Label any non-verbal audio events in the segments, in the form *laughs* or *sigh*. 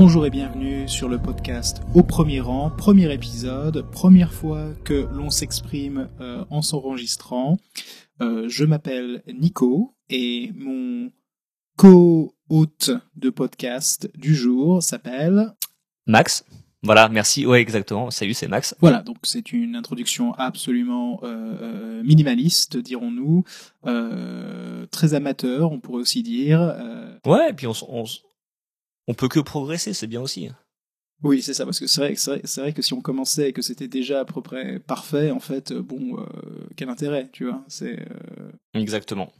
Bonjour et bienvenue sur le podcast Au premier rang, premier épisode, première fois que l'on s'exprime euh, en s'enregistrant. Euh, je m'appelle Nico et mon co-hôte de podcast du jour s'appelle Max. Voilà, merci. Ouais, exactement. Salut, c'est Max. Voilà, donc c'est une introduction absolument euh, minimaliste, dirons-nous, euh, très amateur, on pourrait aussi dire. euh. Ouais, et puis on, on, on peut que progresser, c'est bien aussi. Oui, c'est ça, parce que c'est vrai, que- c'est vrai, que si on commençait et que c'était déjà à peu près parfait, en fait, euh, bon, euh, quel intérêt, tu vois C'est euh, Exactement.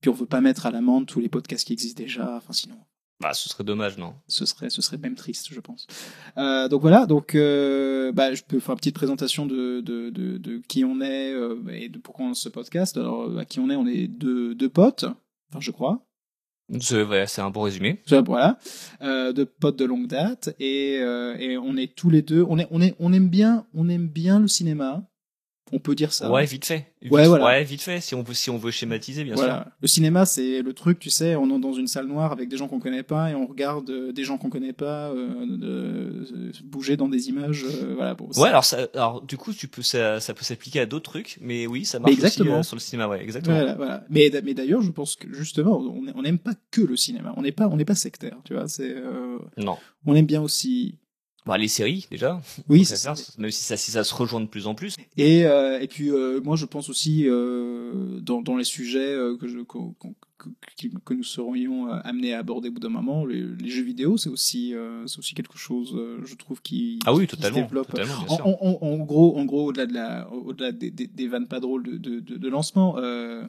puis on veut pas mettre à l'amende tous les podcasts qui existent déjà, enfin sinon. Bah, ce serait dommage, non? ce serait ce serait même triste je pense euh, donc voilà donc bah, je peux faire une petite présentation de de, de, de qui on est et de pourquoi on lance ce podcast alors à qui on est on est deux deux potes enfin je crois C'est ouais, c'est un bon résumé. Voilà. Euh, deux potes de longue date. Et euh, et on est tous les deux on est on est on aime bien on aime bien le cinéma on peut dire ça Ouais, vite fait. Vite- Ouais, voilà. Ouais, vite fait, si on veut, si on veut schématiser, bien sûr. Le cinéma, c'est le truc, tu sais, on est dans une salle noire avec des gens qu'on connaît pas et on regarde euh, des gens qu'on connaît pas euh, de- de- bouger dans des images. euh, voilà. Bon, Ouais, alors, ça, alors du coup, tu peux, ça, ça peut s'appliquer à d'autres trucs, mais oui, ça marche exactement. euh, sur le cinéma, ouais, exactement. Voilà, voilà. Mais, mais d'ailleurs, je pense que justement, on n'aime pas que le cinéma. On n'est pas, on n'est pas sectaire, tu vois. C'est, euh, Non. on aime bien aussi. Bah, les séries, déjà. Oui, c'est ça. Même si ça, si ça se rejoint de plus en plus. Et euh, et puis euh, moi, je pense aussi euh, dans dans les sujets que je que, que- que nous serions amenés à aborder au bout d'un moment, les, les jeux vidéo, c'est aussi c'est aussi quelque chose, je trouve, qui Ah oui, qui se développe. totalement bien En, sûr. en- en- en gros, en gros, au-delà de la, au-delà des, des, des vannes pas drôles de, de, de, de lancement, euh,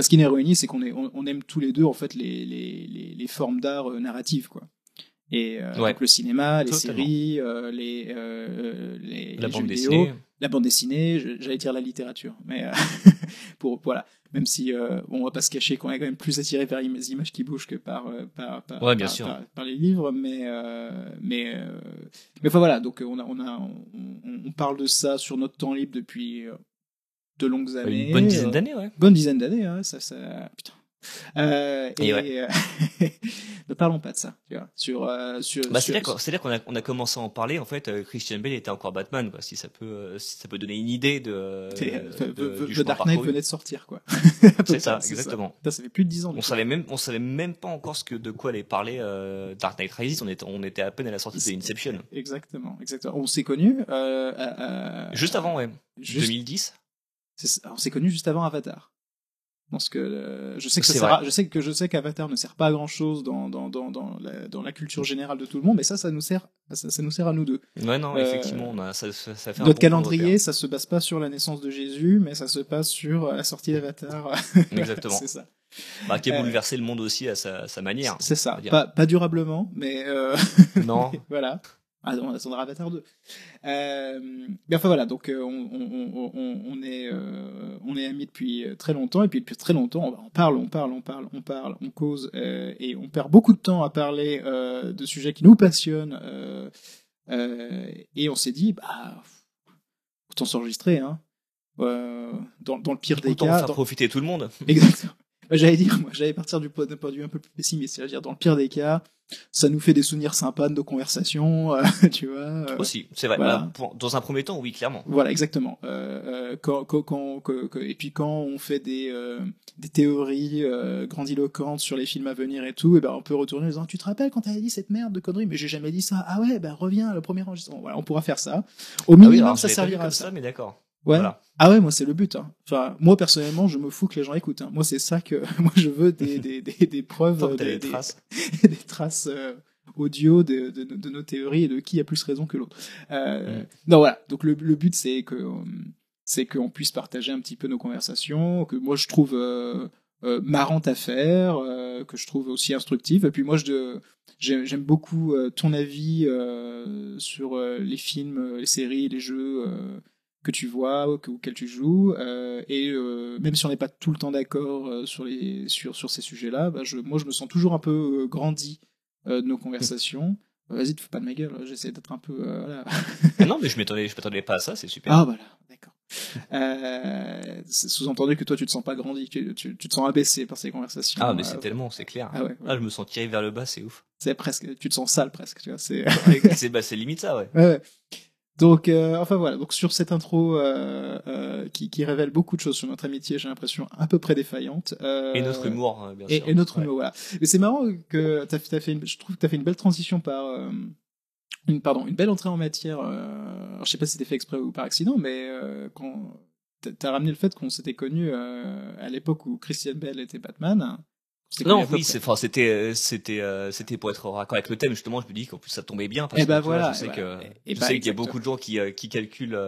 ce qui nous réunit, c'est qu'on est, on, on aime tous les deux en fait les, les, les, les formes d'art narratives, quoi. Et euh, Ouais. donc le cinéma, les Totalement. séries, euh, les, euh, les, La les bande jeux vidéo, dessinée. la bande dessinée, j'allais dire la littérature, mais euh, *laughs* pour voilà, même si euh, bon, on va pas se cacher qu'on est quand même plus attiré par les images qui bougent que par par par, Ouais, bien par- sûr. par- par les livres, mais mais mais enfin voilà, donc on a on a on, on- on parle de ça sur notre temps libre depuis de longues années, Une bonne dizaine d'années, ouais. bonne dizaine d'années, hein, ça ça putain. Euh, et Et euh, *laughs* ne parlons pas de ça, tu vois, sur euh, sur Bah, sur- c'est-à-dire qu'on a, on a commencé à en parler, en fait, euh, Christian Bale était encore Batman, quoi, si ça peut, euh, si ça peut donner une idée de, *laughs* de- de- Dark Knight venait de sortir, quoi. *laughs* C'est ça, exactement. Putain, ça fait plus de 10 ans. On coup. savait même, on savait même pas encore ce que, de quoi allait parler Dark Knight Rises, on était, on était à peine à la sortie de Inception. Exactement, exactement. On s'est connus Juste avant, ouais. juste- 2010 c'est- on s'est connus juste avant Avatar. Que euh, je sais que ça C'est sert vrai. à- je sais que je sais qu'Avatar ne sert pas à grand chose dans dans dans dans la, dans la culture générale de tout le monde, mais ça ça nous sert ça, ça nous sert à nous deux. Ouais, non, Euh, effectivement, on a, ça, ça, ça fait un Notre bon calendrier, ça se base pas sur la naissance de Jésus, mais ça se passe sur la sortie d'Avatar. *laughs* Exactement. c'est ça. Bah, qui a Euh, bouleversé le monde aussi à sa, sa manière. C'est ça. Pas, pas durablement, mais euh, Non. *laughs* voilà. Ah, on attendra Avatar 2. Euh, mais enfin voilà, donc euh, on, on, on, on, on est euh, on est amis depuis euh, très longtemps et puis depuis très longtemps on, parle, on parle, on parle, on parle, on cause euh, et on perd beaucoup de temps à parler de sujets qui nous passionnent et on s'est dit bah autant s'enregistrer hein. Dans, dans le pire des Autant cas, faire dans- profiter tout le monde. Exactement. Bah, J'allais dire, moi, j'allais partir du point de vue un peu plus pessimiste, c'est-à-dire dans le pire des cas, ça nous fait des souvenirs sympas de nos conversations, euh, *laughs* tu vois. euh, Aussi, c'est vrai. voilà. Bah, pour- dans un premier temps, oui, clairement. voilà, exactement. Euh, euh, quand, quand, quand- que- et puis quand on fait des, euh, des théories euh, grandiloquentes sur les films à venir et tout, et ben on peut retourner en disant tu te rappelles quand t'avais dit cette merde de conneries, mais j'ai jamais dit ça. Ah ouais, ben reviens le premier enregistrement. Voilà, on pourra faire ça. Au Ah minimum, oui, alors, ça servira à ça. ça, mais d'accord. Ouais. Voilà. Ah ouais, moi c'est le but. Hein. Enfin, moi personnellement, je me fous que les gens écoutent. Hein. Moi c'est ça que *laughs* moi je veux des *laughs* des des, des preuves, Tant des, traces. *laughs* des traces euh, audio de, de, de nos théories et de qui a plus raison que l'autre. Euh. Non voilà. Donc le le but c'est que euh, c'est qu'on puisse partager un petit peu nos conversations, que moi je trouve euh, euh, marrante à faire, euh, que je trouve aussi instructive. Et puis moi je j'aime j'aime beaucoup euh, ton avis sur les films, les séries, les jeux. Que tu vois ou que- auquel tu joues euh, et euh, même si on n'est pas tout le temps d'accord euh, sur les sur sur ces sujets-là, bah, je moi je me sens toujours un peu grandi de nos conversations. *laughs* Vas-y, te fous pas de ma gueule, j'essaie d'être un peu voilà. Ah non, mais je m'attendais, je m'attendais pas à ça, c'est super. Ah voilà, d'accord. Sous-entendu que toi, tu te sens pas grandi, que tu, tu te sens abaissé par ces conversations. Ah, mais c'est tellement, c'est clair. Ah ouais, Ah, je me sens tiré vers le bas, c'est ouf. c'est presque, tu te sens sale presque, tu vois. C'est. bah, limite ça, ouais. *laughs* Ouais, ouais. Donc, euh, enfin voilà. Donc sur cette intro euh, euh, qui, qui révèle beaucoup de choses sur notre amitié, j'ai l'impression à peu près défaillante. Euh, Et notre humour, hein, bien sûr. et notre Ouais. humour, voilà. Mais c'est marrant que t'as, t'as fait, une, je trouve que t'as fait une belle transition par euh, une, pardon, une belle entrée en matière. Euh, alors, je sais pas si c'était fait exprès ou par accident, mais euh, quand t'as, ramené le fait qu'on s'était connus euh, à l'époque où Christian Bell était Batman. À Non, oui, c'était, euh, c'était, euh, c'était pour être raccord avec le thème. Justement, je me dis qu'en plus ça tombait bien parce Eh que vois, voilà, je sais eh que, ben, eh je ben, sais qu'il y a beaucoup de gens qui, euh, qui calculent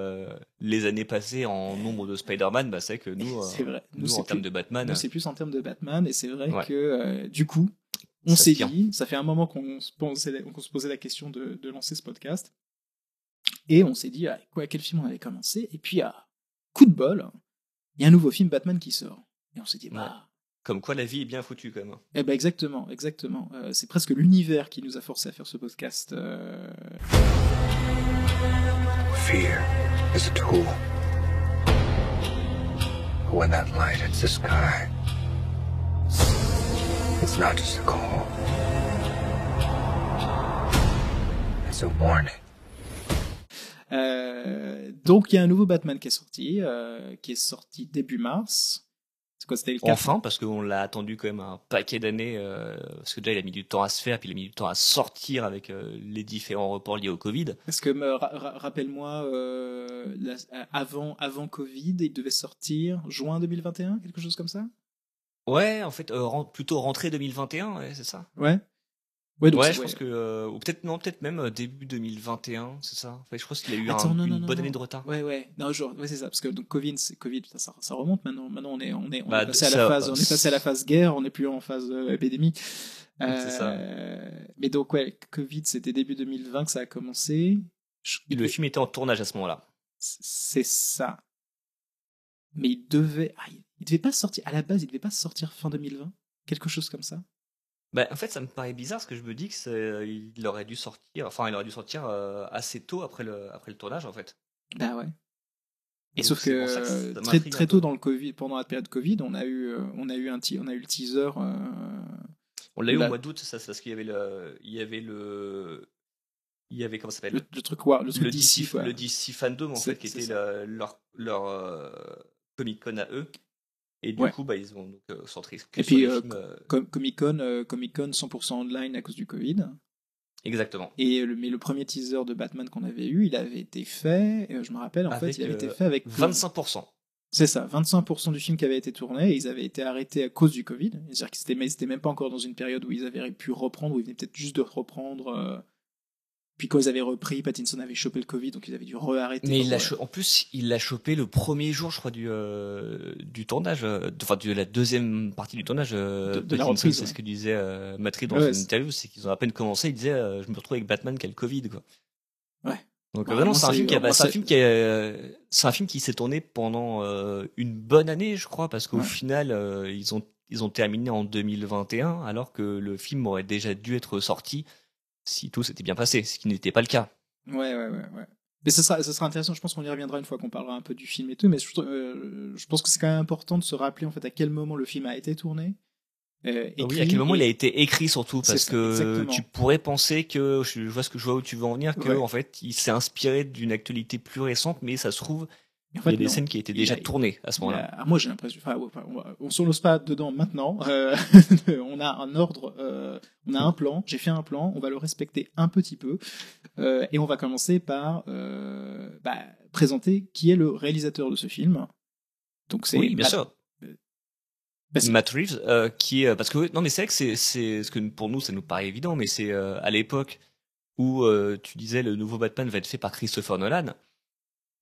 les années passées en nombre de Spider-Man. Bah, c'est que nous, c'est vrai. nous, en termes plus- de Batman, Nous, c'est plus en termes de Batman, et c'est vrai Ouais. que euh, du coup, on s'est dit, ça fait un moment qu'on se posait, qu'on se posait la question de, de lancer ce podcast, et on s'est dit, ah, quoi, quel film on avait commencé, et puis, ah, coup de bol, il y a un nouveau film Batman qui sort. Et on s'est dit, bah, comme quoi la vie est bien foutue quand même. eh ben exactement, exactement. Euh, c'est presque l'univers qui nous a forcé à faire ce podcast. euh, Fear is a tool. But when that light hits the sky, it's not just a call. It's a warning. euh, donc, il y a un nouveau Batman qui est sorti, euh, qui est sorti début mars. C'est quoi, c'était le 4 Enfin, parce qu'on l'a attendu quand même un paquet d'années, euh, parce que déjà il a mis du temps à se faire, puis il a mis du temps à sortir avec euh, les différents reports liés au Covid. Parce que me ra- ra- rappelle-moi, euh, la- avant avant Covid, il devait sortir juin 2021, quelque chose comme ça? Ouais, en fait, euh, ren- plutôt rentrée 2021, ouais, c'est ça. Ouais. Ouais, donc ouais, je pense que euh, ou peut-être non, peut-être même euh, début 2021, c'est ça? Enfin, je pense qu'il a eu Attends, un- non, une non, bonne non. année de retard. Ouais, ouais. Non, genre, ouais, c'est ça. Parce que donc Covid, Covid, putain, ça, ça remonte maintenant. Maintenant, on est on est on Bah, est passé à la phase, on est passé à la phase guerre, on n'est plus en phase euh, épidémie. C'est ça. Euh, Mais donc ouais, Covid, c'était début 2020 que ça a commencé. Je- le film était en tournage à ce moment-là. C'est ça. Mais il devait, ah, il- il devait pas sortir. À la base, il devait pas sortir fin 2020, quelque chose comme ça. Bah, en fait, ça me paraît bizarre parce que je me dis que c'est, il aurait dû sortir, enfin, il aurait dû sortir euh, assez tôt après le, après le tournage, en fait. Bah ouais. Et Donc, sauf c'est que, pour ça que ça très, m'intrigue très tôt dans le Covid, pendant la période Covid, on a eu, euh, on a eu un, ti- on a eu le teaser. euh, On l'a eu Là- au mois d'août, ça, c'est parce qu'il y avait le, il y avait le, il y avait comment ça s'appelle? Le, le truc war- le truc DC, quoi. le DC fandom en C'est- fait, qui c'est était leur, leur euh, Comic Con à eux. Et du Ouais. coup, bah, ils ont donc euh, centré que Et sur puis, les euh, films, euh, Com- Comic Con, Comic Con 100% online à cause du Covid. exactement. Et le, mais le premier teaser de Batman qu'on avait eu, il avait été fait. je me rappelle, en Avec, fait, il avait été fait avec 25%. C'est ça, 25% du film qui avait été tourné, et ils avaient été arrêtés à cause du Covid. C'est-à-dire qu'ils étaient, mais ils étaient même pas encore dans une période où ils avaient pu reprendre, où ils venaient peut-être juste de reprendre. Euh, Puis quand ils avaient repris, Pattinson avait chopé le Covid, donc ils avaient dû re-arrêter. Mais il l'a en plus, il l'a chopé le premier jour, je crois, du, euh, du tournage, euh, enfin, de la deuxième partie du tournage. euh, De- de la reprise, C'est ouais. ce que disait euh, Reeves dans Ouais, une interview, c'est qu'ils ont à peine commencé, il disait, euh, je me retrouve avec Batman qui a le Covid, quoi. Ouais. Donc Ouais, vraiment, moi, c'est un film qui a, c'est un film qui a- euh, c'est un film qui s'est tourné pendant euh, une bonne année, je crois, parce qu'au Ouais. final, euh, ils ont, ils ont terminé en 2021, alors que le film aurait déjà dû être sorti si tout s'était bien passé, ce qui n'était pas le cas. Ouais, ouais, ouais, ouais. Mais ce sera, ce sera intéressant, je pense qu'on y reviendra une fois qu'on parlera un peu du film et tout, mais je, euh, je pense que c'est quand même important de se rappeler en fait à quel moment le film a été tourné. euh, Ah oui, écrit, à quel moment et- il a été écrit surtout parce ça, que exactement. tu pourrais penser que je je vois ce que je vois où tu veux en venir que Ouais. en fait il s'est inspiré d'une actualité plus récente mais ça se trouve en il y a des non. scènes qui étaient déjà a- tournées à ce moment-là. ah, moi j'ai l'impression, enfin, on, va- on se lance pas dedans maintenant. *laughs* Euh, on a un ordre, euh, on a un plan. J'ai fait un plan, on va le respecter un petit peu, Euh, et on va commencer par bah, présenter qui est le réalisateur de ce film. Donc c'est Oui, bien Matt- sûr. Matt Reeves qui est parce que non mais c'est vrai que c'est c'est ce que pour nous ça nous paraît évident mais c'est à l'époque où tu disais le nouveau Batman va être fait par Christopher Nolan.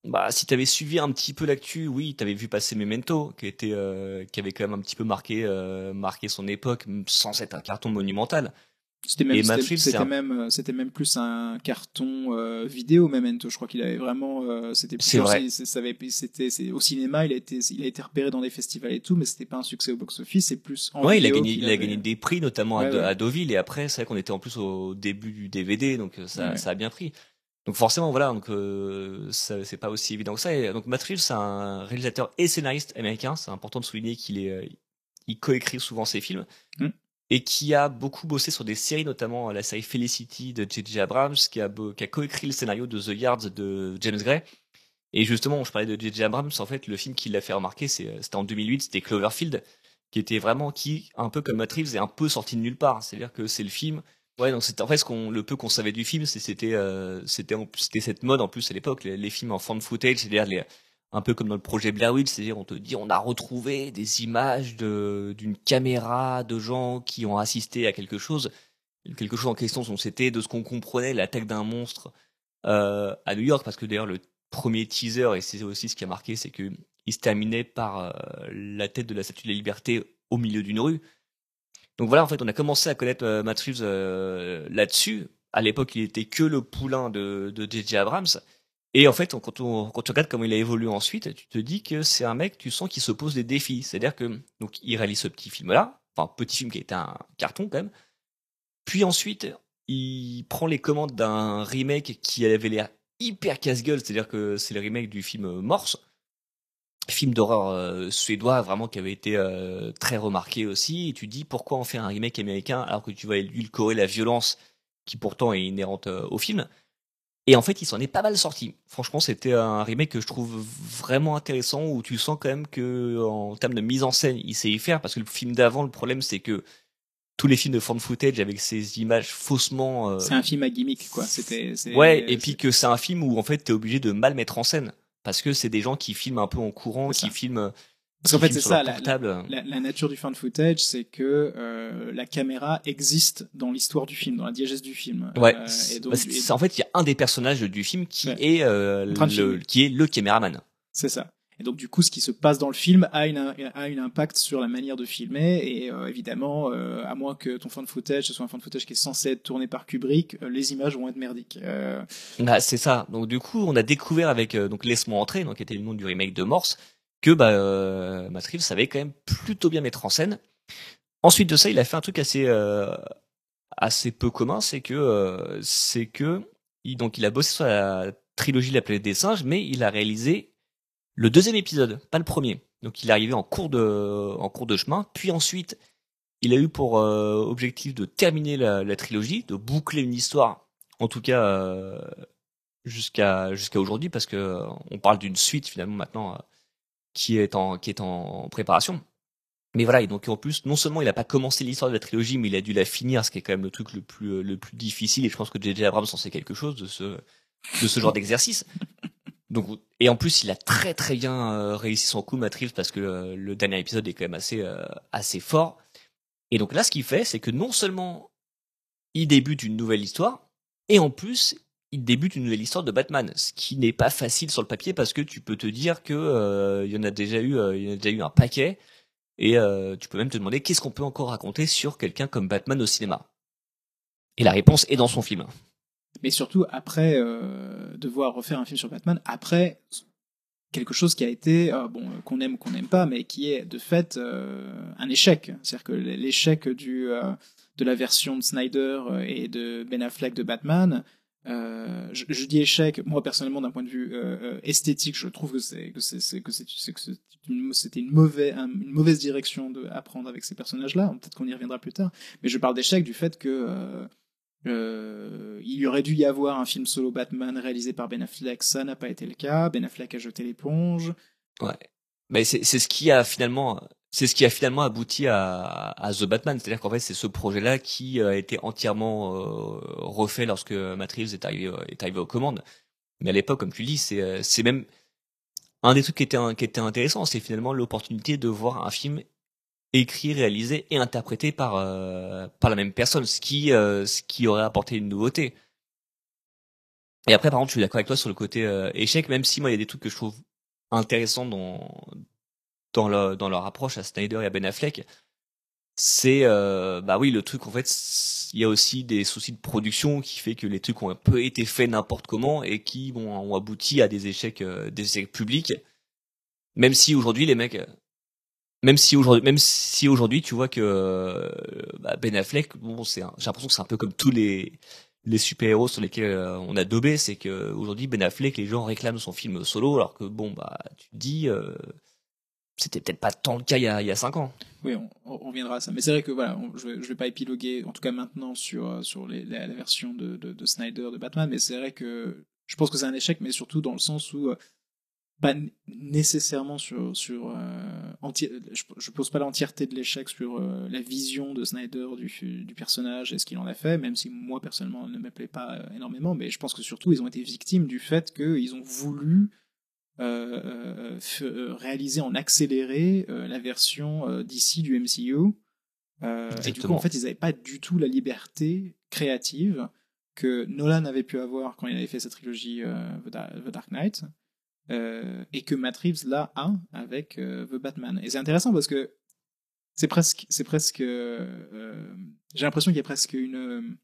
Bah, si t'avais suivi un petit peu l'actu, oui, t'avais vu passer Memento, qui était, euh, qui avait quand même un petit peu marqué, euh, marqué son époque, sans être un carton monumental. C'était même, c'était- un- même, euh, c'était même plus un carton euh, vidéo Memento. Je crois qu'il avait vraiment, euh, c'était. Genre, vrai. c'était, au cinéma, il a été, il a été repéré dans des festivals et tout, mais c'était pas un succès au box-office. C'est plus. En Ouais, il a gagné, il a gagné des prix, notamment à, Ouais, à Deauville, et après, c'est vrai qu'on était en plus au début du DVD, donc ça, ça a bien pris. Donc forcément, voilà, donc euh, ça- c'est pas aussi évident que ça. Et donc Matt Reeves, c'est un réalisateur et scénariste américain. C'est important de souligner qu'il est, euh, il coécrit souvent ses films Mm. et qui a beaucoup bossé sur des séries, notamment la série Felicity de J.J. Abrams, qui a, qui a coécrit le scénario de The Yards de James Gray. Et justement, je parlais de J.J. Abrams. En fait, le film qui l'a fait remarquer, c'est, euh, c'était en 2008, c'était Cloverfield, qui était vraiment qui, un peu comme Matt Reeves, est un peu sorti de nulle part. C'est-à-dire que c'est le film Ouais, donc c'était en fait ce qu'on le peu qu'on savait du film, c'est c'était euh, c'était c'était cette mode en plus à l'époque les, les films en fan footage, c'est-à-dire les un peu comme dans le projet Blair Witch, c'est-à-dire on te dit on a retrouvé des images de d'une caméra de gens qui ont assisté à quelque chose, quelque chose en question, c'était de ce qu'on comprenait l'attaque d'un monstre euh, à New York parce que d'ailleurs le premier teaser et c'est aussi ce qui a marqué, c'est que il se terminait par euh, la tête de la Statue de la Liberté au milieu d'une rue. Donc voilà, en fait, on a commencé à connaître euh, Matt Reeves euh, là-dessus. À l'époque, il était que le poulain de J.J. Abrams. Et en fait, quand, on, quand tu regardes comment il a évolué ensuite, tu te dis que c'est un mec, tu sens qu'il se pose des défis. C'est-à-dire que donc il réalise ce petit film-là, enfin petit film qui était un carton quand même. Puis ensuite, il prend les commandes d'un remake qui avait l'air hyper casse-gueule, c'est-à-dire que c'est le remake du film euh, Morse, film d'horreur euh, suédois vraiment qui avait été euh, très remarqué aussi. Et tu dis pourquoi on fait un remake américain alors que tu vas édulcorer la violence qui pourtant est inhérente euh, au film? Et en fait, il s'en est pas mal sorti. Franchement, c'était un remake que je trouve vraiment intéressant où tu sens quand même que en termes de mise en scène, il sait y faire parce que le film d'avant, le problème c'est que tous les films de fan footage avec ces images faussement euh, C'est un film à gimmick, quoi. C'était. Ouais, et puis que c'est un film où en fait t'es obligé de mal mettre en scène parce que c'est des gens qui filment un peu en courant, qui filment. Parce qu'en fait, c'est ça, la- portable. La, la nature du fan footage, c'est que euh, la caméra existe dans l'histoire du film, dans la diégèse du film. Ouais. Euh, et c'est- donc, bah, et- en fait, il y a un des personnages du film qui Ouais. est euh, le, qui est le caméraman. c'est ça. Et donc, du coup, ce qui se passe dans le film a une, a un impact sur la manière de filmer. Et euh, évidemment, euh, à moins que ton fan footage ce soit un fan footage qui est censé être tourné par Kubrick, euh, les images vont être merdiques. Bah, c'est ça. Donc du coup, on a découvert avec donc Laisse-moi entrer, donc qui était le nom du remake de Morse, que bah Matt Reeves savait quand même plutôt bien mettre en scène. Ensuite de ça, il a fait un truc assez assez peu commun, c'est que c'est que donc il a bossé sur la trilogie La planète des singes, mais il a réalisé le deuxième épisode, pas le premier. Donc il est arrivé en cours de en cours de chemin, puis ensuite il a eu pour euh, objectif de terminer la, la trilogie, de boucler une histoire, en tout cas euh, jusqu'à jusqu'à aujourd'hui, parce que on parle d'une suite finalement maintenant euh, qui est en qui est en préparation. Mais voilà, et donc en plus, non seulement il n'a pas commencé l'histoire de la trilogie, mais il a dû la finir, ce qui est quand même le truc le plus euh, le plus difficile. Et je pense que J.J. Abrams en sait quelque chose de ce de ce genre d'exercice. Donc et en plus, il a très très bien euh, réussi son coup, Matt Reeves, parce que euh, le dernier épisode est quand même assez euh, assez fort. Et donc là, ce qu'il fait, c'est que non seulement il débute une nouvelle histoire, et en plus, il débute une nouvelle histoire de Batman, ce qui n'est pas facile sur le papier parce que tu peux te dire que euh, il y en a déjà eu, il y en a déjà eu un paquet, et tu peux même te demander qu'est-ce qu'on peut encore raconter sur quelqu'un comme Batman au cinéma. Et la réponse est dans son film. Mais surtout, après euh, devoir refaire un film sur Batman, après quelque chose qui a été, euh, bon, euh, qu'on aime ou qu'on n'aime pas, mais qui est de fait euh, un échec. C'est-à-dire que l'échec du, euh, de la version de Snyder et de Ben Affleck de Batman, euh, je, je dis échec, moi personnellement d'un point de vue euh, esthétique, je trouve que c'est que c'est que c'était une mauvaise un- une mauvaise direction de à prendre avec ces personnages-là. Peut-être qu'on y reviendra plus tard, mais je parle d'échec du fait que euh, euh, il y aurait dû y avoir un film solo Batman réalisé par Ben Affleck, ça n'a pas été le cas. Ben Affleck a jeté l'éponge. Mais c'est ce qui a finalement, c'est ce qui a finalement abouti à, à The Batman, c'est-à-dire qu'en fait c'est ce projet-là qui a été entièrement euh, refait lorsque Matt Reeves est arrivé est arrivé aux commandes. Mais à l'époque, comme tu dis, c'est euh, c'est même un des trucs qui était qui était intéressant, c'est finalement l'opportunité de voir un film écrit, réalisé et interprété par euh, par la même personne, ce qui euh, ce qui aurait apporté une nouveauté. Et après, par contre, je suis d'accord avec toi sur le côté euh, échec, même si moi il y a des trucs que je trouve intéressants dans dans leur dans leur approche à Snyder et à Ben Affleck. C'est euh, bah oui le truc en fait il y a aussi des soucis de production qui fait que les trucs ont un peu été faits n'importe comment et qui bon, ont abouti à des échecs euh, des échecs publics même si aujourd'hui les mecs même si aujourd'hui même si aujourd'hui tu vois que euh, bah, Ben Affleck bon j'ai l'impression que c'est un peu comme tous les les super-héros sur lesquels euh, on a dobé, c'est que aujourd'hui Ben Affleck, les gens réclament son film solo, alors que bon, bah, tu te dis, euh, c'était peut-être pas tant le cas il y a, il y a cinq ans. Oui, on, on reviendra à ça. Mais c'est vrai que voilà, je, je vais pas épiloguer, en tout cas maintenant, sur, sur la, version de, de, de Snyder de Batman, mais c'est vrai que je pense que c'est un échec, mais surtout dans le sens où, pas nécessairement sur. sur euh, enti- je, je pose pas l'entièreté de l'échec sur euh, la vision de Snyder du, du personnage et ce qu'il en a fait, même si moi personnellement ne me plaît pas euh, énormément, mais je pense que surtout ils ont été victimes du fait qu'ils ont voulu réaliser en accéléré la version d'ici du MCU. Et du coup, en fait, ils n'avaient pas du tout la liberté créative que Nolan avait pu avoir quand il avait fait sa trilogie The Dark Knight, euh, et que Matt Reeves là a avec euh, The Batman. Et c'est intéressant parce que c'est presque, c'est presque, euh, j'ai l'impression qu'il y a presque une,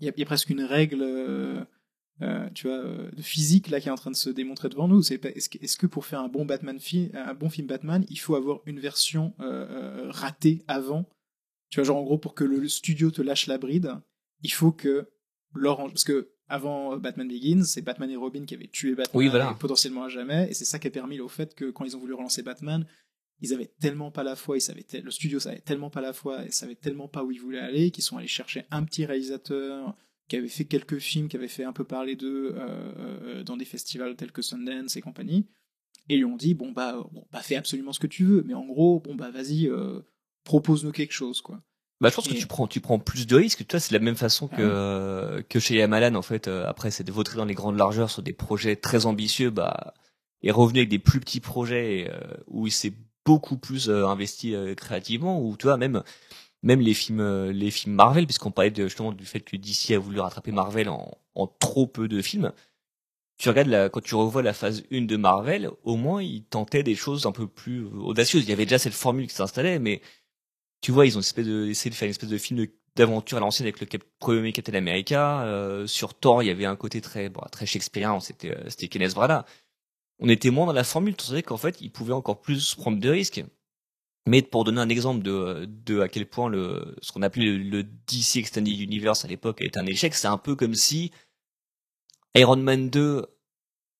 il y a, presque une règle, tu vois, de physique là qui est en train de se démontrer devant nous. Est-ce que, pour faire un bon Batman film, un bon film Batman, il faut avoir une version ratée avant? Tu vois, genre en gros pour que le, le studio te lâche la bride, il faut que l'orange, parce que avant Batman Begins, c'est Batman et Robin qui avaient tué Batman Oui, voilà. et potentiellement à jamais, et c'est ça qui a permis au fait que quand ils ont voulu relancer Batman, ils avaient tellement pas la foi, ils savaient le studio savait tellement pas la foi, et savait tellement pas où ils voulaient aller, qu'ils sont allés chercher un petit réalisateur qui avait fait quelques films, qui avait fait un peu parler d'eux euh, euh, dans des festivals tels que Sundance et compagnie, et ils lui ont dit bon bah bon bah fais absolument ce que tu veux, mais en gros bon bah vas-y euh, propose-nous quelque chose quoi. Bah, je pense que tu prends, tu prends plus de risques. Toi, c'est de la même façon que, Ah euh, que chez Yamalan, en fait. euh, après, c'est de vautrer dans les grandes largeurs sur des projets très ambitieux, bah, et revenu avec des plus petits projets et, euh, où il s'est beaucoup plus euh, investi euh, créativement, ou tu vois, même, même les films, les films Marvel, puisqu'on parlait de, justement du fait que DC a voulu rattraper Marvel en, en trop peu de films. Tu regardes la, quand tu revois la phase 1 de Marvel, au moins, ils tentaient des choses un peu plus audacieuses. Il y avait déjà cette formule qui s'installait, mais tu vois, ils ont essayé de, essayé de faire une espèce de film d'aventure à l'ancienne avec le premier Captain America. Euh, sur Thor, il y avait un côté très, bon, très shakespearien, c'était, euh, c'était Kenneth Branagh. On était moins dans la formule, tu savais qu'en fait, ils pouvaient encore plus prendre de risques. Mais pour donner un exemple de, de à quel point le, ce qu'on appelait le, DC Extended Universe à l'époque était un échec, c'est un peu comme si Iron Man 2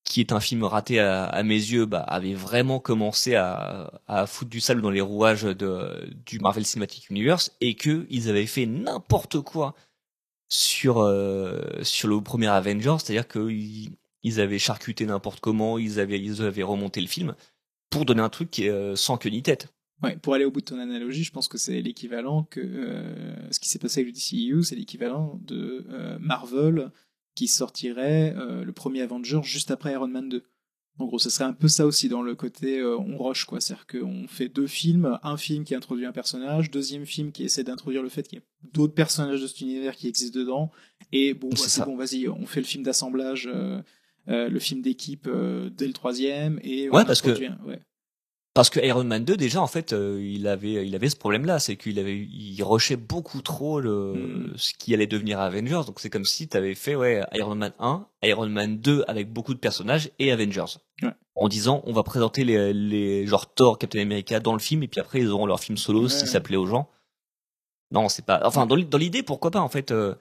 qui est un film raté à, mes yeux, bah, avait vraiment commencé à, foutre du sable dans les rouages du Marvel Cinematic Universe et que ils avaient fait n'importe quoi sur euh, sur le premier Avengers, c'est-à-dire qu'ils ils avaient charcuté n'importe comment, ils avaient ils avaient remonté le film pour donner un truc euh, sans queue ni tête. Ouais, pour aller au bout de ton analogie, je pense que c'est l'équivalent que euh, ce qui s'est passé avec le DCU, c'est l'équivalent de euh, Marvel qui sortirait euh, le premier Avenger juste après Iron Man 2. En gros, ce serait un peu ça aussi dans le côté euh, on rush quoi, c'est-à-dire qu'on fait deux films, un film qui introduit un personnage, deuxième film qui essaie d'introduire le fait qu'il y a d'autres personnages de cet univers qui existent dedans, et bon, C'est bon, vas-y, on fait le film d'assemblage, euh, euh, le film d'équipe euh, dès le troisième, et Ouais, on parce que- un- ouais. Parce que Iron Man 2 déjà en fait euh, il avait il avait ce problème là, c'est qu'il avait il rushait beaucoup trop le Mhm. ce qui allait devenir Avengers. Donc c'est comme si tu avais fait ouais Iron Man 1, Iron Man 2 avec beaucoup de personnages et Avengers. Ouais. En disant on va présenter les les genre Thor, Captain America dans le film et puis après ils auront leur film solo Ouais. si ça plaît aux gens. Non, c'est pas enfin dans, l'idée pourquoi pas en fait euh,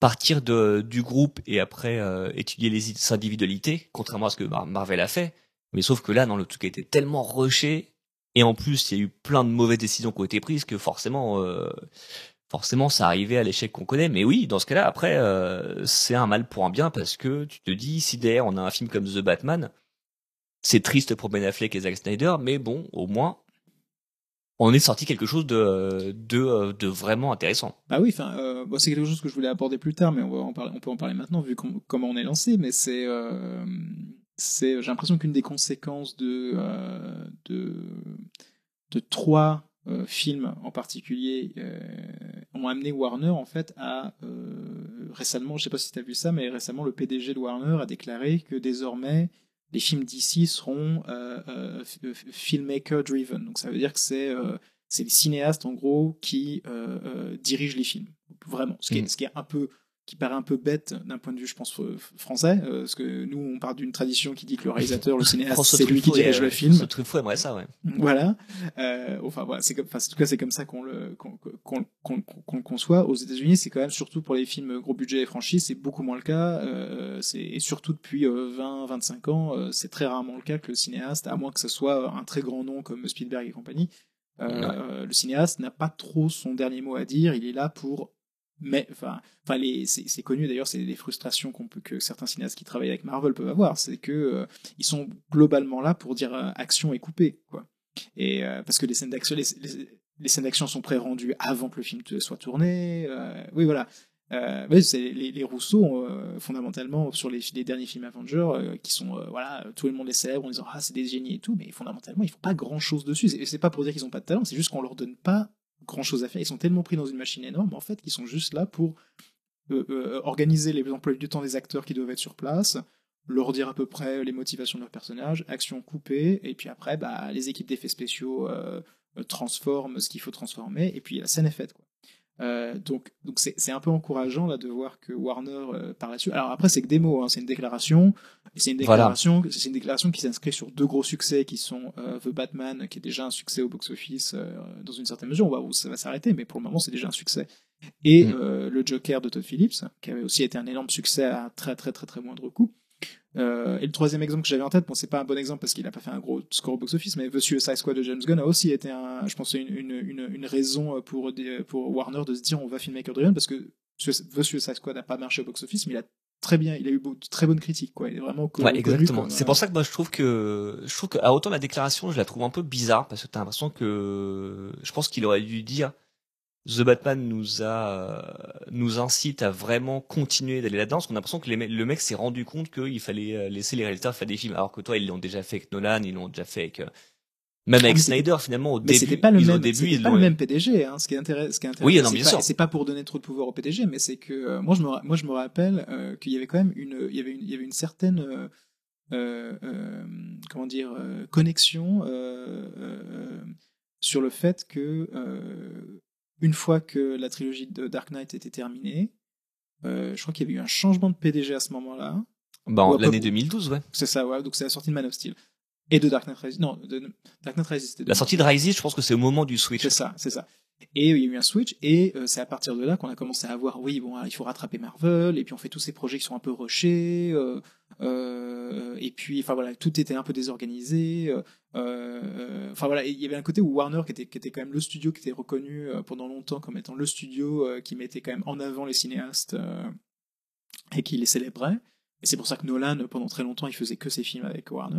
partir de du groupe et après euh, étudier les individualités contrairement à ce que Mar- Marvel a fait. Mais sauf que là, non, le truc a été tellement rushé, et en plus, il y a eu plein de mauvaises décisions qui ont été prises que forcément, euh, forcément, ça arrivait à l'échec qu'on connaît. Mais oui, dans ce cas-là, après, euh, c'est un mal pour un bien parce que tu te dis, si derrière on a un film comme The Batman, c'est triste pour Ben Affleck et Zack Snyder, mais bon, au moins, on est sorti quelque chose de, de, de vraiment intéressant. Bah oui, euh, c'est quelque chose que je voulais aborder plus tard, mais on, peut en parler maintenant vu com- comment on est lancé. Mais c'est, euh, c'est, j'ai l'impression qu'une des conséquences de, euh, de, de trois euh, films en particulier euh, ont amené Warner en fait à récemment, je sais pas si tu as vu ça, mais récemment le PDG de Warner a déclaré que désormais les films d'ici seront filmmaker driven. Donc ça veut dire que c'est c'est les cinéastes en gros qui dirigent les films. Vraiment. Ce qui, est, ce qui est un peu qui paraît un peu bête d'un point de vue, je pense, euh, français, euh, parce que nous, on part d'une tradition qui dit que le réalisateur, le cinéaste, c'est lui qui dirige euh, le film. François Truffaut aimerait ça, ouais. Voilà. Euh, enfin, voilà, c'est comme, enfin, en tout cas, c'est comme ça qu'on le, qu'on, qu'on, qu'on, qu'on conçoit. Aux États-Unis, c'est quand même surtout pour les films gros budget et franchise, c'est beaucoup moins le cas. Euh, c'est, et surtout depuis euh, 20, 25 ans, euh, c'est très rarement le cas que le cinéaste, à moins que ce soit un très grand nom comme Spielberg et compagnie, euh, le cinéaste n'a pas trop son dernier mot à dire. Il est là pour mais enfin, c'est, connu d'ailleurs, c'est des frustrations qu'on peut que certains cinéastes qui travaillent avec Marvel peuvent avoir, c'est que euh, ils sont globalement là pour dire euh, action et coupé, quoi. Et euh, parce que les scènes d'action, les, scènes d'action sont pré-rendues avant que le film soit tourné. oui, voilà. Les, Rousseau fondamentalement sur les, derniers films Avengers qui sont voilà tout le monde les célèbre en disant ah c'est des génies et tout mais fondamentalement ils font pas grand chose dessus c'est pas pour dire qu'ils ont pas de talent c'est juste qu'on leur donne pas grand chose à faire. Ils sont tellement pris dans une machine énorme en fait qu'ils sont juste là pour euh, euh, organiser les emplois du temps des acteurs qui doivent être sur place leur dire à peu près les motivations de leurs personnages action coupée et puis après bah les équipes d'effets spéciaux euh, euh, transforment ce qu'il faut transformer et puis la scène est faite euh, donc, donc c'est, un peu encourageant là de voir que Warner euh, par là-dessus. Alors après, c'est que des mots, hein, c'est une déclaration. C'est une Voilà. déclaration, c'est une déclaration qui s'inscrit sur deux gros succès qui sont euh, The Batman, qui est déjà un succès au box-office dans une certaine mesure. On va ça va s'arrêter, mais pour le moment, c'est déjà un succès. Et Mm. le Joker de Todd Phillips, qui avait aussi été un énorme succès à très très très très moindre coût. Euh, et le troisième exemple que j'avais en tête, bon, c'est pas un bon exemple parce qu'il a pas fait un gros score au box-office, mais The Suicide Squad de James Gunn a aussi été, un, je pense, une, une, une, une raison pour, des, pour Warner de se dire on va filmer Hepburn parce que The Suicide Squad n'a pas marché au box-office, mais il a très bien, il a eu de très bonnes critiques, quoi. Il est vraiment co- Ouais, exactement. C'est euh, pour ça que moi je trouve que je trouve que à autant la déclaration, je la trouve un peu bizarre parce que t'as l'impression que je pense qu'il aurait dû dire The Batman nous a euh, nous incite à vraiment continuer d'aller là-dedans parce qu'on a l'impression que les le mec s'est rendu compte qu'il fallait euh, laisser les réalisateurs faire des films alors que toi ils l'ont déjà fait avec Nolan, ils l'ont déjà fait avec euh, même avec c'était- Snyder finalement au Mais début. pas le ils- au même, début, c'était ils pas le même PDG, hein. Ce qui est intéressant, ce qui est intéressant, Oui, non, c'est bien pas- sûr. C'est pas pour donner trop de pouvoir au PDG, mais c'est que euh, moi je me, moi je me rappelle euh, qu'il y avait quand même une, il y avait une, il y avait une certaine, euh, comment dire, connexion euh, euh, sur le fait que euh, une fois que la trilogie de Dark Knight était terminée, euh, je crois qu'il y avait eu un changement de PDG à ce moment-là. Bah, à peu- l'année 2012, ouais. C'est ça, ouais. Donc c'est la sortie de Man of Steel et de Dark Knight Rises. Non, de Dark Knight Rises. La sortie de Rises, je pense que c'est au moment du switch. c'est ça, c'est ça. Et il y a eu un switch, et euh, c'est à partir de là qu'on a commencé à voir, oui, bon, il faut rattraper Marvel, et puis on fait tous ces projets qui sont un peu rushés, euh, et puis, enfin voilà, tout était un peu désorganisé. euh, euh, Enfin voilà, il y avait un côté où Warner, qui était, qui était quand même le studio qui était reconnu euh, pendant longtemps comme étant le studio euh, qui mettait quand même en avant les cinéastes euh, et qui les célébrait. Et c'est pour ça que Nolan, pendant très longtemps, il faisait que ses films avec Warner.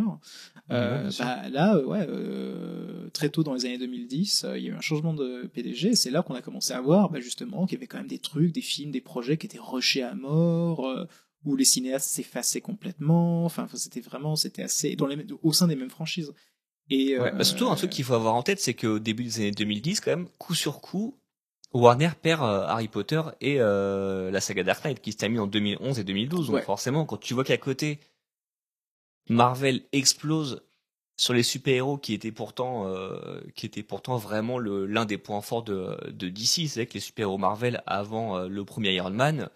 Euh, Ouais, bah, là, euh, ouais, euh, très tôt dans les années 2010, euh, il y a eu un changement de PDG. C'est là qu'on a commencé à voir, bah, justement, qu'il y avait quand même des trucs, des films, des projets qui étaient rushés à mort, euh, où les cinéastes s'effaçaient complètement. Enfin, c'était vraiment, c'était assez dans les, au sein des mêmes franchises. Et Ouais, euh, bah surtout un truc qu'il faut avoir en tête, c'est qu'au début des années 2010, quand même, coup sur coup, Warner perd euh, Harry Potter et euh, la saga Dark Knight qui se termine en 2011 et 2012. Donc forcément, quand tu vois qu'à côté, Marvel explose sur les super-héros qui étaient pourtant, euh, qui étaient pourtant vraiment l'un des points forts de, de DC. C'est que les super-héros Marvel, avant le premier Iron Man,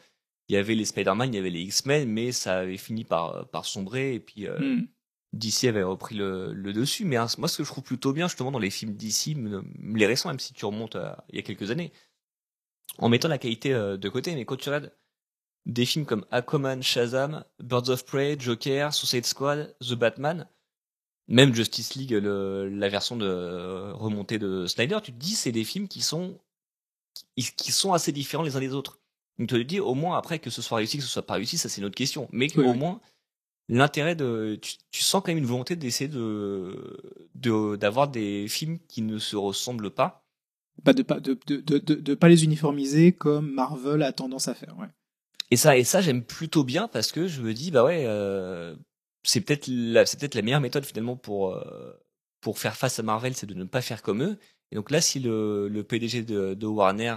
il y avait les Spider-Man, il y avait les X-Men, mais ça avait fini par, par sombrer. Et puis, euh, hmm. DC avait repris le, le dessus, mais hein, moi ce que je trouve plutôt bien justement dans les films DC, les récents même si tu remontes à, il y a quelques années, en mettant la qualité euh, de côté, mais quand tu regardes des films comme Aquaman, Shazam, Birds of Prey, Joker, Suicide Squad, The Batman, même Justice League, le- la version de euh, remontée de Snyder, tu te dis c'est des films qui sont qui, qui sont assez différents les uns des autres. Donc tu te dis au moins après que ce soit réussi, que ce soit pas réussi, ça c'est une autre question, mais Oui, au oui. moins l'intérêt de tu, tu sens quand même une volonté d'essayer de de- d'avoir des films qui ne se ressemblent pas pas de pas de, de, de, de, de pas les uniformiser comme Marvel a tendance à faire. Ouais. et ça et ça j'aime plutôt bien parce que je me dis bah ouais euh, c'est peut-être la c'est peut-être la meilleure méthode finalement pour euh, pour faire face à Marvel c'est de ne pas faire comme eux et donc là si le, le PDG de, de Warner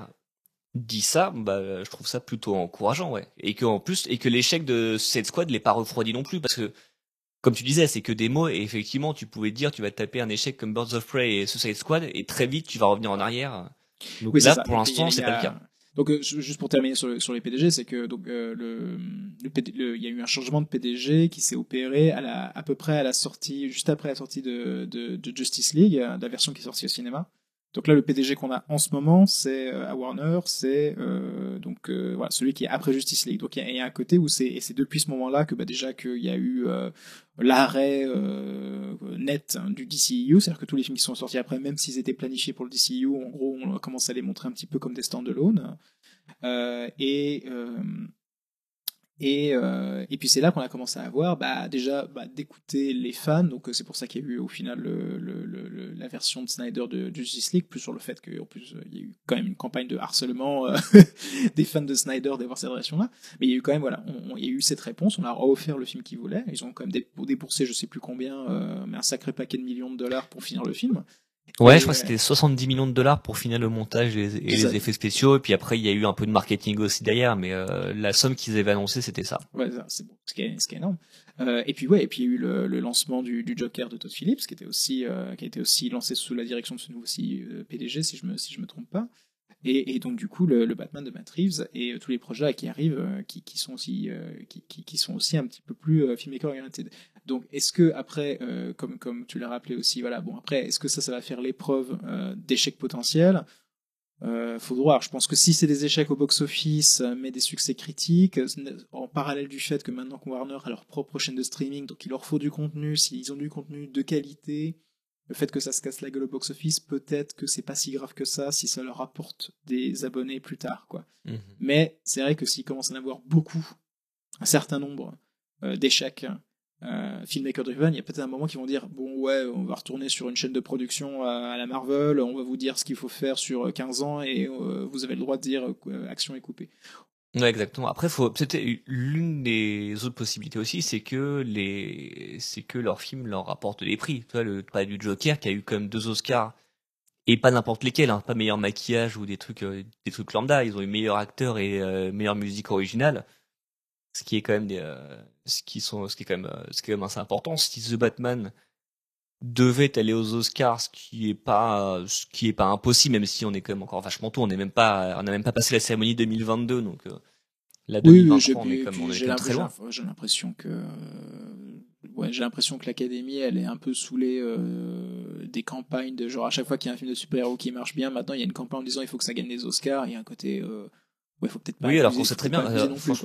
dit ça bah je trouve ça plutôt encourageant ouais et que en plus et que l'échec de cette squad l'est pas refroidi non plus parce que comme tu disais, c'est que des mots, et effectivement, tu pouvais te dire, tu vas te taper un échec comme Birds of Prey et Suicide Squad, et très vite, tu vas revenir en arrière. Donc Oui, là, pour l'instant, c'est a- pas le cas. Donc euh, ju- juste pour terminer sur, le- sur les PDG, c'est que donc euh, le, le PD le- il y a eu un changement de PDG qui s'est opéré à la à peu près à la sortie juste après la sortie de, de, de Justice League, la version qui est sortie au cinéma. Donc là, le PDG qu'on a en ce moment, c'est euh, à Warner, c'est euh, donc euh, celui qui est après Justice League. Donc il y a, un côté où c'est et c'est depuis ce moment-là que bah, déjà qu'il y a eu l'arrêt net hein, du DCU, c'est-à-dire que tous les films qui sont sortis après, même s'ils étaient planifiés pour le DCU, en gros, on commence à les montrer un petit peu comme des stand-alone. Et et, euh, et puis c'est là qu'on a commencé à avoir bah, déjà bah, d'écouter les fans. Donc euh, c'est pour ça qu'il y a eu au final le, le, le- la version de Snyder de, Justice League, plus sur le fait qu'en plus euh, il y a eu quand même une campagne de harcèlement euh, *laughs* des fans de Snyder d'avoir cette version-là. Mais il y a eu quand même voilà, il y a eu cette réponse. On leur a offert le film qu'ils voulaient. Ils ont quand même dé- dépoursé je sais plus combien, euh, mais un sacré paquet de millions de dollars pour finir le film. Ouais, Et, je crois que c'était 70 millions de dollars pour finir le montage et, les effets spéciaux. Et puis après, il y a eu un peu de marketing aussi derrière, mais euh, la somme qu'ils avaient annoncée, c'était ça. Ouais, c'est bon, ce qui est, ce qui est énorme. Euh, et puis ouais, et puis il y a eu le, le lancement du, du Joker de Todd Phillips, qui était aussi, euh, qui a été aussi lancé sous la direction de ce nouveau PDG, si je me, si je me trompe pas. Et, et donc du coup le, le Batman de Matt Reeves et tous les projets qui arrivent, qui, qui sont aussi, qui, sont aussi un petit peu plus filmmaker oriented. Donc est-ce que après, euh, comme comme tu l'as rappelé aussi, voilà, bon après, est-ce que ça, ça va faire l'épreuve euh, d'échecs potentiels? Euh, faut voir. Je pense que si c'est des échecs au box-office, mais des succès critiques, euh, en parallèle du fait que maintenant que Warner a leur propre chaîne de streaming, donc il leur faut du contenu, s'ils ont du contenu de qualité, le fait que ça se casse la gueule au box-office, peut-être que c'est pas si grave que ça si ça leur apporte des abonnés plus tard, quoi. Mhm. Mais c'est vrai que s'ils commencent à en avoir beaucoup, un certain nombre euh, d'échecs euh, filmmaker driven, il y a peut-être un moment qui vont dire bon ouais, on va retourner sur une chaîne de production à, la Marvel, on va vous dire ce qu'il faut faire sur 15 ans et euh, vous avez le droit de dire euh, action est coupée. Ouais, exactement. Après, faut l'une des autres possibilités aussi, c'est que les, c'est que leurs films leur rapportent des prix. Tu vois, le pas du Joker qui a eu même deux Oscars et pas n'importe lesquels, hein, pas meilleur maquillage ou des trucs, euh, des trucs lambda. Ils ont eu meilleur acteur et euh, meilleure musique originale, ce qui est quand même des, euh, ce qui sont, ce qui est quand même, euh, ce qui est quand même assez important. Si The Batman devait aller aux Oscars, ce qui est pas, ce qui est pas impossible, même si on est quand même encore vachement tôt. On n'est même pas, on n'a même pas passé la cérémonie 2022, donc. euh, la Oui, 2023, oui, j'ai on est comme, on est j'ai quand même très loin. l'impression j'ai l'impression que euh, ouais, j'ai l'impression que l'académie elle est un peu saoulée euh, des campagnes de genre à chaque fois qu'il y a un film de super-héros qui marche bien, maintenant il y a une campagne en disant il faut que ça gagne des Oscars, il y a un côté euh, ouais, faut peut-être pas Oui, alors qu'on sait très bien, euh, plus.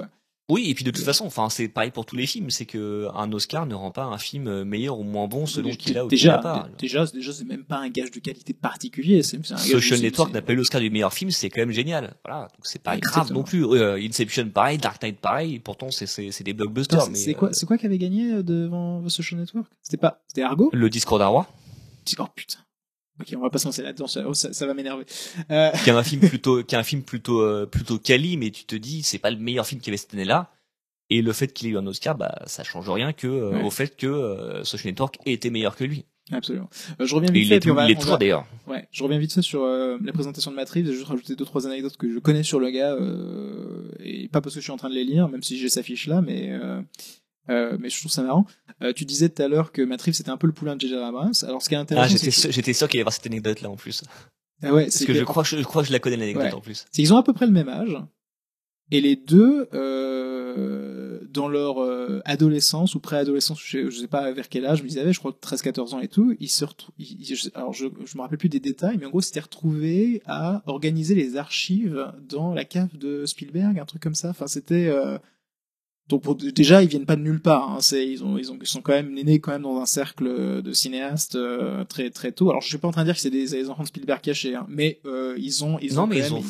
Oui, et puis de toute façon, enfin, c'est pareil pour tous les films, c'est que un Oscar ne rend pas un film meilleur ou moins bon selon qu'il a ou qu'il déjà, n'a pas. déjà, déjà, c'est même pas un gage de qualité particulier. C'est c'est un gage Social Network n'a pas eu l'Oscar du meilleur film, c'est quand même génial. Voilà, donc c'est pas grave non plus. Euh, Inception pareil, Dark Knight pareil, pourtant c'est c'est c'est des blockbusters. Mais C'est quoi, euh, c'est quoi qui avait gagné euh, devant Social Network? C'était pas, c'était Argo? Le discours d'un roi, Oh putain. Ok, on va pas se lancer là-dedans, ça, oh, ça, ça va m'énerver. Euh, qui est un film plutôt, qui est un film plutôt euh, plutôt quali, mais tu te dis c'est pas le meilleur film qu'il y avait cette année-là. Et le fait qu'il ait eu un Oscar, bah ça change rien que euh, Ouais. au fait que euh, Social Network ait été meilleur que lui. absolument. Euh, je reviens vite fait, il est toujours d'ailleurs. Ouais, je reviens vite fait sur euh, la présentation de Matrix. Je vais juste rajouter deux trois anecdotes que je connais sur le gars euh, et pas parce que je suis en train de les lire, même si j'ai sa fiche là, mais euh, mais je trouve ça marrant. Euh, tu disais tout à l'heure que Matrix c'était un peu le poulain de J.J. Abrams. Alors ce qui est intéressant, Ah, j'étais sûr, que- j'étais sûr qu'il allait y avoir cette anecdote là en plus. Ah ouais, Parce c'est que je crois, que je, je crois que je la connais l'anecdote Ouais. en plus. c'est qu'ils ont à peu près le même âge et les deux euh, dans leur adolescence ou préadolescence je, je sais pas vers quel âge mais ils avaient je crois 13 14 ans et tout ils se retrou- ils- ils- je- alors je je me rappelle plus des détails mais en gros ils s'étaient retrouvés à organiser les archives dans la cave de Spielberg un truc comme ça enfin c'était donc pour- déjà ils viennent pas de nulle part hein. c'est ils ont ils ont ils sont quand même nés quand même dans un cercle de cinéastes euh, très très tôt alors je suis pas en train de dire que c'est des, des enfants de Spielberg cachés hein, mais euh, ils ont ils Non, ont mais quand ils même- ont-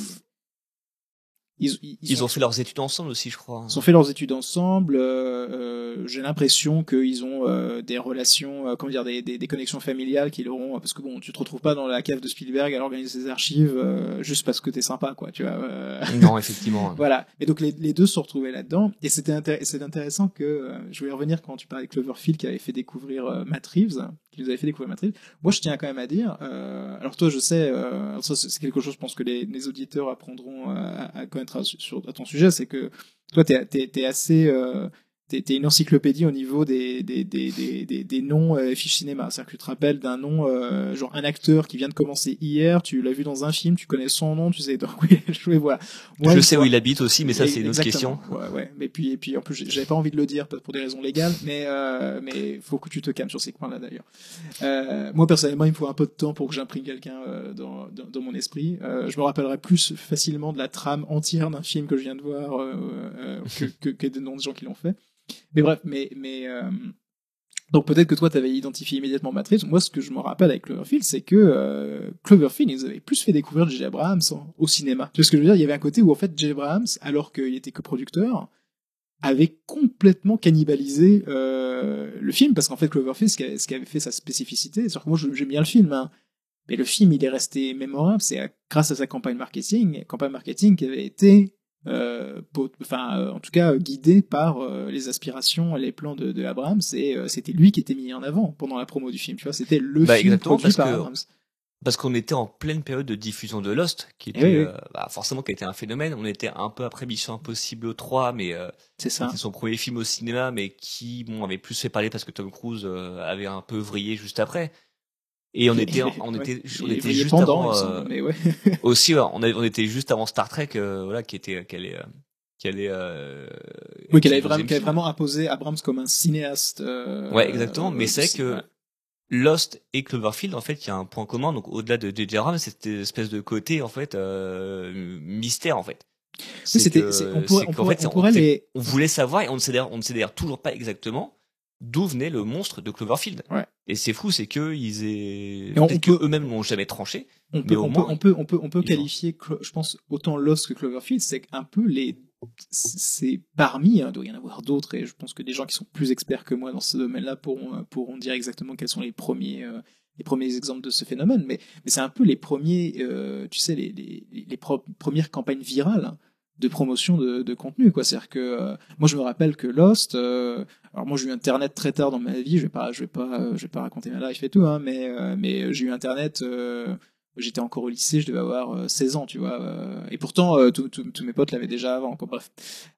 ils, ils, Ils ont fait leurs études ensemble aussi, je crois. ils ont fait leurs études ensemble. euh, euh, J'ai l'impression qu'ils ont euh, des relations, euh, comment dire, des, des, des connexions familiales qu'ils auront, parce que bon, tu te retrouves pas dans la cave de Spielberg à organiser ses archives euh, juste parce que t'es sympa, quoi, tu vois. euh, Non, effectivement. *laughs* voilà. Et donc les, les deux se sont retrouvés là-dedans. Et c'était intér- c'est intéressant que euh, je voulais revenir quand tu parlais de Cloverfield qui avait fait découvrir Matt Reeves, qui nous avait fait découvrir Reeves. Moi, je tiens quand même à dire. euh, alors toi, je sais, euh, ça c'est quelque chose, je pense que les, les auditeurs apprendront euh, à, à connaître à, sur, à ton sujet, c'est que toi, t'es es, assez euh, t'es une encyclopédie au niveau des des des des, des, des noms euh, fiches cinéma. C'est-à-dire que tu te rappelles d'un nom, euh, genre un acteur qui vient de commencer hier, tu l'as vu dans un film, tu connais son nom, tu sais donc oui, je voilà. Moi, je sais où il habite aussi, mais ça c'est une autre question. Ouais, ouais. Mais puis, et puis, en plus, j'avais pas envie de le dire pour des raisons légales, mais euh, mais faut que tu te calmes sur ces points-là d'ailleurs. Euh, moi personnellement, il me faut un peu de temps pour que j'imprime quelqu'un euh, dans, dans dans mon esprit. Euh, je me rappellerai plus facilement de la trame entière d'un film que je viens de voir que, *laughs* que que des noms de gens qui l'ont fait. Mais bref, mais mais euh, donc peut-être que toi, tu avais identifié immédiatement Matrix. Moi, ce que je me rappelle avec Cloverfield, c'est que euh, Cloverfield, ils avaient plus fait découvrir J.J. Abrams au cinéma. Tu vois ce que je veux dire? Il y avait un côté où en fait, J.J. Abrams, alors qu'il était que producteur, avait complètement cannibalisé euh, le film parce qu'en fait, Cloverfield, ce qui, avait, fait sa spécificité, c'est que moi, j'aime bien le film, hein, mais le film, il est resté mémorable. C'est à- grâce à sa campagne marketing, campagne marketing qui avait été euh, pot- enfin euh, en tout cas euh, guidé par euh, les aspirations et les plans de, de Abrams et c'était lui qui était mis en avant pendant la promo du film tu vois c'était le Bah, film produit parce par que- Abrams Parce qu'on était en pleine période de diffusion de Lost, qui était Eh oui, oui. euh, bah, forcément qui a été un phénomène. On était un peu après Mission Impossible 3, mais c'est ça son premier film au cinéma, mais qui bon avait plus fait parler parce que Tom Cruise avait un peu vrillé juste après. Et on était, on Ouais. était, on Il est était juste pendant, avant. euh, mais ouais *laughs* aussi, ouais, on, on était juste avant Star Trek, euh, voilà, qui était, qui allait, euh, qui allait. euh, oui qui qu'elle avait est vraiment qu'elle vraiment imposé Abrams comme un cinéaste euh, Ouais, exactement. Mais euh, c'est que ouais. Lost et Cloverfield, en fait, il y a un point commun. Donc, au-delà de J.J. Abrams, cette espèce de côté, en fait, euh, mystère, en fait. Oui, c'était on pourrait on pourrait, fait, on on pourrait les on voulait savoir et on ne sait d'ailleurs, on ne sait d'ailleurs toujours pas exactement d'où venait le monstre de Cloverfield. Ouais. Et c'est fou, c'est que ils aient, Et on peut-être peut- que eux-mêmes l'ont jamais tranché. on peut, au on, moins, peut, on peut, on peut, on peut ils qualifier, je pense, autant Lost que Cloverfield, c'est un peu les, c'est parmi, hein, il doit y en avoir d'autres, et je pense que des gens qui sont plus experts que moi dans ce domaine-là pourront, euh, pourront dire exactement quels sont les premiers, euh, les premiers exemples de ce phénomène, mais, mais c'est un peu les premiers, euh, tu sais, les, premières campagnes virales hein, de promotion de, de contenu, quoi. C'est-à-dire que, euh, moi, je me rappelle que Lost, euh, alors moi, j'ai eu Internet très tard dans ma vie, je vais pas, je vais pas, euh, je vais pas raconter ma life et tout, hein, mais, mais j'ai eu Internet, J'étais encore au lycée, je devais avoir euh, 16 ans, tu vois. et pourtant, tous mes potes l'avaient déjà avant, quoi. Bref.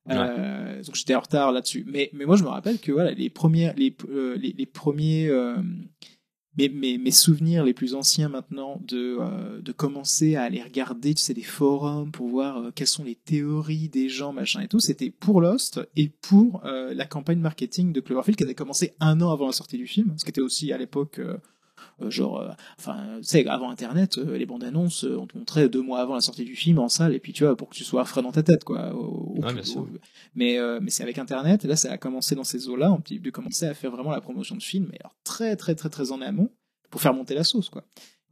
Donc j'étais en retard là-dessus. Mais, mais moi, je me rappelle que voilà, les premières, les, les, les premiers, mes, mes, souvenirs les plus anciens maintenant de, euh, de commencer à aller regarder, tu sais, des forums pour voir euh, quelles sont les théories des gens, machin et tout, c'était pour Lost et pour euh, la campagne marketing de Cloverfield qui avait commencé un an avant la sortie du film, ce qui était aussi à l'époque. Euh, genre, euh, enfin, tu sais, avant Internet, euh, les bandes annonces, on te montrait deux mois avant la sortie du film en salle, et puis tu vois, pour que tu sois frais dans ta tête, quoi. au- au Ouais, plus- bien sûr. au- mais mais c'est avec Internet, et là, ça a commencé dans ces eaux-là, on peut commencer à faire vraiment la promotion de films, mais alors très très très très en amont, pour faire monter la sauce, quoi.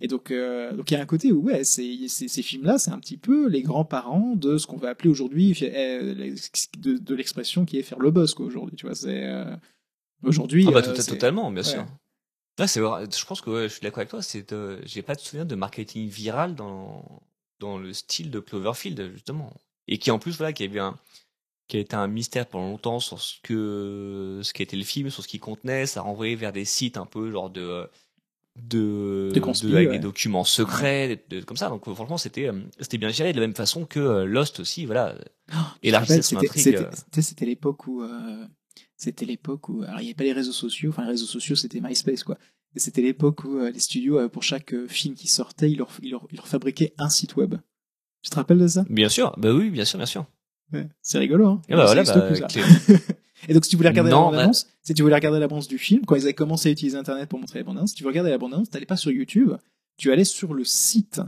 Et donc, euh, donc il y a un côté où ouais, c'est- ces films-là, c'est un petit peu les grands-parents de ce qu'on va appeler aujourd'hui euh, de, de l'expression qui est faire le buzz, quoi. Aujourd'hui, tu vois, c'est euh, aujourd'hui. Ah bah, totalement, bien ouais. sûr. Là, c'est vrai. Je pense que ouais, je suis d'accord avec toi. C'est, euh, j'ai pas de souvenir de marketing viral dans dans le style de Cloverfield justement, et qui en plus voilà, qui un qui a été un mystère pendant longtemps sur ce que ce qu'était le film, sur ce qu'il contenait. Ça renvoyait vers des sites un peu genre de de, De conspi, avec ouais. des documents secrets, de- comme ça. Donc franchement, c'était euh, c'était bien géré de la même façon que euh, Lost aussi. Voilà, rappelle, son c'était- euh. c'était- c'était l'époque où euh, c'était l'époque où alors il n'y avait pas les réseaux sociaux, enfin les réseaux sociaux c'était MySpace quoi. Et c'était l'époque où euh, les studios euh, pour chaque euh, film qui sortait, ils leur, ils leur, ils leur fabriquaient un site web. Tu te rappelles de ça? Bien sûr, bah oui, bien sûr, bien sûr. Ouais, C'est rigolo hein. Et bah voilà, bah, plus, *laughs* Et donc si tu voulais regarder Non, la bande-annonce, si tu voulais regarder la bande du film, quand ils avaient commencé à utiliser Internet pour montrer la bande-annonce, si tu veux regarder la bande-annonce, t'allais pas sur YouTube, tu allais sur le site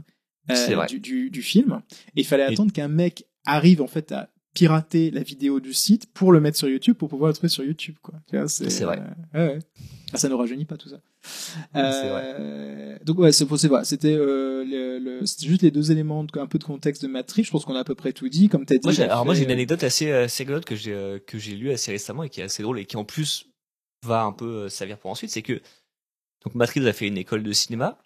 euh, du, du, du film, et il fallait Et- attendre qu'un mec arrive en fait à pirater la vidéo du site pour le mettre sur YouTube pour pouvoir le trouver sur YouTube quoi. C'est vrai. euh, ouais, ouais. Ah, ça ne rajeunit pas tout ça. Euh, donc ouais, c'est c'est voilà, c'était euh, le, le- c'était juste les deux éléments, de, un peu de contexte de Matrix. Je pense qu'on a à peu près tout dit, comme t'as dit. Moi, alors moi j'ai une anecdote assez, euh, assez rigolote que j'ai euh, que j'ai lue assez récemment et qui est assez drôle et qui en plus va un peu servir pour ensuite, c'est que donc Matrix a fait une école de cinéma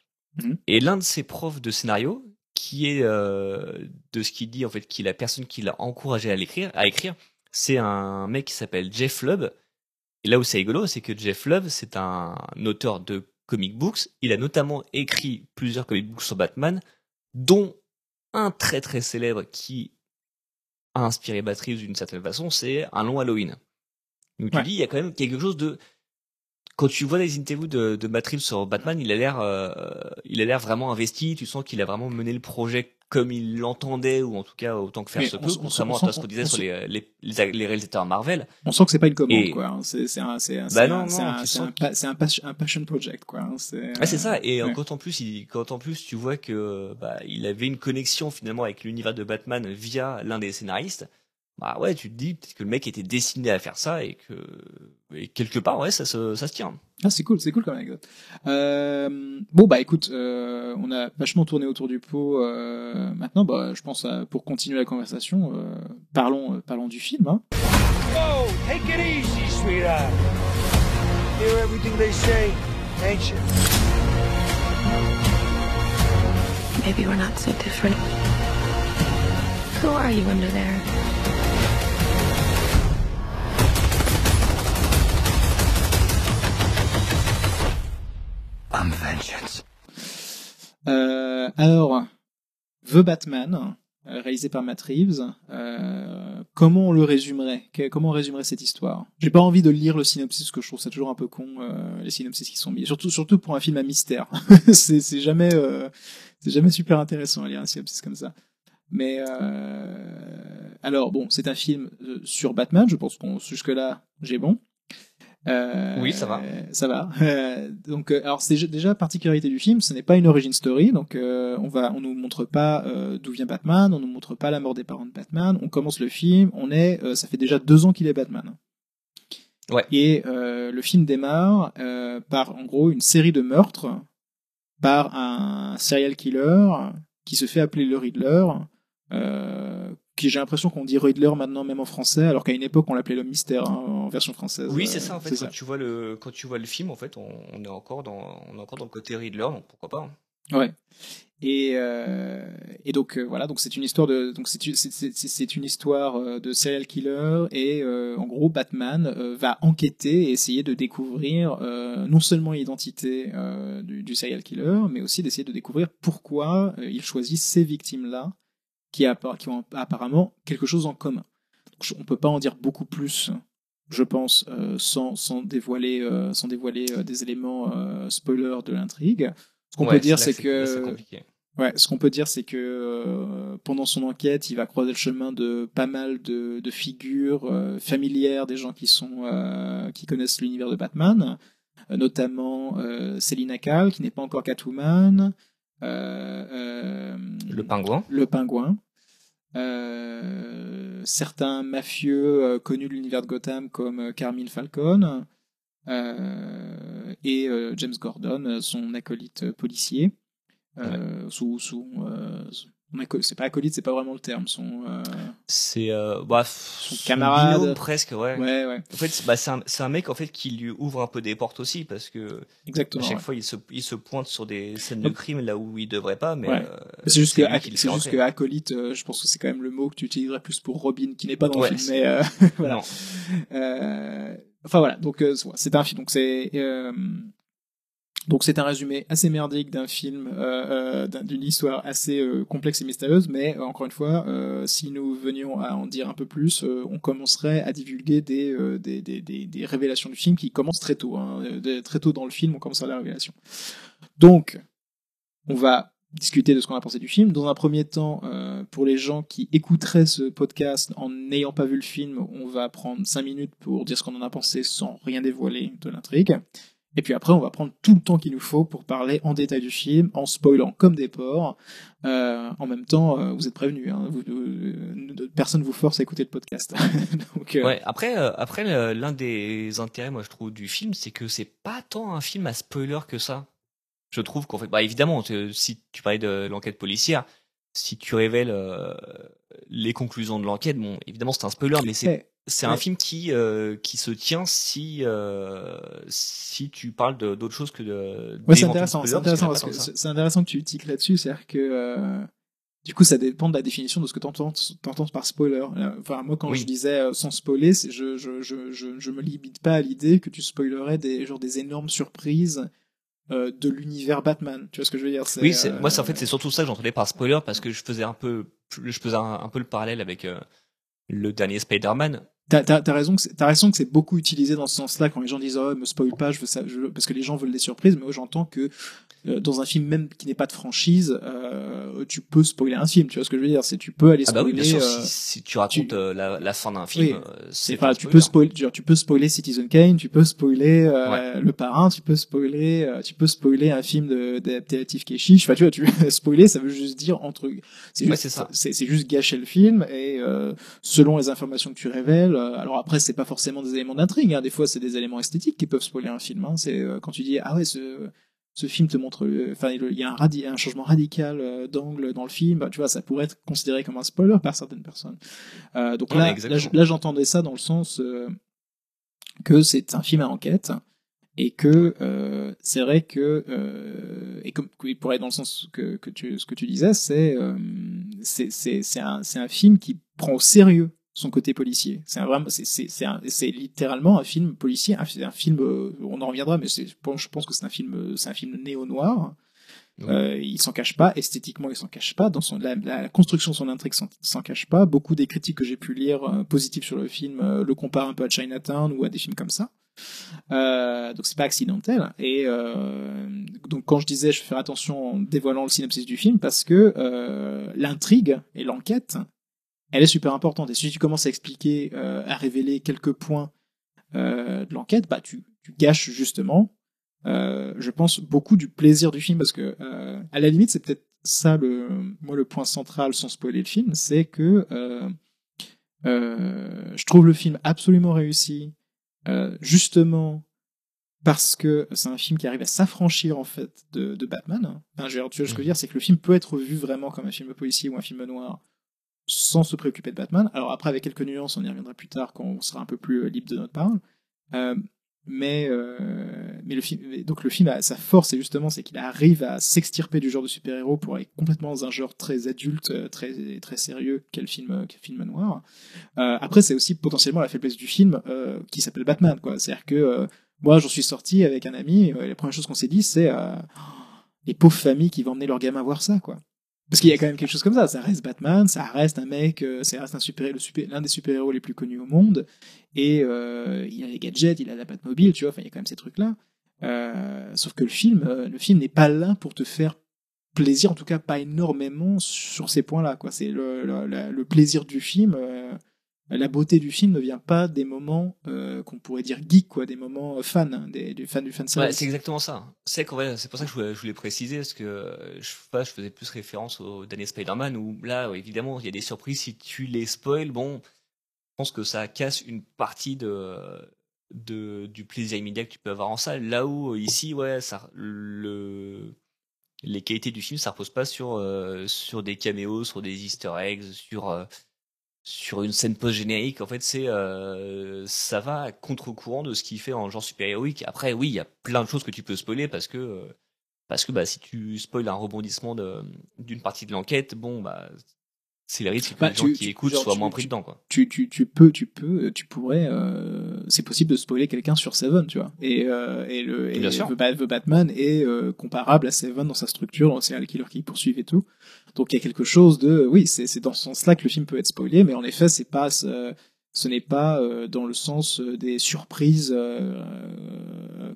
Mhm. et l'un de ses profs de scénario qui est euh, de ce qu'il dit en fait qui est la personne qui l'a encouragé à l'écrire à écrire, c'est un mec qui s'appelle Jeff Lubb. Et là où c'est rigolo, c'est que Jeff Lubb, c'est un auteur de comic books. Il a notamment écrit plusieurs comic books sur Batman, dont un très très célèbre qui a inspiré Matrix d'une certaine façon, c'est Un long Halloween. Donc tu Ouais. dis, il y a quand même quelque chose de quand tu vois les interviews de, de Matt Reeves sur Batman, il a l'air, euh, il a l'air vraiment investi. Tu sens qu'il a vraiment mené le projet comme il l'entendait, ou en tout cas autant que faire se peut, contrairement on à ce qu'on disait sur les, les, les, réalisateurs Marvel. On sent que c'est pas une commande, Et- quoi. hein. C'est un, c'est un, Bah c'est un, un, un, un, pas- un passion project, quoi. hein. C'est, Ah, c'est ça. Et euh, ouais. quand en plus, il, quand en plus tu vois que bah, il avait une connexion finalement avec l'univers de Batman via l'un des scénaristes. Bah ouais, tu te dis peut-être que le mec était destiné à faire ça et que et quelque part ouais ça se ça se tient. Ah, c'est cool, c'est cool comme anecdote. Euh, bon, bah écoute, euh, on a vachement tourné autour du pot. Euh, maintenant, bah, je pense à, pour continuer la conversation, euh, parlons, euh, parlons du film. Hein. Whoa, take it easy, sweetheart. Hear everything they say, ain't you? Maybe we're not so different. Who are you under there? I'm vengeance. Euh, alors, The Batman, euh, réalisé par Matt Reeves. euh, comment on le résumerait? Comment on résumerait cette histoire? J'ai pas envie de lire le synopsis parce que je trouve ça toujours un peu con les synopsis qui sont mis. Surtout, surtout pour un film à mystère. *laughs* c'est jamais, jamais super intéressant à lire un synopsis comme ça. Mais alors bon, c'est un film sur Batman. Je pense qu'on jusque là j'ai bon. Euh, Oui, ça va. Ça va. Euh, donc, euh, alors c'est déjà- particularité du film, ce n'est pas une origin story, donc on va, on nous montre pas d'où vient Batman, on nous montre pas la mort des parents de Batman. On commence le film, on est, ça fait déjà deux ans qu'il est Batman. Ouais. Et euh, le film démarre euh, par en gros une série de meurtres par un serial killer qui se fait appeler le Riddler. Qui j'ai l'impression qu'on dit Riddler maintenant même en français, alors qu'à une époque on l'appelait l'homme mystère hein, en version française. Oui Euh, c'est ça en fait. Quand tu vois le quand tu vois le film en fait on, on est encore dans on est encore dans le côté Riddler donc pourquoi pas. hein. Ouais. Et, euh, et donc euh, voilà, donc c'est une histoire de donc c'est c'est- une histoire de serial killer et euh, en gros Batman va enquêter et essayer de découvrir non seulement l'identité du, du serial killer, mais aussi d'essayer de découvrir pourquoi il choisit ces victimes là qui, ont apparemment quelque chose en commun. Donc, on peut pas en dire beaucoup plus, je pense, euh, sans sans dévoiler euh, sans dévoiler euh, des éléments spoilers de l'intrigue. Ce qu'on Ouais, peut dire, c'est que. Ouais, ce qu'on peut dire, c'est que pendant son enquête, il va croiser le chemin de pas mal de, de figures familières des gens qui sont qui connaissent l'univers de Batman, notamment Selina Kyle, qui n'est pas encore Catwoman, Le pingouin. le pingouin, euh, certains mafieux euh, connus de l'univers de Gotham comme euh, Carmine Falcone euh, et euh, James Gordon, euh, son acolyte euh, policier. Euh, sous, euh, c'est pas acolyte, c'est pas vraiment le terme. Son, euh, C'est euh, bah, son camarade. binôme, presque ouais. ouais, ouais, En fait, c'est- bah, c'est un, c'est un mec en fait qui lui ouvre un peu des portes aussi parce que à exactement. chaque ouais. fois il se, il se pointe sur des scènes de crime là où il devrait pas, mais euh, C'est juste que, fait juste que acolyte, euh, je pense que c'est quand même le mot que tu utiliserais plus pour Robin, qui n'est pas dans le film, mais euh, *laughs* voilà. Euh, enfin voilà, donc euh, c'est un film. Donc c'est euh, donc c'est un résumé assez merdique d'un film, euh, euh, d'un- d'une histoire assez euh, complexe et mystérieuse. Mais encore une fois, si nous venions à en dire un peu plus, on commencerait à divulguer des, des, des, des, révélations du film qui commencent très tôt. Hein. Très tôt dans le film, on commence à la révélation. Donc, on va discuter de ce qu'on a pensé du film. Dans un premier temps, pour les gens qui écouteraient ce podcast en n'ayant pas vu le film, on va prendre 5 minutes pour dire ce qu'on en a pensé sans rien dévoiler de l'intrigue. Et puis après, on va prendre tout le temps qu'il nous faut pour parler en détail du film, en spoilant comme des porcs. Euh, en même temps, euh, vous êtes prévenus, hein, euh, personne vous force à écouter le podcast. *laughs* Après, après l'un des intérêts, moi, je trouve, du film, c'est que c'est pas tant un film à spoiler que ça. Je trouve qu'en fait, bah, évidemment, si tu parlais de l'enquête policière, si tu révèles euh, les conclusions de l'enquête, bon, évidemment, c'est un spoiler, mais c'est mais- c'est ouais. un film qui euh, qui se tient si euh, si tu parles d'autre chose que de. Ouais, c'est intéressant, c'est que intéressant tu tiques là-dessus, c'est-à-dire que du coup, ça dépend de la définition de ce que t'entends t'entends par spoiler. Enfin, moi, quand Oui. je disais euh, sans spoiler, je, je, je, je me limite pas à l'idée que tu spoilerais des genre des énormes surprises euh, de l'univers Batman. Tu vois ce que je veux dire Oui, euh, moi, c'est en fait, c'est surtout ça que j'entendais par spoiler parce que je faisais un peu, je faisais un, un peu le parallèle avec euh, le dernier Spider-Man T'as, raison que c'est, t'as raison que c'est beaucoup utilisé dans ce sens-là quand les gens disent oh me spoil pas je veux ça je veux- parce que les gens veulent des surprises mais moi j'entends que dans un film même qui n'est pas de franchise euh, tu peux spoiler un film tu vois ce que je veux dire c'est tu peux aller Ah bah oui, spoiler bien sûr, euh, si, si tu racontes tu- euh, la, la fin d'un film, Oui. euh, c'est pas tu peux spoiler. genre, tu peux spoiler Citizen Kane tu peux spoiler euh, le parrain tu peux spoiler euh, tu peux spoiler un film de d'adaptatif Keshish enfin tu vois tu *laughs* spoiler ça veut juste dire entre c'est Ouais, juste, c'est juste gâcher le film et euh, selon les informations que tu révèles euh, alors après c'est pas forcément des éléments d'intrigue hein, des fois c'est des éléments esthétiques qui peuvent spoiler un film hein. c'est euh, quand tu dis ah ouais ce ce film te montre le- enfin il y a un, changement radical euh, d'angle dans le film bah, tu vois ça pourrait être considéré comme un spoiler par certaines personnes. Euh, donc Ouais, là, là, j'entendais ça dans le sens euh, que c'est un film à enquête et que euh, c'est vrai que euh, et comme pour aller dans le sens que, que tu ce que tu disais c'est euh, un c'est un film qui prend au sérieux son côté policier. C'est vraiment c'est littéralement un film policier un, un film euh, on en reviendra mais je pense que c'est un film euh, c'est un film néo noir euh, il s'en cache pas esthétiquement il s'en cache pas. Dans son la, construction de son intrigue s'en s'en cache pas. Beaucoup des critiques que j'ai pu lire euh, positives sur le film euh, le comparent un peu à Chinatown ou à des films comme ça. Euh, donc c'est pas accidentel. Et euh, donc quand je disais je vais faire attention en dévoilant le synopsis du film parce que euh, l'intrigue et l'enquête elle est super importante. Et si tu commences à expliquer euh, à révéler quelques points euh, de l'enquête bah tu, tu gâches justement euh, je pense beaucoup du plaisir du film. Parce que à la limite c'est peut-être ça le moi le point central sans spoiler le film c'est que je trouve le film absolument réussi justement parce que c'est un film qui arrive à s'affranchir en fait de, de Batman. Enfin, je veux dire, tu vois, ce que je veux dire, c'est que le film peut être vu vraiment comme un film policier ou un film noir sans se préoccuper de Batman. Alors après, avec quelques nuances, on y reviendra plus tard quand on sera un peu plus euh, libre de notre parole. Euh, mais euh, mais le film, donc le film, sa force, c'est justement, c'est qu'il arrive à s'extirper du genre de super-héros pour aller complètement dans un genre très adulte, très très sérieux, quel film, quel film noir. Après, c'est aussi potentiellement la faiblesse du film qui s'appelle Batman. C'est-à-dire que moi, j'en suis sorti avec un ami, euh, la première chose qu'on s'est dit, c'est les pauvres familles qui vont emmener leurs gamins voir ça, quoi. Parce qu'il y a quand même quelque chose comme ça. Ça reste Batman, ça reste un mec, euh, ça reste un super, le l'un des super-héros les plus connus au monde. Et euh, il a les gadgets, il a la Batmobile, tu vois. Il y a quand même ces trucs-là. Euh, sauf que le film, le film n'est pas là pour te faire plaisir, en tout cas pas énormément sur ces points-là. Quoi, c'est le, plaisir du film. La beauté du film ne vient pas des moments euh, qu'on pourrait dire geek, quoi, des moments fans, hein, des, du fan du fan Ouais, service. c'est exactement ça. C'est c'est pour ça que je voulais, je voulais préciser, parce que euh, je, sais pas, je faisais plus référence au dernier Spider-Man, où là, évidemment, il y a des surprises. Si tu les spoil, bon, je pense que ça casse une partie de, de, du plaisir immédiat que tu peux avoir en salle. Là où, euh, ici, ouais, ça, le, les qualités du film, ça repose pas sur, euh, sur des caméos, sur des easter eggs, sur, euh, sur une scène post-générique. En fait, c'est, euh, ça va contre-courant de ce qu'il fait en genre super-héroïque. Après, oui, il y a plein de choses que tu peux spoiler parce que, euh, parce que, bah, si tu spoiles un rebondissement d'une partie de l'enquête, bon, bah, c'est le risque que Bah, les gens tu- qui tu- écoutent genre, soient tu- moins pris dedans, quoi. tu, tu, tu peux, tu peux, tu pourrais, euh, c'est possible de spoiler quelqu'un sur Seven, tu vois. Et, euh, et le, et Bien sûr. The, Ba- The Batman est euh, comparable à Seven dans sa structure, dans le serial killer qui poursuivent et tout. Donc il y a quelque chose de, oui, c'est, c'est dans ce sens-là que le film peut être spoilé, mais en effet, c'est pas, ce, ce n'est pas euh, dans le sens euh, des surprises euh,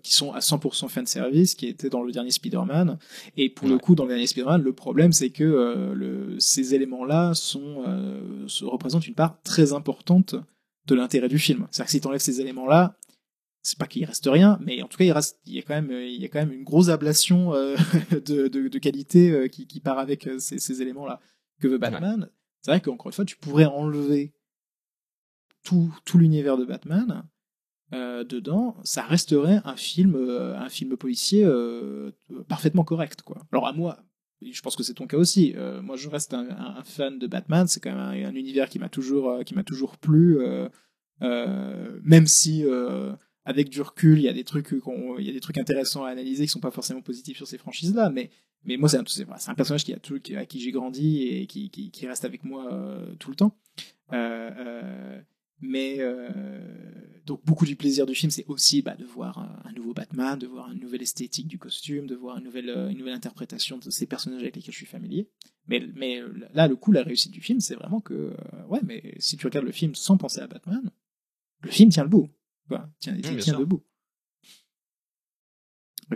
qui sont à 100% fan service, qui étaient dans le dernier Spider-Man. Et pour le coup, dans le dernier Spider-Man, le problème, c'est que euh, le, ces éléments-là sont, euh, se représentent une part très importante de l'intérêt du film. C'est-à-dire que si tu enlèves ces éléments-là, c'est pas qu'il reste rien, mais en tout cas, il, reste, il, y, a quand même, il y a quand même une grosse ablation euh, *laughs* de, de, de qualité euh, qui, qui part avec euh, ces, ces éléments-là. Que veut Batman C'est vrai qu'encore une fois, tu pourrais enlever tout, tout l'univers de Batman euh, dedans, ça resterait un film, euh, un film policier euh, parfaitement correct, quoi. Alors à moi, je pense que c'est ton cas aussi. moi, je reste un, fan de Batman. C'est quand même un, un univers qui m'a toujours, qui m'a toujours plu, même si avec du recul, il y a des trucs il y a des trucs intéressants à analyser qui sont pas forcément positifs sur ces franchises-là, mais mais moi, c'est un, personnage qui a tout, à qui j'ai grandi et qui, qui, reste avec moi tout le temps. Mais euh, donc beaucoup du plaisir du film, c'est aussi bah, de voir un, nouveau Batman, de voir une nouvelle esthétique du costume, de voir une nouvelle, euh, une nouvelle interprétation de ces personnages avec lesquels je suis familier. Mais, mais euh, là, le coup, la réussite du film, c'est vraiment que, ouais, mais si tu regardes le film sans penser à Batman, le film tient le bout. Tient, tient debout.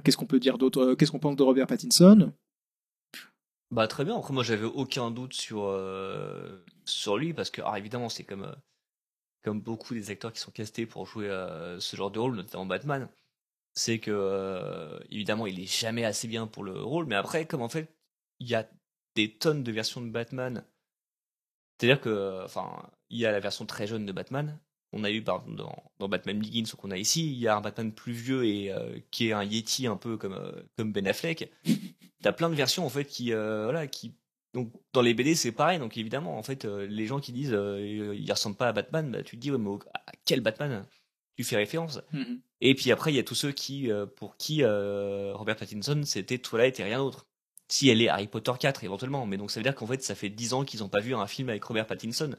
Qu'est-ce qu'on peut dire d'autre Qu'est-ce qu'on pense de Robert Pattinson? Bah très bien. Après moi j'avais aucun doute sur euh, sur lui parce que alors, évidemment c'est comme euh, comme beaucoup des acteurs qui sont castés pour jouer euh, ce genre de rôle, notamment Batman. C'est que euh, évidemment il est jamais assez bien pour le rôle, mais après comme en fait il y a des tonnes de versions de Batman. C'est-à-dire que enfin il y a la version très jeune de Batman. On a eu par exemple dans, dans Batman Begins ce qu'on a ici, il y a un Batman plus vieux et euh, qui est un Yeti un peu comme euh, comme Ben Affleck. *laughs* T'as plein de versions en fait qui euh, voilà qui donc dans les BD c'est pareil. Donc évidemment en fait euh, les gens qui disent euh, il ressemble pas à Batman bah, tu te dis ouais, mais au- à quel Batman tu fais référence? Et puis après il y a tous ceux qui euh, pour qui euh, Robert Pattinson c'était Twilight et rien d'autre. Si elle est Harry Potter 4 éventuellement. Mais donc ça veut dire qu'en fait ça fait 10 ans qu'ils ont pas vu un film avec Robert Pattinson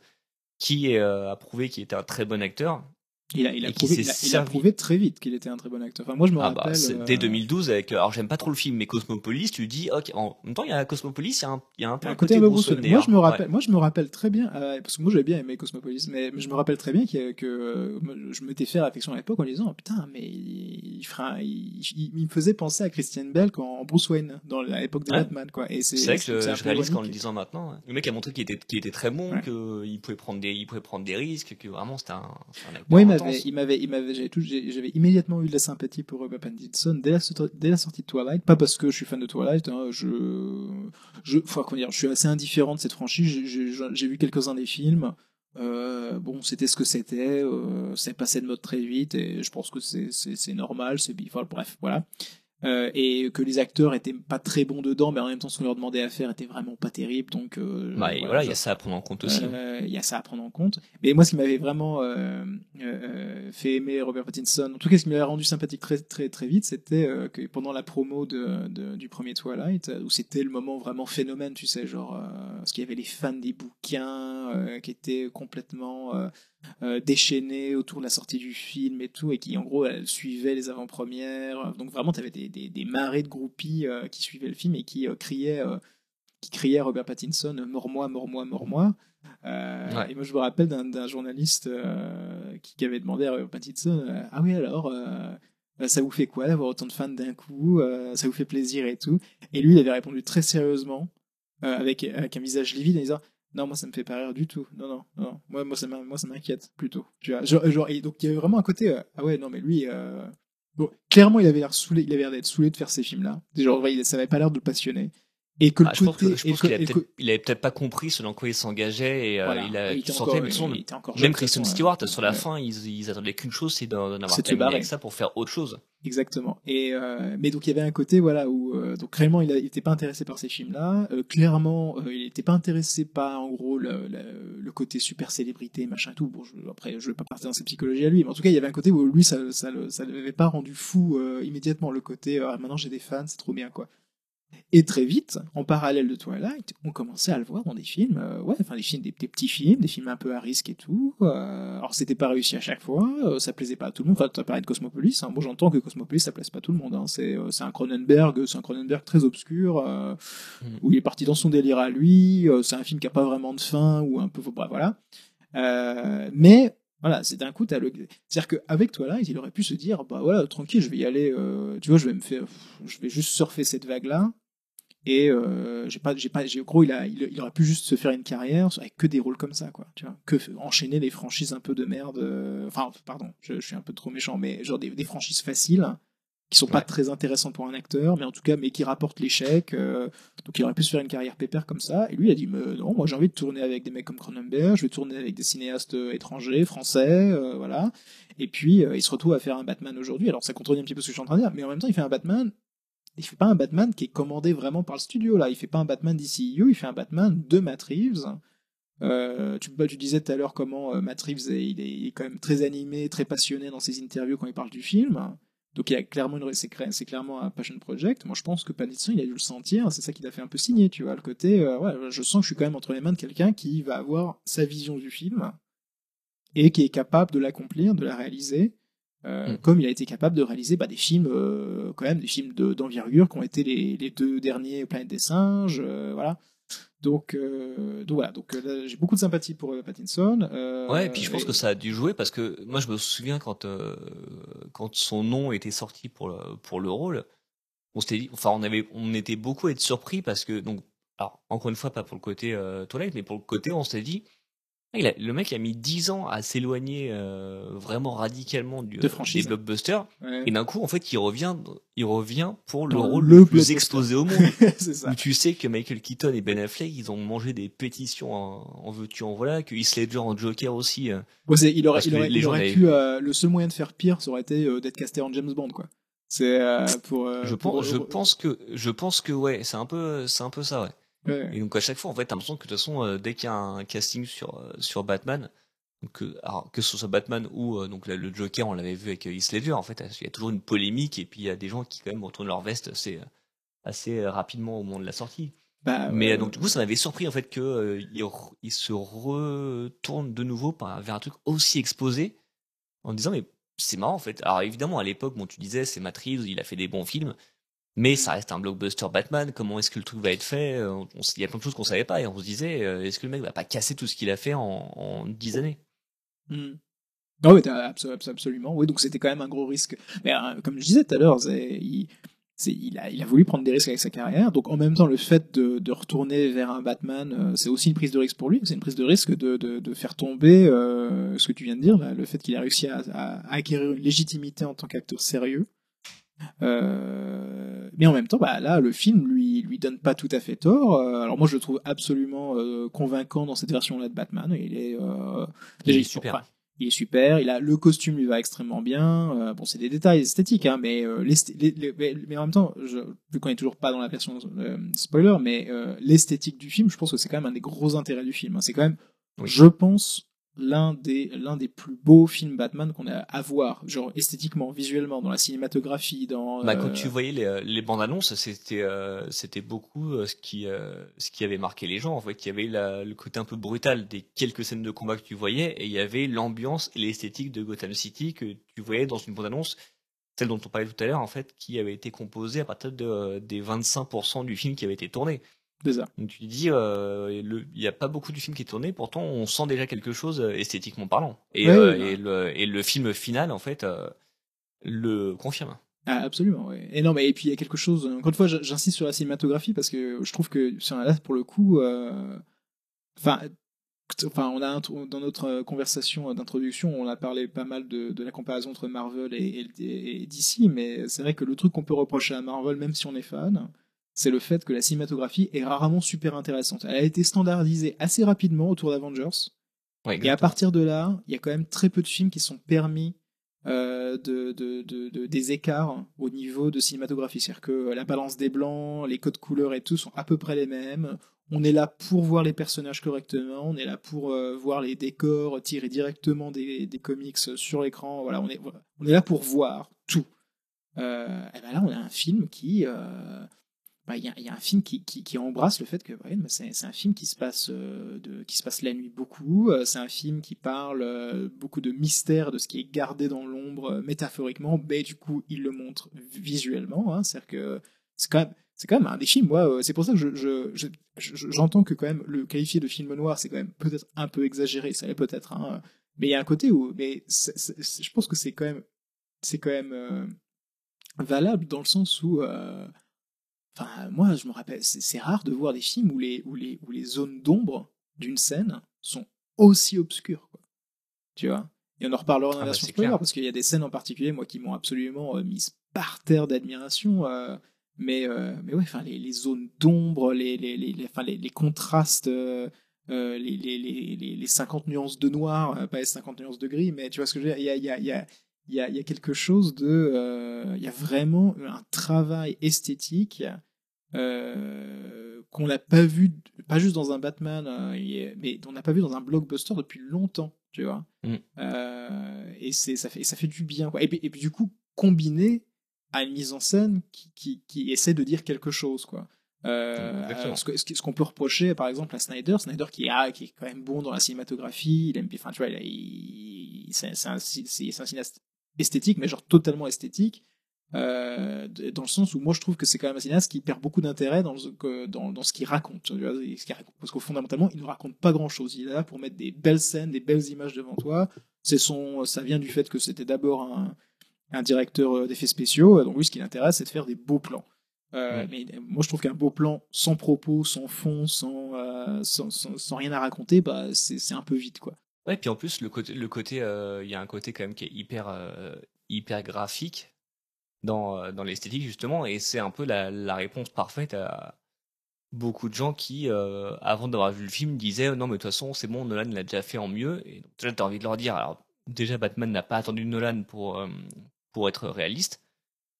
qui a prouvé qu'il était un très bon acteur il a, il, a prouvé, s'est il, a, il a servi. prouvé très vite qu'il était un très bon acteur. Enfin, moi, je me Ah bah, rappelle. euh, dès 2012 avec alors j'aime pas trop le film mais Cosmopolis tu dis ok en même temps il y a Cosmopolis il y a un, il y a un peu un un côté côté Bruce. Moi, je me rappelle, moi, je me rappelle très bien, euh, parce que moi, j'avais bien aimé Cosmopolis, mais je me rappelle très bien que, que euh, moi, je m'étais fait réflexion à l'époque en disant, putain, mais il, me faisait penser à Christian Bell quand Bruce Wayne, dans à l'époque de Ouais. Batman, quoi. Et c'est, vrai que je, réalise qu'en le disant maintenant, ouais. le mec a montré qu'il était, qu'il était très bon, qu'il pouvait prendre des, il pouvait prendre des risques, que vraiment c'était un, un acteur Moi, il intense. m'avait, il m'avait, il m'avait, j'avais immédiatement eu de la sympathie pour Robert Pattinson dès la, dès la sortie de Twilight. Pas parce que je suis fan de Twilight, hein, je, je, faut comment dire, je suis assez indifférent de cette franchise. J'ai- vu quelques-uns des films. Euh, bon, c'était ce que c'était. Euh, c'est passé de mode très vite et je pense que c'est normal. C'est, enfin, bref, voilà. Euh, et que les acteurs étaient pas très bons dedans, mais en même temps, ce qu'on leur demandait à faire était vraiment pas terrible. Donc, euh, Bah, voilà, il y a ça à prendre en compte aussi. euh, Il y a ça à prendre en compte. Mais moi, ce qui m'avait vraiment fait aimer Robert Pattinson, en tout cas, ce qui m'avait rendu sympathique très très très vite, c'était que pendant la promo de, de- du premier Twilight, où c'était le moment vraiment phénomène, tu sais, genre parce qu'il y avait les fans des bouquins qui étaient complètement euh, déchaînés autour de la sortie du film et tout, et qui en gros elles suivaient les avant-premières. Donc vraiment, tu avais des, des, des marées de groupies euh, qui suivaient le film et qui euh, criaient. qui à Robert Pattinson mors-moi, mors-moi, mors-moi. Ouais. Et moi, je me rappelle d'un journaliste qui, avait demandé à Robert Pattinson Ah oui, alors, ça vous fait quoi d'avoir autant de fans d'un coup Ça vous fait plaisir et tout? Et lui, il avait répondu très sérieusement, euh, avec, avec un visage livide, en disant non, moi ça me fait pas rire du tout. Non, non, non. Moi, moi ça m'inquiète plutôt. Tu vois, genre, donc il y avait vraiment un côté euh, ah ouais, non mais lui, euh, bon, clairement il avait l'air il avait l'air d'être saoulé de faire ces films-là. Genre, ça avait pas l'air de le passionner. Et que Ah, le je pense côté, que- je pense qu'il avait que- peut-être, il avait peut-être pas compris ce dans quoi il s'engageait et euh, il a, il jeune, même de toute Kristen Stewart, sur la ouais. fin, ils, ils attendaient qu'une chose, c'est d'en avoir terminé avec ça pour faire autre chose. Exactement. Et euh, mais donc il y avait un côté voilà où euh, donc réellement il, a- il était pas intéressé par ces films-là. Euh, clairement, euh, il était pas intéressé par en gros le, le, le côté super célébrité machin et tout. Bon, je, après je vais pas partir dans ses psychologies à lui, mais en tout cas il y avait un côté où lui ça ça ça l'avait pas rendu fou euh, immédiatement le côté euh, maintenant j'ai des fans c'est trop bien quoi. Et très vite, en parallèle de Twilight, on commençait à le voir dans des films, euh, ouais, enfin des films, des, des petits films, des films un peu à risque et tout. euh, alors c'était pas réussi à chaque fois, euh, ça plaisait pas à tout le monde. Enfin, tu as parlé de Cosmopolis, hein, moi j'entends que Cosmopolis ça plaise pas à tout le monde. Hein. C'est euh, c'est un Cronenberg, c'est un Cronenberg très obscur, Mhm. où il est parti dans son délire à lui. c'est un film qui a pas vraiment de fin ou un peu, bref, voilà. Mais voilà, c'est d'un coup, t'as le. C'est-à-dire qu'avec Twilight, il aurait pu se dire, bah voilà, tranquille, je vais y aller, euh, tu vois, je vais me faire, je vais juste surfer cette vague-là. Et euh, j'ai pas, pas, gros, il, a, il aurait pu juste se faire une carrière avec que des rôles comme ça, quoi. Tu vois, que enchaîner des franchises un peu de merde. euh, Enfin, pardon, je, je suis un peu trop méchant, mais genre des, des franchises faciles qui sont pas Ouais. très intéressantes pour un acteur, mais en tout cas, mais qui rapportent l'échec. euh, donc il aurait pu se faire une carrière pépère comme ça. Et lui, il a dit, mais non, moi j'ai envie de tourner avec des mecs comme Cronenberg, je vais tourner avec des cinéastes euh, étrangers, français, euh, voilà. Et puis euh, il se retrouve à faire un Batman aujourd'hui. Alors ça contredit un petit peu ce que je suis en train de dire, mais en même temps, il fait un Batman. Il fait pas un Batman qui est commandé vraiment par le studio là. Il fait pas un Batman DCU, il fait un Batman de Matt Reeves. Euh, tu, bah, tu disais tout à l'heure comment Matt Reeves est, il est, il est quand même très animé, très passionné dans ses interviews quand il parle du film. Donc il y a clairement une, c'est, cla- c'est clairement un passion project. Moi je pense que Pattinson il a dû le sentir, c'est ça qui l'a fait un peu signer, tu vois, le côté euh, ouais, je sens que je suis quand même entre les mains de quelqu'un qui va avoir sa vision du film et qui est capable de l'accomplir, de la réaliser. euh, Mm. Comme il a été capable de réaliser bah, des films, euh, quand même des films de, d'envergure qui ont été les, les deux derniers Planète des singes, voilà. Donc, euh, donc voilà, donc euh, j'ai beaucoup de sympathie pour euh, Pattinson. euh, Ouais, et puis je pense et- que ça a dû jouer parce que moi je me souviens quand euh, quand son nom était sorti pour le, pour le rôle, on s'était dit, enfin on avait on était beaucoup à être surpris parce que donc alors encore une fois pas pour le côté Twilight mais pour le côté on s'est dit il a- le mec a mis 10 ans à s'éloigner euh, vraiment radicalement du, De des blockbusters Ouais. et d'un coup en fait il revient il revient pour le Dans rôle le le, plus blockbuster. exposé au monde *laughs* c'est ça. où tu sais que Michael Keaton et Ben Affleck ils ont mangé des pétitions en, en veux-tu en voilà que Heath Ledger en Joker aussi euh, il aurait, Parce il que aurait, les il gens aurait l'avaient pu. vu. euh, le seul moyen de faire pire, ça aurait été euh, d'être casté en James Bond, quoi. C'est euh, pour. euh, Je pour- pense, je pense que, je pense que ouais, c'est un peu, c'est un peu ça, ouais. Ouais. Et donc à chaque fois, en fait, t'as l'impression que de toute façon, euh, dès qu'il y a un casting sur euh, sur Batman, alors, que ce soit Batman ou euh, donc le Joker, on l'avait vu avec Heath Ledger, en fait, il y a toujours une polémique et puis il y a des gens qui quand même retournent leur veste assez assez rapidement au moment de la sortie. Bah, Mais euh, donc du coup, ça m'avait surpris en fait que euh, il, se retourne de nouveau par, vers un truc aussi exposé en disant mais c'est marrant en fait. Alors évidemment à l'époque, bon tu disais c'est Matt Reeves, il a fait des bons films, mais ça reste un blockbuster Batman. Comment est-ce que le truc va être fait Euh, Il y a plein de choses qu'on savait pas et on se disait euh, est-ce que le mec va pas casser tout ce qu'il a fait en, en 10 années? Hmm. Non, mais t'as abso- abso- absolument. Oui, donc c'était quand même un gros risque. Mais euh, comme je disais tout à l'heure, il, a, il a voulu prendre des risques avec sa carrière. Donc en même temps, le fait de, de retourner vers un Batman, euh, c'est aussi une prise de risque pour lui. C'est une prise de risque de, de, de faire tomber euh, ce que tu viens de dire, là, le fait qu'il a réussi à, à acquérir une légitimité en tant qu'acteur sérieux. Euh, mais en même temps, bah, là, le film lui lui donne pas tout à fait tort. Euh, alors moi, je le trouve absolument euh, convaincant dans cette version-là de Batman. Il est, euh, Il déjà, est super. enfin, il est super. Il a le costume lui va extrêmement bien. Bon, c'est des détails esthétiques, hein, mais, l'esth- les- les- mais mais en même temps, je, vu qu'on est toujours pas dans la version spoiler, mais l'esthétique du film, je pense que c'est quand même un des gros intérêts du film. hein. C'est quand même, Oui. je pense, l'un des l'un des plus beaux films Batman qu'on a à voir, genre esthétiquement, visuellement, dans la cinématographie, dans. Bah, euh, quand tu voyais les, les bandes annonces, c'était euh, c'était beaucoup euh, ce qui euh, ce qui avait marqué les gens. En fait, il y avait la- le côté un peu brutal des quelques scènes de combat que tu voyais, et il y avait l'ambiance et l'esthétique de Gotham City que tu voyais dans une bande annonce, celle dont on parlait tout à l'heure, en fait, qui avait été composée à partir de, euh, des 25% du film qui avait été tourné. C'est ça. Donc tu te dis, euh, il n'y a pas beaucoup du film qui est tourné, pourtant on sent déjà quelque chose euh, esthétiquement parlant. Et, Ouais, euh, ouais, et, le, et le film final, en fait, euh, le confirme. Ah, absolument, ouais. Et non, mais et puis il y a quelque chose. Encore une fois, j'insiste sur la cinématographie parce que je trouve que sur là, pour le coup, euh, enfin, enfin, on a dans notre euh, conversation d'introduction, on a parlé pas mal de, de la comparaison entre Marvel et, et- et DC, mais c'est vrai que le truc qu'on peut reprocher à Marvel, même si on est fan, c'est le fait que la cinématographie est rarement super intéressante. Elle a été standardisée assez rapidement autour d'Avengers. Ouais, Et à partir de là, il y a quand même très peu de films qui sont permis euh, de, de, de, de- des écarts au niveau de cinématographie. C'est-à-dire que la balance des blancs, les codes couleurs et tout sont à peu près les mêmes. On est là pour voir les personnages correctement, on est là pour euh, voir les décors tirés directement des, des comics sur l'écran. Voilà, on est, on est là pour voir tout. Euh, et ben là, on a un film qui, bah, il y, a, un film qui, embrasse le fait que c'est, c'est un film qui se passe euh, qui se passe la nuit beaucoup. Euh, c'est un film qui parle euh, beaucoup de mystère, de ce qui est gardé dans l'ombre métaphoriquement, mais du coup il le montre visuellement. Hein, c'est-à-dire que c'est quand même c'est quand même un des films. Moi, c'est pour ça que je, je, je- je- j'entends que quand même le qualifier de film noir, c'est quand même peut-être un peu exagéré. Ça l'est peut-être. Hein, mais il y a un côté où, mais c'est- c'est- c'est- je pense que c'est quand même c'est quand même valable dans le sens où Enfin, moi, je me rappelle, c'est rare de voir des films où les, où les, où les zones d'ombre d'une scène sont aussi obscures. Quoi. Tu vois? Et on en reparlera dans la Ah bah, version spoiler, clair. parce qu'il y a des scènes en particulier, moi, qui m'ont absolument euh, mise par terre d'admiration. euh, mais, euh, mais ouais, enfin, les, les zones d'ombre, les, les, les, les, enfin, les, les contrastes, euh, euh, les, les, les, les, les 50 nuances de noir, euh, pas les 50 nuances de gris, mais tu vois ce que je veux dire? Il y a, y a, il y a, y a quelque chose de. euh, il y a vraiment un travail esthétique euh, qu'on n'a pas vu, pas juste dans un Batman, euh, mais on n'a pas vu dans un blockbuster depuis longtemps, tu vois. Mm. Et ça fait, ça fait du bien, quoi. Et puis, et puis du coup, combiné à une mise en scène qui, qui, qui essaie de dire quelque chose, quoi. Euh, alors, ce qu'on peut reprocher, par exemple, à Snyder, Snyder qui est, ah, qui est quand même bon dans la cinématographie, il aime, enfin, tu vois, c'est un, un cinéaste esthétique, mais genre totalement esthétique. Euh, dans le sens où moi je trouve que c'est quand même un cinéaste qui perd beaucoup d'intérêt dans, ce que- dans, dans ce qu'il raconte, parce qu'au fondamentalement il ne raconte pas grand chose il est là pour mettre des belles scènes des belles images devant toi c'est son ça vient du fait que c'était d'abord un, un directeur euh, d'effets spéciaux donc lui ce qui l'intéresse c'est de faire des beaux plans Euh, Ouais. mais moi je trouve qu'un beau plan sans propos sans fond sans, euh, sans, sans, sans rien à raconter bah c'est c'est un peu vite quoi Ouais, puis en plus, le côté, le côté, euh, il y a un côté quand même qui est hyper, euh, hyper graphique dans, euh, dans l'esthétique justement, et c'est un peu la, réponse parfaite à beaucoup de gens qui, avant d'avoir vu le film, disaient non mais de toute façon c'est bon, Nolan l'a déjà fait en mieux, et donc déjà t'as envie de leur dire, alors déjà Batman n'a pas attendu Nolan pour, pour être réaliste,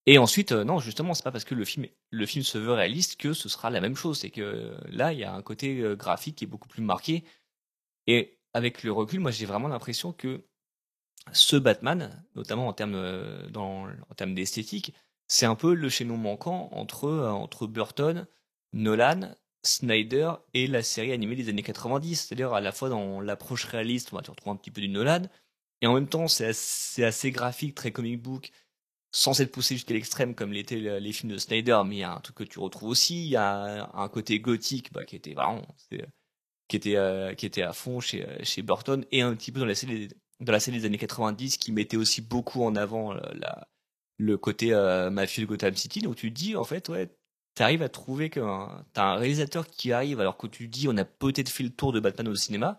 et ensuite non justement c'est pas parce que le film, le film se veut réaliste que ce sera la même chose, c'est que là il y a un côté graphique qui est beaucoup plus marqué, et avec le recul, moi j'ai vraiment l'impression que ce Batman, notamment en termes, euh, en termes d'esthétique, c'est un peu le chaînon manquant entre, euh, entre Burton, Nolan, Snyder et la série animée des années 90. C'est-à-dire à la fois dans l'approche réaliste, on va retrouver un petit peu du Nolan, et en même temps c'est assez, graphique, très comic book, sans être poussé jusqu'à l'extrême comme l'étaient le- les films de Snyder, mais il y a un truc que tu retrouves aussi, il y a un côté gothique bah, qui était vraiment... qui était, euh, qui était à fond chez, euh, chez Burton et un petit peu dans la série, dans la série des années 90 qui mettait aussi beaucoup en avant euh, la, le côté euh, mafieux de Gotham City. Donc tu te dis, en fait, ouais, t'arrives à trouver que t'as un réalisateur qui arrive alors que tu te dis, on a peut-être fait le tour de Batman au cinéma.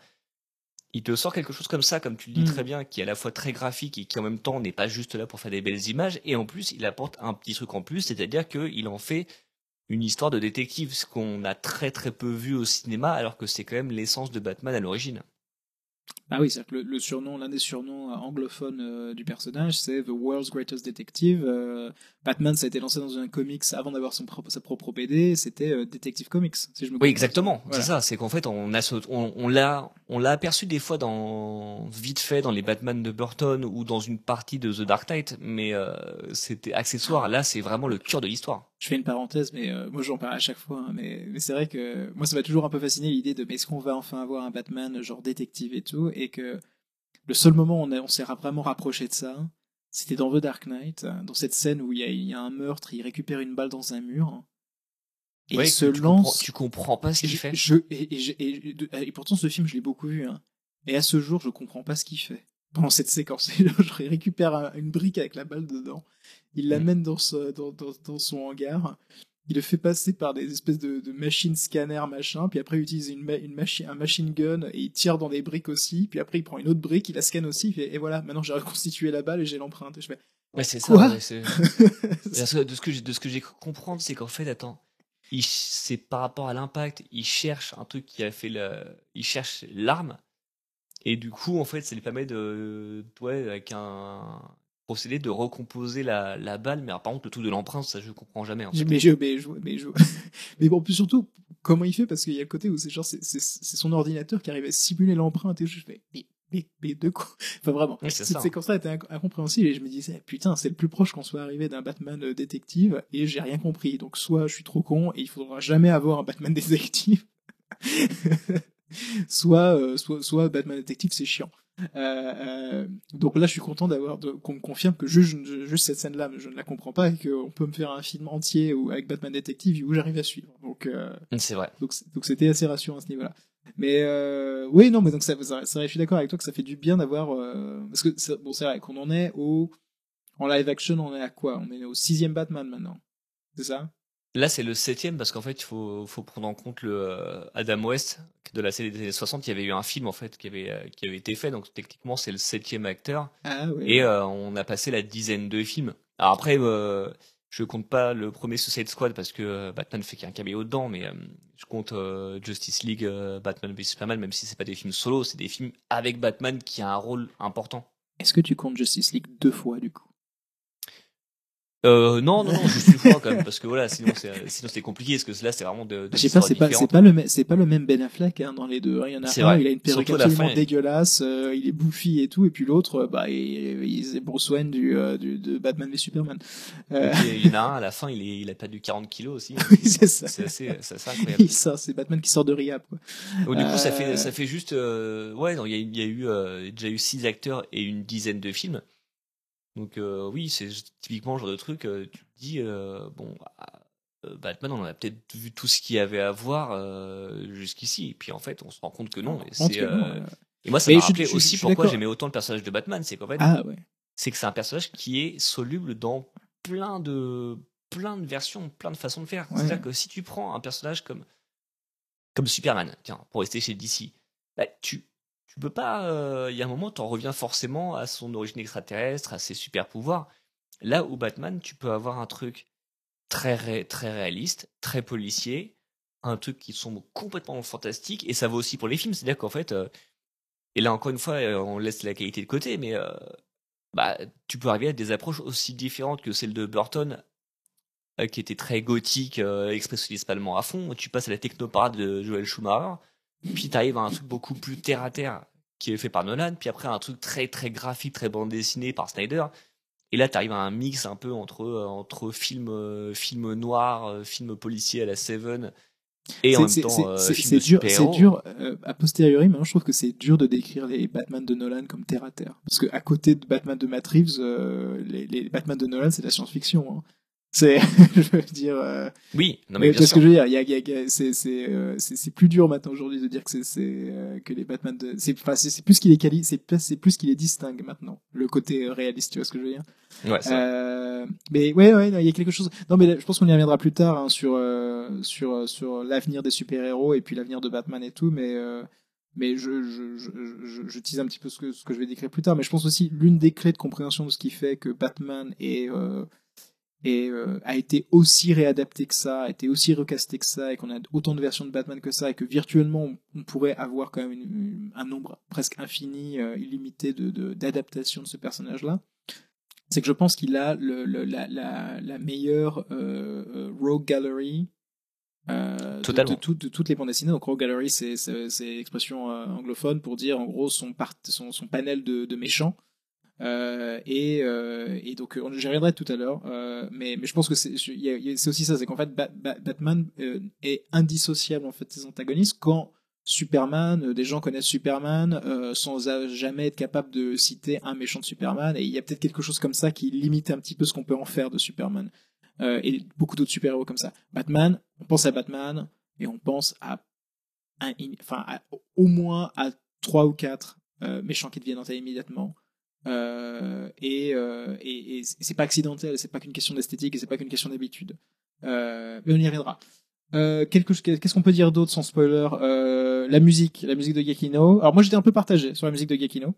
Il te sort quelque chose comme ça, comme tu le dis Mm. très bien, qui est à la fois très graphique et qui en même temps n'est pas juste là pour faire des belles images. Et en plus, il apporte un petit truc en plus, c'est-à-dire qu'il en fait une histoire de détective, ce qu'on a très très peu vu au cinéma, alors que c'est quand même l'essence de Batman à l'origine. Ah oui, c'est-à-dire que le, surnom, l'un des surnoms anglophones euh, du personnage, c'est The World's Greatest Detective. Euh, Batman, ça a été lancé dans un comics avant d'avoir son propre, sa propre BD, c'était euh, Detective Comics, si je me Oui, exactement. Voilà. C'est ça. C'est qu'en fait, on a, on, on l'a, on l'a aperçu des fois dans vite fait dans les Batman de Burton ou dans une partie de The Dark Knight, mais euh, c'était accessoire. Là, c'est vraiment le cœur de l'histoire. Je fais une parenthèse, mais euh, moi j'en parle à chaque fois. hein, mais mais c'est vrai que moi ça m'a toujours un peu fasciné l'idée de mais est-ce qu'on va enfin avoir un Batman genre détective et tout, et que le seul moment où on, on s'est ra- vraiment rapproché de ça, c'était dans The Dark Knight, euh, dans cette scène où il y a, il y a un meurtre, il récupère une balle dans un mur, et Ouais, il se tu lance. comprends- tu comprends pas ce qu'il fait. Je, et, et je- et- pourtant, ce film, je l'ai beaucoup vu. Hein. Et à ce jour, je comprends pas ce qu'il fait. *laughs* Pendant cette séquence, *laughs* je récupère un- une brique avec la balle dedans. Il Mm. l'amène dans, ce- dans, dans, dans son hangar. Il le fait passer par des espèces de, de machines scanner machin. Puis après, il utilise une, ma- une machine, un machine gun et il tire dans des briques aussi. Puis après, il prend une autre brique, il la scanne aussi. fait, et voilà, maintenant j'ai reconstitué la balle et j'ai l'empreinte. Et je fais, Ouais, c'est ça. Ouais, *laughs* de ce que j'ai, de ce que j'ai comprendre, c'est qu'en fait, attends, c'est par rapport à l'impact, il cherche un truc qui a fait le, il cherche l'arme, et du coup, en fait, ça lui permet de, ouais, avec un procédé de recomposer la, la balle, mais alors, par contre, le tout de l'empreinte, ça, je comprends jamais. en fait. Mais je, mais je, mais je, *laughs* mais bon, plus surtout, comment il fait Parce qu'il y a le côté où c'est genre, c'est, son ordinateur qui arrive à simuler l'empreinte et je fais, mais, mais, de quoi *laughs* Enfin, vraiment. Oui, c'est Cette ça. séquence-là était inc- incompréhensible et je me disais, putain, c'est le plus proche qu'on soit arrivé d'un Batman euh, détective et j'ai rien compris. Donc, soit je suis trop con et il faudra jamais avoir un Batman *laughs* détective, soit, euh, soit, soit Batman détective, c'est chiant. Euh, euh, donc là, je suis content d'avoir qu'on me confirme que juste, juste cette scène-là, je ne la comprends pas et qu'on peut me faire un film entier où, avec Batman détective où j'arrive à suivre. Donc, euh, C'est vrai. donc, c'était assez rassurant à ce niveau-là. Mais euh, oui, non, mais donc ça, ça, vrai, je suis d'accord avec toi que ça fait du bien d'avoir euh, parce que ça- bon, c'est vrai qu'on en est au en live action, on est à quoi? On est au sixième Batman maintenant, c'est ça? Là, c'est le septième parce qu'en fait, il faut, faut prendre en compte le euh, Adam West de la série des années 60. Il y avait eu un film en fait qui avait, euh, qui avait été fait, donc techniquement, c'est le septième acteur. Ah ouais. Et euh, on a passé la dizaine de films. Alors après, euh, je compte pas le premier Suicide Squad parce que euh, Batman fait qu'un caméo dedans, mais euh, je compte euh, Justice League, euh, Batman vs Superman, même si c'est pas des films solo, c'est des films avec Batman qui a un rôle important. Est-ce que tu comptes Justice League deux fois du coup? Euh, non, non, non, juste une fois quand même, parce que voilà, sinon c'est sinon c'est compliqué, parce que là c'est vraiment de, de Je sais pas, c'est pas, c'est différentes. pas le, même- c'est pas le même Ben Affleck hein, dans les deux. Il y en a un, vrai. il a une perruque absolument fin, dégueulasse, euh, il est bouffi et tout, et puis l'autre, euh, bah, il, il c'est Bruce Wayne du, euh, du, de Batman v Superman. Euh, Et Il y en a un à la fin, il, est, il a perdu 40 kilos aussi. *laughs* oui, c'est ça. C'est assez, assez *laughs* incroyable. Il sort, c'est Batman qui sort de rehab. Quoi. Donc, du coup, ça Euh, fait, ça fait juste, euh, ouais, il y a, y a eu, euh, déjà eu six acteurs et une dizaine de films. Donc euh, oui, c'est typiquement le genre de truc, euh, tu te dis, euh, bon, euh, Batman, on a peut-être vu tout ce qu'il y avait à voir jusqu'ici. Et puis en fait, on se rend compte que non. Et, moi, ça m'a rappelé je aussi je pourquoi j'aimais autant le personnage de Batman. C'est qu'en fait, Ah ouais. c'est que c'est un personnage qui est soluble dans plein de plein de versions, plein de façons de faire. Ouais. C'est-à-dire que si tu prends un personnage comme comme Superman, tiens, pour rester chez DC, bah, tu tu peux pas. euh, Il y a un moment, tu en reviens forcément à son origine extraterrestre, à ses super pouvoirs. Là où Batman, tu peux avoir un truc très très réaliste, très policier, un truc qui sombre complètement fantastique, et ça vaut aussi pour les films. C'est-à-dire qu'en fait, euh, et là encore une fois, euh, on laisse la qualité de côté, mais bah, tu peux arriver à des approches aussi différentes que celle de Burton, qui était très gothique, expressionniste allemand à fond. Tu passes à la technoparade de Joel Schumacher, puis tu arrives à un truc beaucoup plus terre à terre qui est fait par Nolan, puis après un truc très très graphique, très bande dessinée par Snyder. Et là, tu arrives à un mix un peu entre euh, entre film euh, film noir, euh, film policier à la Seven, et en même C'est- temps c'est- dur, c'est dur euh, a posteriori, mais je trouve que c'est dur de décrire les Batman de Nolan comme terre à terre. Parce que à côté de Batman de Matt Reeves, euh, les, les Batman de Nolan, c'est de la science-fiction. hein. C'est, *laughs* je veux dire, euh, Oui, non mais mais bien vois ce sûr. que je veux dire. Il y a, y a- c'est, c'est, euh, c'est, plus dur maintenant aujourd'hui de dire que c'est, c'est euh, que les Batman de, c'est, enfin, c'est, c'est plus qu'il est quali, c'est, c'est plus qu'il est distingue maintenant. Le côté euh, réaliste, tu vois ce que je veux dire? Ouais, vrai. Euh, mais ouais, ouais, il y a quelque chose. Non, mais là, je pense qu'on y reviendra plus tard hein, sur euh, sur sur l'avenir des super héros et puis l'avenir de Batman et tout. Mais euh, mais je je, je, je je tease un petit peu ce que ce que je vais décrire plus tard. Mais je pense aussi l'une des clés de compréhension de ce qui fait que Batman est euh, et euh, a été aussi réadapté que ça, a été aussi recasté que ça, et qu'on a autant de versions de Batman que ça, et que virtuellement on, pourrait avoir quand même une- une- un nombre presque infini, euh, illimité de de- d'adaptations de, ce personnage-là. C'est que je pense qu'il a le, le- la, la, la meilleure euh, euh, rogue gallery euh, de, Totalement. de, de toutes les bandes dessinées. Donc rogue gallery, c'est expression euh, anglophone pour dire en gros son, part, son, son panel de, de méchants. Euh, et, euh, et donc euh, j'y reviendrai tout à l'heure, euh, mais, je pense que c'est aussi ça, c'est qu'en fait Ba- Ba- Batman est indissociable en fait ses antagonistes quand Superman, des gens connaissent Superman sans jamais être capable de citer un méchant de Superman, et il y a peut-être quelque chose comme ça qui limite un petit peu ce qu'on peut en faire de Superman et beaucoup d'autres super-héros comme ça. Batman, on pense à Batman et on pense à, un, enfin au moins à trois ou quatre méchants qui deviennent entaillés immédiatement. Euh, et, euh, et, et c'est pas accidentel, c'est pas qu'une question d'esthétique et c'est pas qu'une question d'habitude. Euh, mais on y reviendra. Euh, Qu'est-ce qu'on peut dire d'autre sans spoiler? Euh, La musique, la musique de Giacchino. Alors moi j'étais un peu partagé sur la musique de Giacchino.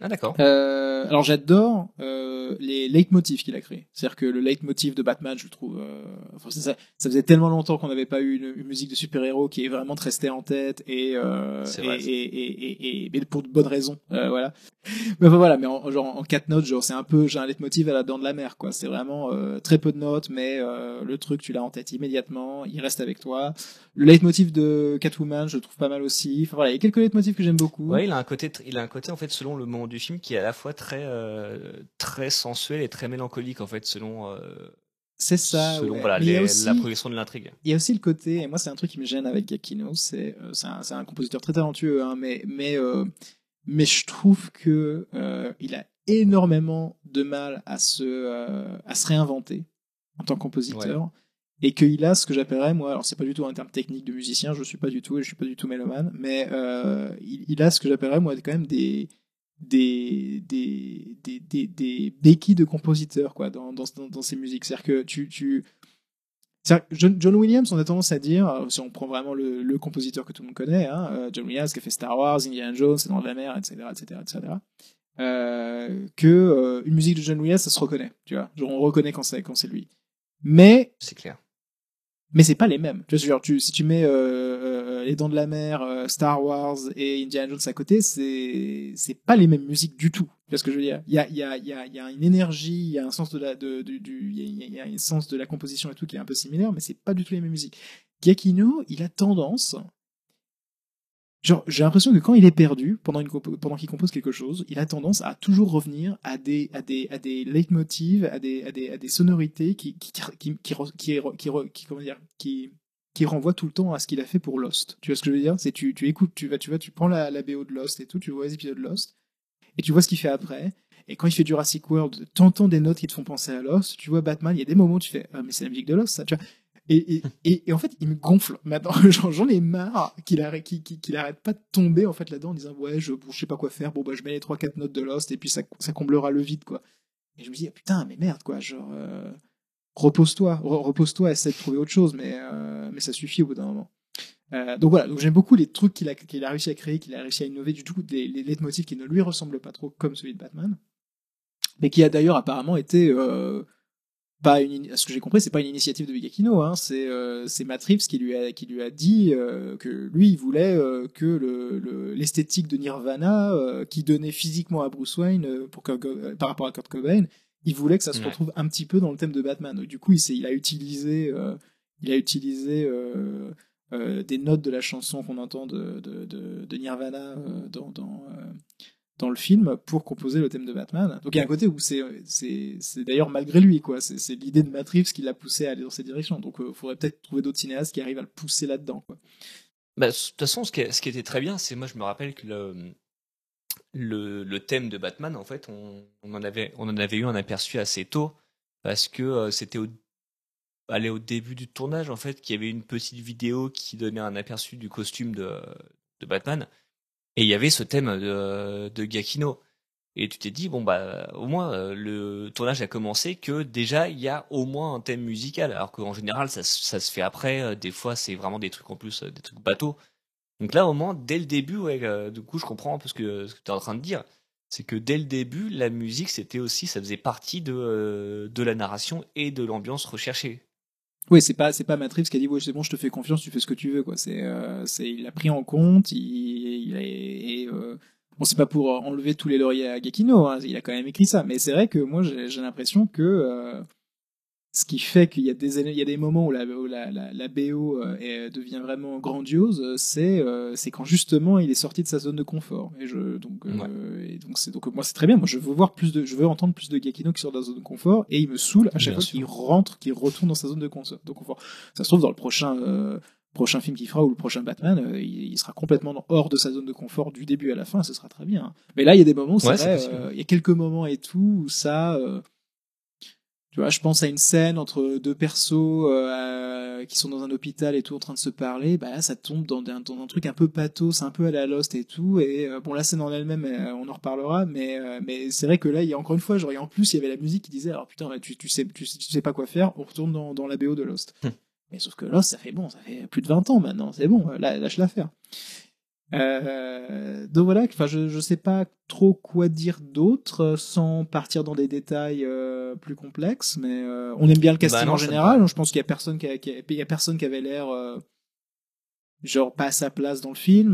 Ah d'accord. Euh, alors j'adore euh, les leitmotifs qu'il a créés. C'est-à-dire que le leitmotiv de Batman, je le trouve. Euh, enfin, ça, ça faisait tellement longtemps qu'on n'avait pas eu une, une musique de super-héros qui est vraiment restée en tête et, euh, et, vrai, et, et, et, et- pour de bonnes raisons. Euh, voilà. *laughs* Mais enfin, voilà, mais en, genre en quatre notes, genre c'est un peu, j'ai un leitmotiv à la dent de la mer, quoi. C'est vraiment euh, très peu de notes, mais euh, le truc tu l'as en tête immédiatement, il reste avec toi. Le leitmotiv de Catwoman, je le trouve pas mal aussi. Enfin voilà, il y a quelques leitmotifs que j'aime beaucoup. Ouais, il a un côté, il a un côté en fait selon le moment du film qui est à la fois très euh, très sensuel et très mélancolique en fait selon euh, C'est ça. selon ouais. voilà les- aussi- la progression de l'intrigue. Il y a aussi le côté, et moi c'est un truc qui me gêne avec Giacchino, c'est euh, c'est un, un compositeur très talentueux, hein, mais mais mais je trouve que il a énormément de mal à se à se réinventer en tant que compositeur. Et qu'il a ce que j'appellerais moi, alors c'est pas du tout un terme technique de musicien, je suis pas du tout, et je suis pas du tout mélomane, mais euh, il, il a ce que j'appellerais moi quand même des des des des des, des béquilles de compositeur quoi dans dans, dans, ses musiques. C'est-à-dire que tu tu John, Williams, on a tendance à dire, euh, si on prend vraiment le, compositeur que tout le monde connaît, hein, euh, John Williams qui a fait Star Wars, Indiana Jones, C'est dans la mer, etc., etc., etc., que euh, une musique de John Williams, ça se reconnaît, tu vois. On reconnaît quand c'est lui. Mais C'est clair. Mais c'est pas les mêmes. Tu si tu mets euh, euh, les Dents de la Mer, euh, Star Wars et Indiana Jones à côté, c'est c'est pas les mêmes musiques du tout. Tu ce que je veux dire? Il y a y a y a y a une énergie, il y a un sens de la de du il y a un sens de la composition et tout qui est un peu similaire, mais c'est pas du tout les mêmes musiques. Giacchino, il a tendance Genre, j'ai l'impression que quand il est perdu, pendant, pendant qu'il compose quelque chose, il a tendance à toujours revenir à des, à des, à des leitmotivs, à des, à des, à des sonorités qui, qui, tout le temps à ce qu'il a fait pour Lost. Tu vois ce que je veux dire? Tu, tu écoutes, tu vas, tu vas, tu prends la, la BO de Lost et tout, tu vois les épisodes de Lost, et tu vois ce qu'il fait après. Et quand il fait Jurassic World, t'entends des notes qui te font penser à Lost. Tu vois Batman, il y a des moments où tu fais, ah, mais c'est la musique de Lost, ça. Et, et, et, en fait, il me gonfle. Maintenant, *laughs* j'en ai marre qu'il arrête, qu'il, qu'il arrête pas de tomber, en fait, là-dedans, en disant, ouais, je, bon, je sais pas quoi faire. Bon, bah, je mets les trois, quatre notes de Lost, et puis ça, ça comblera le vide, quoi. Et je me dis, ah, putain, mais merde, quoi, genre, euh, repose-toi, re- repose-toi, essaie de trouver autre chose, mais, euh, mais ça suffit au bout d'un moment. Euh, donc voilà, donc j'aime beaucoup les trucs qu'il a, qu'il a réussi à créer, qu'il a réussi à innover, du tout, les, les leitmotifs qui ne lui ressemblent pas trop comme celui de Batman, mais qui a d'ailleurs apparemment été pas une, ini- à ce que j'ai compris, c'est pas une initiative de Giacchino, hein, c'est euh, c'est Matt Reeves qui lui a qui lui a dit euh, que lui il voulait euh, que le le- l'esthétique de Nirvana euh, qui donnait physiquement à Bruce Wayne pour Kurt Go- par rapport à Kurt Cobain, il voulait que ça se Ouais. retrouve un petit peu dans le thème de Batman. Donc, du coup, il, a utilisé il a utilisé des notes de la chanson qu'on entend de, de, de, de Nirvana dans, dans, dans le film pour composer le thème de Batman. Donc il y a un côté où c'est d'ailleurs malgré lui quoi. C'est l'idée de Matt Reeves qui l'a poussé à aller dans cette direction. Donc il faudrait peut-être trouver d'autres cinéastes qui arrivent à le pousser là-dedans. Bah, de toute façon, ce qui, était très bien, c'est moi je me rappelle que le, thème de Batman, en fait, on, en avait, eu un aperçu assez tôt parce que euh, c'était au, allez, au début du tournage, en fait, qu'il y avait une petite vidéo qui donnait un aperçu du costume de Batman et il y avait ce thème de, de Giacchino. Et tu t'es dit, bon, bah, au moins, euh, le tournage a commencé que déjà, il y a au moins un thème musical. Alors qu'en général, ça, ça se fait après. euh, Des fois, c'est vraiment des trucs en plus, euh, des trucs bateaux. Donc là, au moins, dès le début, ouais, euh, du coup, je comprends un peu ce que, ce que tu es en train de dire. C'est que dès le début, la musique, c'était aussi, ça faisait partie de, euh, de la narration et de l'ambiance recherchée. Oui, c'est pas c'est pas Matt Reeves qui a dit ouais c'est bon je te fais confiance tu fais ce que tu veux quoi. C'est euh, c'est il l'a pris en compte il, a, et, euh, bon c'est pas pour enlever tous les lauriers à Giacchino hein, il a quand même écrit ça mais c'est vrai que moi j'ai j'ai l'impression que euh, ce qui fait qu'il y a des il y a des moments où la où la, la, la BO euh, est- devient vraiment grandiose euh, c'est euh, c'est quand justement il est sorti de sa zone de confort. Et je donc euh, et donc c'est donc moi c'est très bien. Moi je veux voir plus de je veux entendre plus de Giacchino qui sort de la zone de confort et il me saoule à chaque Bien fois qu'il rentre qu'il retourne dans sa zone de confort de confort. Ça se trouve dans le prochain euh, prochain film qu'il fera ou le prochain Batman euh, il, sera complètement hors de sa zone de confort du début à la fin ce sera très bien. Mais là il y a des moments c'est Ouais, vrai euh, il y a quelques moments et tout où ça euh, tu vois, je pense à une scène entre deux persos euh, qui sont dans un hôpital et tout en train de se parler. Bah là, ça tombe dans un, dans un truc un peu pathos, un peu à la Lost et tout. Et euh, bon, la scène en elle-même, euh, on en reparlera. Mais mais c'est vrai que là, il y a encore une fois, genre, et en plus, il y avait la musique qui disait, alors putain, ouais, tu, tu sais, tu, tu sais pas quoi faire. On retourne dans, dans la BO de Lost. Hum. Mais sauf que Lost, ça fait bon, ça fait plus de 20 ans maintenant. C'est bon, là, lâche l'affaire. Euh, donc voilà, enfin je je sais pas trop quoi dire d'autre euh, sans partir dans des détails euh, plus complexes, mais euh, on aime bien le casting Bah non, en me général. paraît. Je pense qu'il y a personne qui a, qui a- il y a personne qui avait l'air genre pas à sa place dans le film.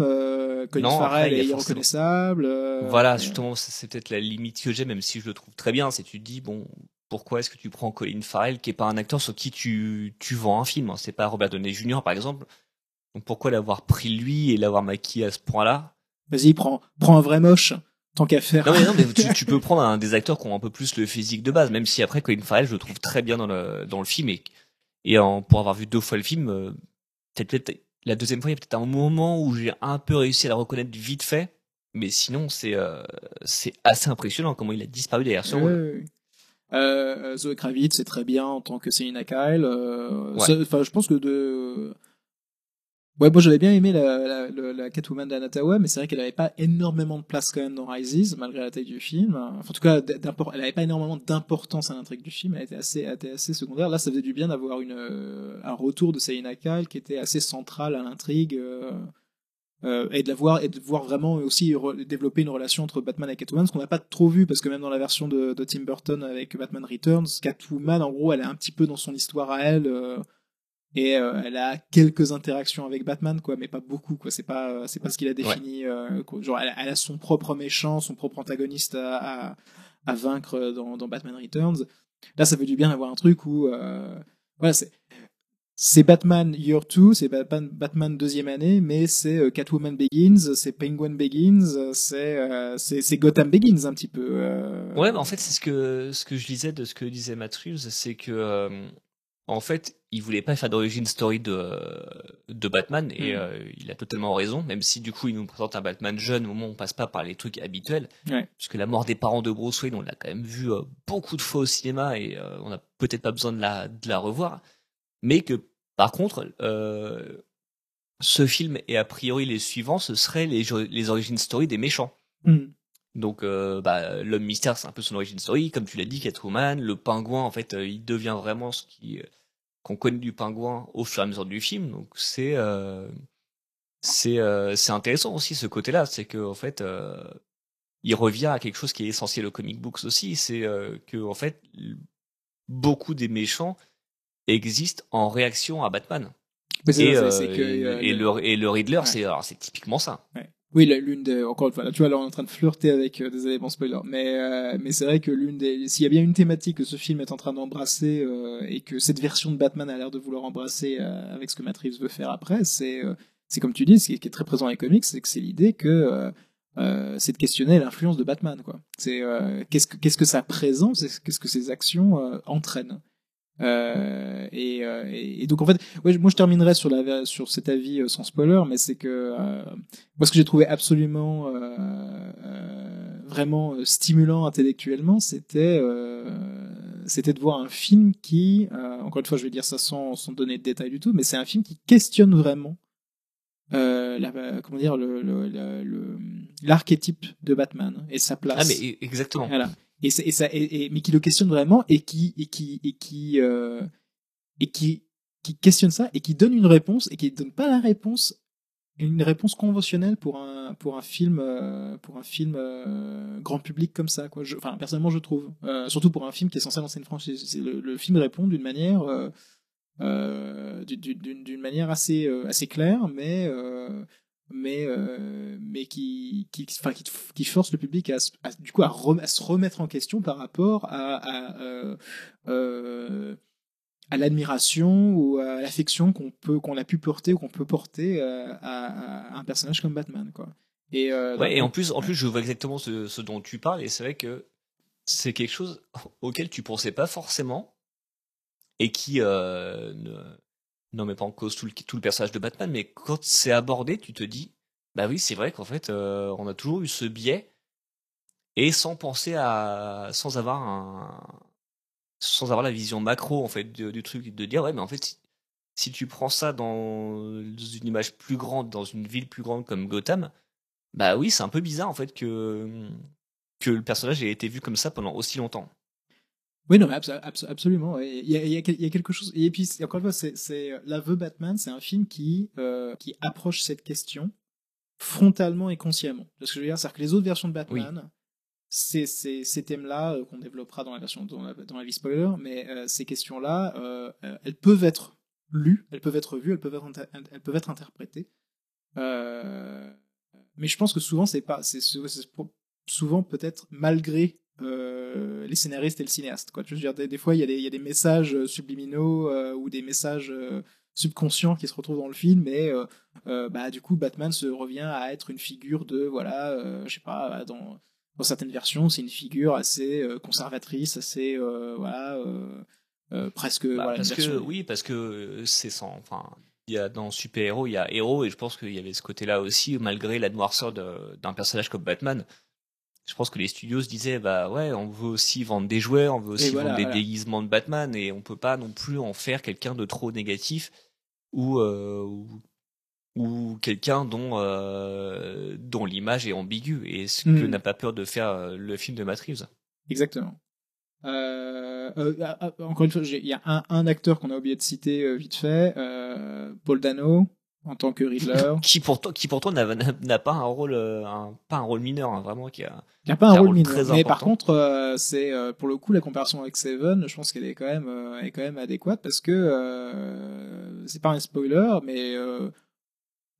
Colin Non, Farrell est irreconnaissable. voilà, justement, c'est c'est peut-être la limite que j'ai, même si je le trouve très bien. C'est tu te dis, bon, pourquoi est-ce que tu prends Colin Farrell, qui est pas un acteur sur qui tu, tu vends un film hein? C'est pas Robert Downey Jr., par exemple. Donc pourquoi l'avoir pris lui et l'avoir maquillé à ce point-là? Vas-y, prends prends un vrai moche tant qu'à faire. Non mais non, mais tu, *laughs* tu peux prendre un des acteurs qui ont un peu plus le physique de base, même si après Colin Farrell, je le trouve très bien dans le dans le film et et en- pour avoir vu deux fois le film, euh, peut-être peut-être la deuxième fois, il y a peut-être un moment où j'ai un peu réussi à la reconnaître vite fait, mais sinon c'est euh, c'est assez impressionnant comment il a disparu derrière ce rôle. Euh, Zoe Kravitz, c'est très bien en tant que Selina Kyle. Euh, Ouais. je pense que de. Ouais, moi j'avais bien aimé la, la, Catwoman d'Anatawa, mais c'est vrai qu'elle avait pas énormément de place quand même dans Rises, malgré la taille du film. En tout cas, elle avait pas énormément d'importance à l'intrigue du film. Elle était assez, elle était assez secondaire. Là, ça faisait du bien d'avoir euh, un retour de Selina Kyle qui était assez central à l'intrigue. Euh, euh, et de la voir et de voir vraiment aussi développer une relation entre Batman et Catwoman ce qu'on n'a pas trop vu parce que même dans la version de, de Tim Burton avec Batman Returns Catwoman en gros elle est un petit peu dans son histoire à elle et euh, elle a quelques interactions avec Batman quoi mais pas beaucoup quoi c'est pas euh, c'est pas ce qu'il a défini euh, quoi. genre elle, a- elle a son propre méchant son propre antagoniste à, à, à vaincre dans, dans Batman Returns là ça fait du bien d'avoir un truc où euh, voilà c'est c'est Batman Year 2, c'est Batman, Batman deuxième année, mais c'est Catwoman Begins, c'est Penguin Begins, c'est euh, Gotham Begins un petit peu. euh. Ouais, bah en fait, c'est ce que, ce que je disais de ce que disait Matt Reeves, c'est que, euh, en fait, il voulait pas faire d'origine story de, de Batman et Mm. euh, il a totalement raison, même si du coup il nous présente un Batman jeune au moment où on passe pas par les trucs habituels. Ouais. Puisque la mort des parents de Bruce Wayne, on l'a quand même vu euh, beaucoup de fois au cinéma et euh, on n'a peut-être pas besoin de la, de la revoir. Mais que par contre, euh, ce film et a priori les suivants, ce seraient les, les origin story des méchants. Hmm. Donc, euh, bah, l'homme mystère, c'est un peu son origin story, comme tu l'as dit, Catwoman. Le pingouin, en fait, euh, il devient vraiment ce qui euh, qu'on connaît du pingouin au fur et à mesure du film. Donc, c'est euh, c'est euh, c'est intéressant aussi ce côté-là, c'est que en fait, euh, il revient à quelque chose qui est essentiel aux comic books aussi, c'est que en fait, beaucoup des méchants existent en réaction à Batman. Mais Et, ça, c'est que, et le et le Riddler, Ouais. c'est alors c'est typiquement ça. Oui, l'une des encore une fois, là, tu vois, là on est en train de flirter avec euh, des éléments spoilers, mais euh, mais c'est vrai que l'une des s'il y a bien une thématique que ce film est en train d'embrasser euh, et que cette version de Batman a l'air de vouloir embrasser euh, avec ce que Matt Reeves veut faire après, c'est euh, c'est comme tu dis, ce qui est, très présent dans les comics, c'est que c'est l'idée que c'est de questionner l'influence de Batman, quoi. C'est qu'est-ce que qu'est-ce que sa présence, qu'est-ce que ses actions entraînent. Euh, et, euh, et, et donc en fait, ouais, moi je terminerai sur la sur cet avis euh, sans spoiler, mais c'est que euh, moi ce que j'ai trouvé absolument vraiment stimulant intellectuellement, c'était c'était de voir un film qui, encore une fois, je vais dire ça sans, sans donner de détails du tout, mais c'est un film qui questionne vraiment euh, la, comment dire le le- le- le- l'archétype de Batman et sa place. Ah mais e- exactement. Voilà. Et, et ça, et, mais qui le questionne vraiment et qui et qui et qui euh, et qui questionne ça et qui donne une réponse et qui donne pas la réponse une réponse conventionnelle pour un pour un film euh, pour un film euh, grand public comme ça quoi. Enfin personnellement je trouve surtout pour un film qui est censé lancer une franchise. Le, le film répond d'une manière d'une- manière assez assez claire mais mais euh, mais qui qui enfin qui, qui force le public à, du coup à, rem- à se remettre en question par rapport à à, euh, euh, à l'admiration ou à l'affection qu'on peut qu'on a pu porter ou qu'on peut porter à, un personnage comme Batman quoi. Et en plus, en plus, je vois exactement ce, ce dont tu parles, et c'est vrai que c'est quelque chose auquel tu pensais pas forcément, et qui ne, non met pas en cause tout le, personnage de Batman, mais quand c'est abordé, tu te dis, bah oui, c'est vrai qu'en fait, euh, on a toujours eu ce biais, et sans penser à, sans avoir un, sans avoir la vision macro en fait du, truc, de dire ouais, mais en fait, si, si tu prends ça dans une image plus grande, dans une ville plus grande comme Gotham, bah oui, c'est un peu bizarre en fait que que le personnage ait été vu comme ça pendant aussi longtemps. Oui, non, mais abso- abso- absolument. Il y, a, il, y a, quel- il y a quelque chose. Et puis, encore une fois, c'est, l'aveu Batman, c'est un film qui euh, qui approche cette question frontalement et consciemment. Parce que je veux dire, c'est-à-dire que les autres versions de Batman, c'est ces thèmes-là euh, qu'on développera dans la version dans la, dans la vie spoiler, mais euh, ces questions-là, elles peuvent être lues, elles peuvent être vues, elles peuvent être elles peuvent être interprétées. Mais je pense que souvent c'est pas, c'est souvent peut-être malgré euh, les scénaristes et le cinéaste. Quoi. Je veux dire, des, des fois, il y, a des- il y a des messages euh, subliminaux euh, ou des messages euh, subconscients qui se retrouvent dans le film, et bah, du coup, Batman se revient à être une figure de, voilà, je sais pas, dans, dans certaines versions, c'est une figure assez conservatrice, assez, voilà, presque. Bah, voilà, parce que oui, parce que c'est sans. Enfin, il y a dans super héros, il y a héros, et je pense qu'il y avait ce côté-là aussi, malgré la noirceur d'un personnage comme Batman. Je pense que les studios se disaient bah ouais, on veut aussi vendre des jouets, on veut aussi voilà, vendre des voilà. déguisements de Batman, et on peut pas non plus en faire quelqu'un de trop négatif ou euh, ou, ou quelqu'un dont euh, dont l'image est ambiguë et ce que Mm. n'a pas peur de faire euh, le film de Matt Reeves. Exactement. Ah, ah, encore une fois, il y a un, un acteur qu'on a oublié de citer vite fait, Paul Dano en tant que Riddler. *laughs* qui pourtant qui pourtant n'a pas un rôle euh, un, pas un rôle mineur hein, vraiment qui a Il n'y a pas un rôle rôle mineur. Mais par contre, euh, c'est euh, pour le coup la comparaison avec Seven, je pense qu'elle est quand même, euh, elle est quand même adéquate parce que euh, c'est pas un spoiler, mais euh,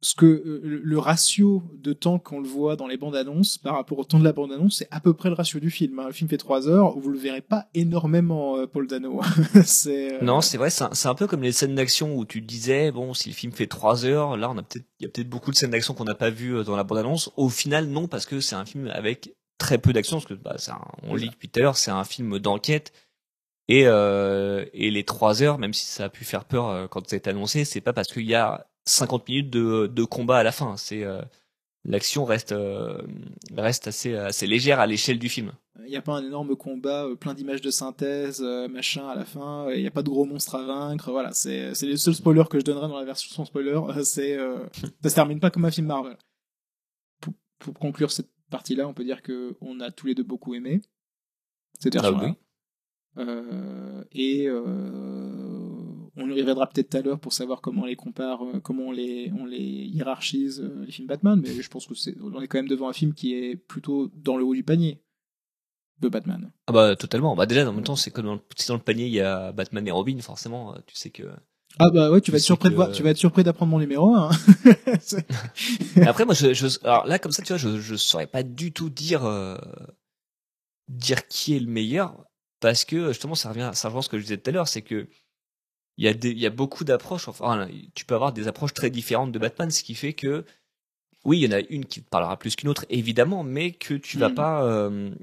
ce que euh, le- ratio de temps qu'on le voit dans les bandes annonces par rapport au temps de la bande annonce, c'est à peu près le ratio du film. hein. Le film fait 3 heures, vous le verrez pas énormément, euh, Paul Dano. *laughs* c'est euh, non c'est vrai c'est un, un peu comme les scènes d'action où tu disais bon si le film fait trois heures là on a peut-être il y a peut-être beaucoup de scènes d'action qu'on n'a pas vues euh, dans la bande annonce au final non parce que c'est un film avec très peu d'action parce que bah, un- on le dit depuis tout à l'heure c'est un film d'enquête Et, euh, et les trois heures, même si ça a pu faire peur quand c'est annoncé, c'est pas parce qu'il y a 50 minutes de, de combat à la fin. C'est euh, l'action reste euh, reste assez assez légère à l'échelle du film. Il n'y a pas un énorme combat, euh, plein d'images de synthèse, machin à la fin. Il n'y a pas de gros monstres à vaincre. Voilà, c'est c'est les seuls spoilers que je donnerai dans la version sans spoiler. C'est *laughs* ça se termine pas comme un film Marvel. Pour, pour conclure cette partie-là, on peut dire que on a tous les deux beaucoup aimé cette Ah version-là. oui. Euh, et euh, on y reviendra peut-être tout à l'heure pour savoir comment on les compare, euh, comment on les, on les hiérarchise, euh, les films Batman, mais je pense que c'est, on est quand même devant un film qui est plutôt dans le haut du panier de Batman. Ah bah totalement. Bah déjà en même temps c'est comme dans le, si dans le panier il y a Batman et Robin forcément euh, tu sais que. Ah bah ouais, tu vas être surpris de que- voir, tu vas être surpris d'apprendre mon numéro. Hein. *laughs* Après moi je, je alors là comme ça tu vois je je saurais pas du tout dire euh, dire qui est le meilleur parce que justement ça revient ça rejoint ce que je disais tout à l'heure c'est que il y a des il y a beaucoup d'approches enfin tu peux avoir des approches très différentes de Batman ce qui fait que oui il y en a une qui te parlera plus qu'une autre évidemment mais que tu vas Mm. pas euh,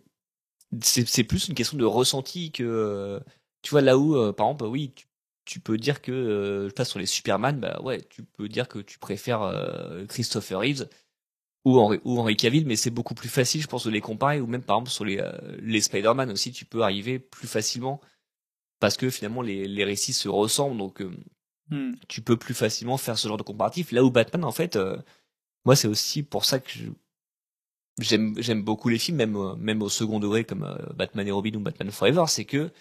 c'est plus une question de ressenti que euh, tu vois là où euh, par exemple oui tu, tu peux dire que je passe sur les Superman bah ouais tu peux dire que tu préfères Christopher Reeves ou Henry, ou Henry Cavill mais c'est beaucoup plus facile je pense de les comparer ou même par exemple sur les les Spider-Man aussi tu peux arriver plus facilement parce que finalement les, les récits se ressemblent donc euh, Hmm. tu peux plus facilement faire ce genre de comparatif. Là où Batman, en fait, euh, moi, c'est aussi pour ça que j'aime j'aime beaucoup les films, même euh, même au second degré comme euh, Batman et Robin ou Batman Forever, c'est que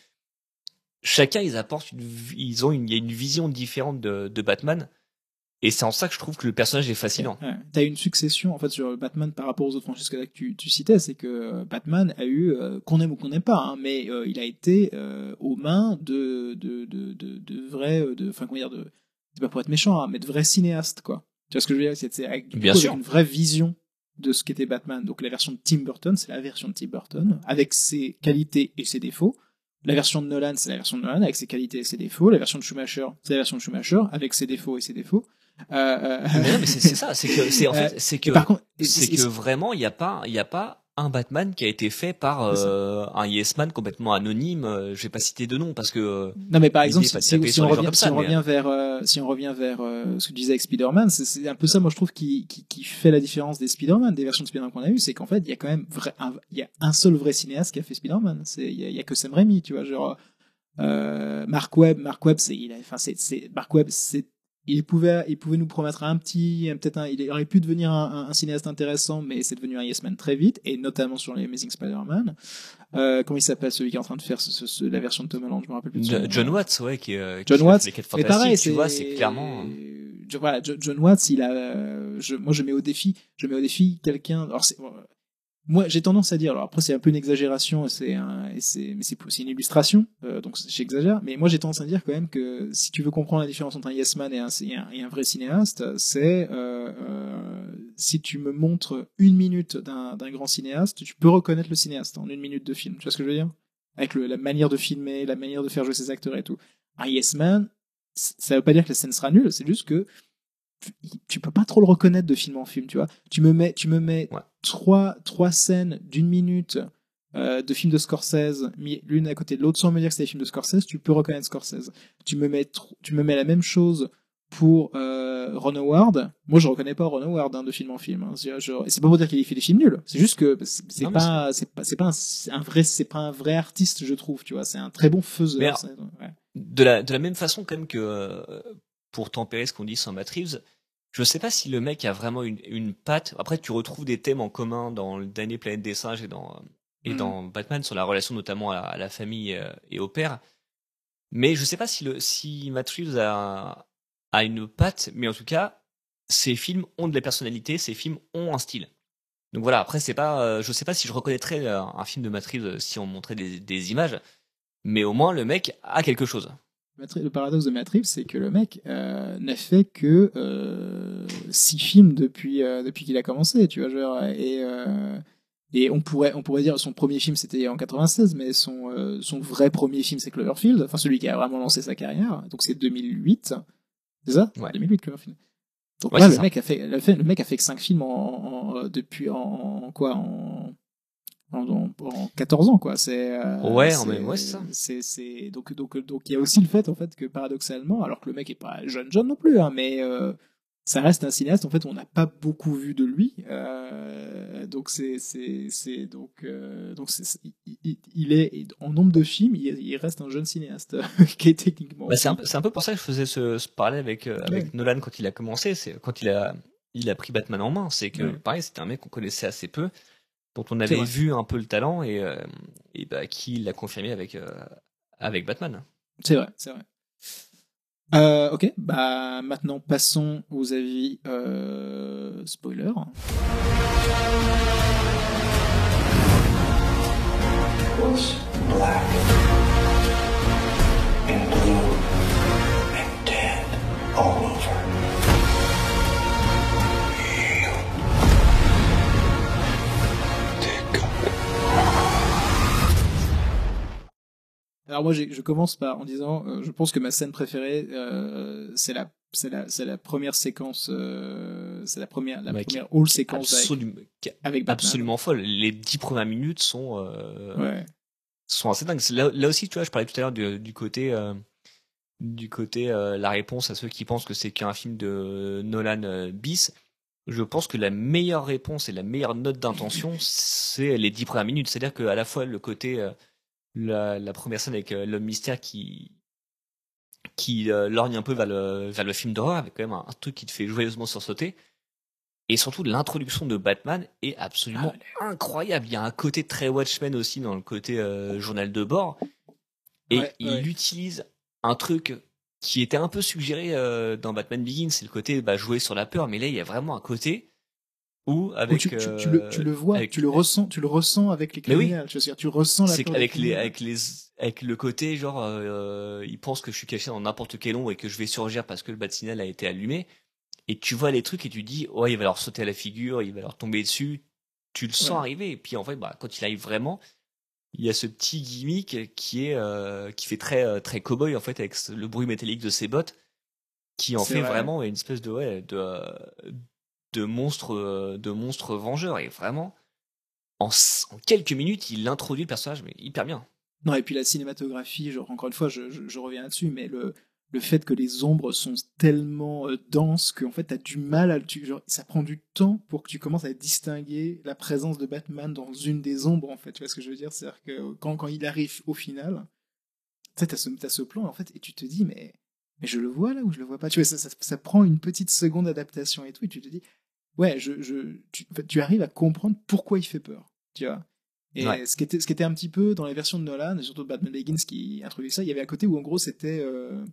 chacun ils apportent une, ils ont une, il y a une vision différente de, de Batman, et c'est en ça que je trouve que le personnage est fascinant. Ouais. T'as une succession en fait sur Batman par rapport aux autres franchises que, tu, tu citais, c'est que euh, Batman a eu, euh, qu'on aime ou qu'on n'aime pas, hein, mais euh, il a été euh, aux mains de de de de, de vrais, de, enfin comment dire, de, c'est pas pour être méchant, hein, mais de vrais cinéastes quoi. Tu vois ce que je veux dire? C'est avec, Bien coup, sûr. une vraie vision de ce qu'était Batman. Donc la version de Tim Burton, c'est la version de Tim Burton avec ses qualités et ses défauts. La version de Nolan, c'est la version de Nolan avec ses qualités et ses défauts. La version de Schumacher, c'est la version de Schumacher avec ses défauts et ses défauts. Euh, euh, Mais c'est c'est ça, c'est que c'est en fait, c'est et que c'est que vraiment il y a pas il y a pas un Batman qui a été fait par C'est euh, un yes man complètement anonyme. euh, Je vais pas citer de nom parce que euh, Non, mais par exemple, si, on revient, comme si ça, on mais, revient vers, euh, si on revient vers euh, ce que tu disais avec Spider-Man, c'est- c'est un peu ça, moi je trouve, qui, qui, qui fait la différence des Spider-Man, des versions de Spider-Man qu'on a eues, c'est qu'en fait, il y a quand même vrai, un, y a un seul vrai cinéaste qui a fait Spider-Man. C'est, il y a, il y a que Sam Raimi, tu vois, genre, euh, Mark Webb, Mark Webb, c'est, il a, enfin, c'est, c'est, Mark Webb, c'est, il pouvait, il pouvait nous promettre un petit, peut-être il aurait pu devenir un, un- un cinéaste intéressant, mais c'est devenu un yes man très vite, et notamment sur les Amazing Spider-Man. Euh, comment il s'appelle celui qui est en train de faire ce- ce- ce- la version de Tom Holland, je me rappelle plus de. John Watts, ouais, qui, euh, John qui Watts, les fantastiques, pareil, tu vois, c'est clairement. Je- voilà, Jo- John Watts, il a. euh, Je, moi, je mets au défi. Je mets au défi quelqu'un. Alors, c'est. Moi, j'ai tendance à dire. Alors après, c'est un peu une exagération. C'est un, mais c'est c'est une illustration. euh, donc j'exagère. Mais moi, j'ai tendance à dire quand même que si tu veux comprendre la différence entre un yes man et un, vrai cinéaste, c'est euh, euh, si tu me montres une minute d'un, grand cinéaste, tu peux reconnaître le cinéaste en une minute de film. Tu vois ce que je veux dire? Avec la manière de filmer, la manière de faire jouer ses acteurs et tout. Un yes man, ça veut pas dire que la scène sera nulle, c'est juste que tu, peux pas trop le reconnaître de film en film, tu vois. Tu me mets, tu me mets Ouais. trois, trois scènes d'une minute euh, de films de Scorsese, l'une à côté de l'autre, sans me dire que c'est des films de Scorsese, tu peux reconnaître Scorsese. Tu me mets, tu me mets la même chose pour euh, Ron Howard. Moi, je reconnais pas Ron Howard hein, de film en film. hein. C'est pas pour dire qu'il fait des films nuls. C'est juste que c'est pas, c'est pas, c'est pas un, vrai, c'est pas un vrai artiste, je trouve. Tu vois, c'est un très bon faiseur. Ouais. de la, de la même façon quand même que euh, pour tempérer ce qu'on dit sur Matt Reeves, je sais pas si le mec a vraiment une, une patte. Après, tu retrouves des thèmes en commun dans le dernier Planète des singes et dans, et Mhm. dans Batman sur la relation notamment à la, à la famille euh, et au père. Mais je sais pas si, le, si Matt Reeves a, a une patte, mais en tout cas, ses films ont de la personnalité, ses films ont un style. Donc voilà, après, c'est pas, euh, je sais pas si je reconnaîtrais euh, un film de Matt Reeves euh, si on montrait des, des images, mais au moins le mec a quelque chose. Le paradoxe de Reeves, c'est que le mec euh, n'a fait que euh, six films depuis euh, depuis qu'il a commencé, tu vois, genre, et euh, et on pourrait on pourrait dire son premier film c'était en 96, mais son son vrai premier film c'est Cloverfield, enfin celui qui a vraiment lancé sa carrière, donc c'est 2008, c'est ça? Ouais. 2008 Cloverfield. Donc Ouais, là, le ça. mec a fait, le, fait- le mec a fait que cinq films en, en- en- depuis en, en quoi? En, en- en- en 14 ans, quoi. C'est euh, Ouais, c'est- mais ouais, c'est ça. C'est c'est donc donc donc il y a aussi le fait en fait que paradoxalement, alors que le mec est pas jeune jeune non plus, hein, mais euh, ça reste un cinéaste en fait on n'a pas beaucoup vu de lui euh, donc c'est c'est c'est donc donc c'est il, est en nombre de films il, il reste un jeune cinéaste *laughs* qui est techniquement Bah, c'est un, peu- c'est un peu pour ça que je faisais ce, ce parallèle avec, avec Ouais. Nolan quand il a commencé, c'est quand il a, il a pris Batman en main. C'est que, Ouais. pareil, c'était un mec qu'on connaissait assez peu, dont on avait vu un peu le talent et, euh, et bah, qui l'a confirmé avec, euh, avec Batman. C'est vrai, c'est vrai. Euh, ok, bah maintenant passons aux avis euh, spoiler. was black and blue and dead all over? Alors moi, je commence par en disant, euh, je pense que ma scène préférée, euh, c'est la, c'est la, c'est la première séquence, euh, c'est la première, la Ouais, première whole séquence avec, Absolument, avec Batman. absolument folle. Les dix premières minutes sont, Ouais. sont assez dingues. Là, là aussi, tu vois, je parlais tout à l'heure du, du côté, du côté la réponse à ceux qui pensent que c'est qu'un film de Nolan bis. Je pense que la meilleure réponse et la meilleure note d'intention, *laughs* c'est les dix premières minutes. C'est-à-dire qu'à la fois le côté, la, la première scène avec euh, l'homme mystère qui qui euh, lorgne un peu vers le, vers le film d'horreur, avec quand même un, un truc qui te fait joyeusement sursauter. Et surtout, l'introduction de Batman est absolument incroyable. Il y a un côté très Watchmen aussi dans le côté euh, journal de bord. Et Ouais, il ouais. utilise un truc qui était un peu suggéré euh, dans Batman Begins, c'est le côté bah, jouer sur la peur. Mais là, il y a vraiment un côté Où avec. tu, tu- euh, tu le, tu le vois, avec- tu le ressens, tu le ressens avec les Mais oui. criminels. Je veux dire, tu ressens la c'est peur des les criminels. avec les avec le côté genre euh, il pense que je suis caché dans n'importe quel ombre et que je vais surgir parce que le bat signal a été allumé et tu vois les trucs et tu dis ouais il va leur sauter à la figure il va leur tomber dessus tu le sens Ouais. arriver et puis en fait bah quand il arrive vraiment il y a ce petit gimmick qui est euh, qui fait très euh, très cowboy en fait avec le bruit métallique de ses bottes qui en fait vrai. vraiment une espèce de ouais de euh, de monstre euh, de et vraiment en, quelques minutes il introduit le personnage mais hyper bien Non, et puis la cinématographie, genre, encore une fois, je, reviens là-dessus, mais le, le fait que les ombres sont tellement euh, denses qu'en fait, t'as du mal à tu, ça prend du temps pour que tu commences à distinguer la présence de Batman dans une des ombres, en fait. Tu vois ce que je veux dire? C'est-à-dire que quand, quand il arrive au final, tu t'as ce, t'as ce plan, en fait, et tu te dis, mais, mais je le vois là ou je le vois pas? Tu vois, ça, ça, ça prend une petite seconde d'adaptation et tout, et tu te dis, ouais, je, je, tu, tu arrives à comprendre pourquoi il fait peur, tu vois. Et Ouais. ce, qui était, ce qui était un petit peu dans les versions de Nolan, et surtout de Batman Begins qui introduit ça, il y avait un côté où en gros c'était. euh,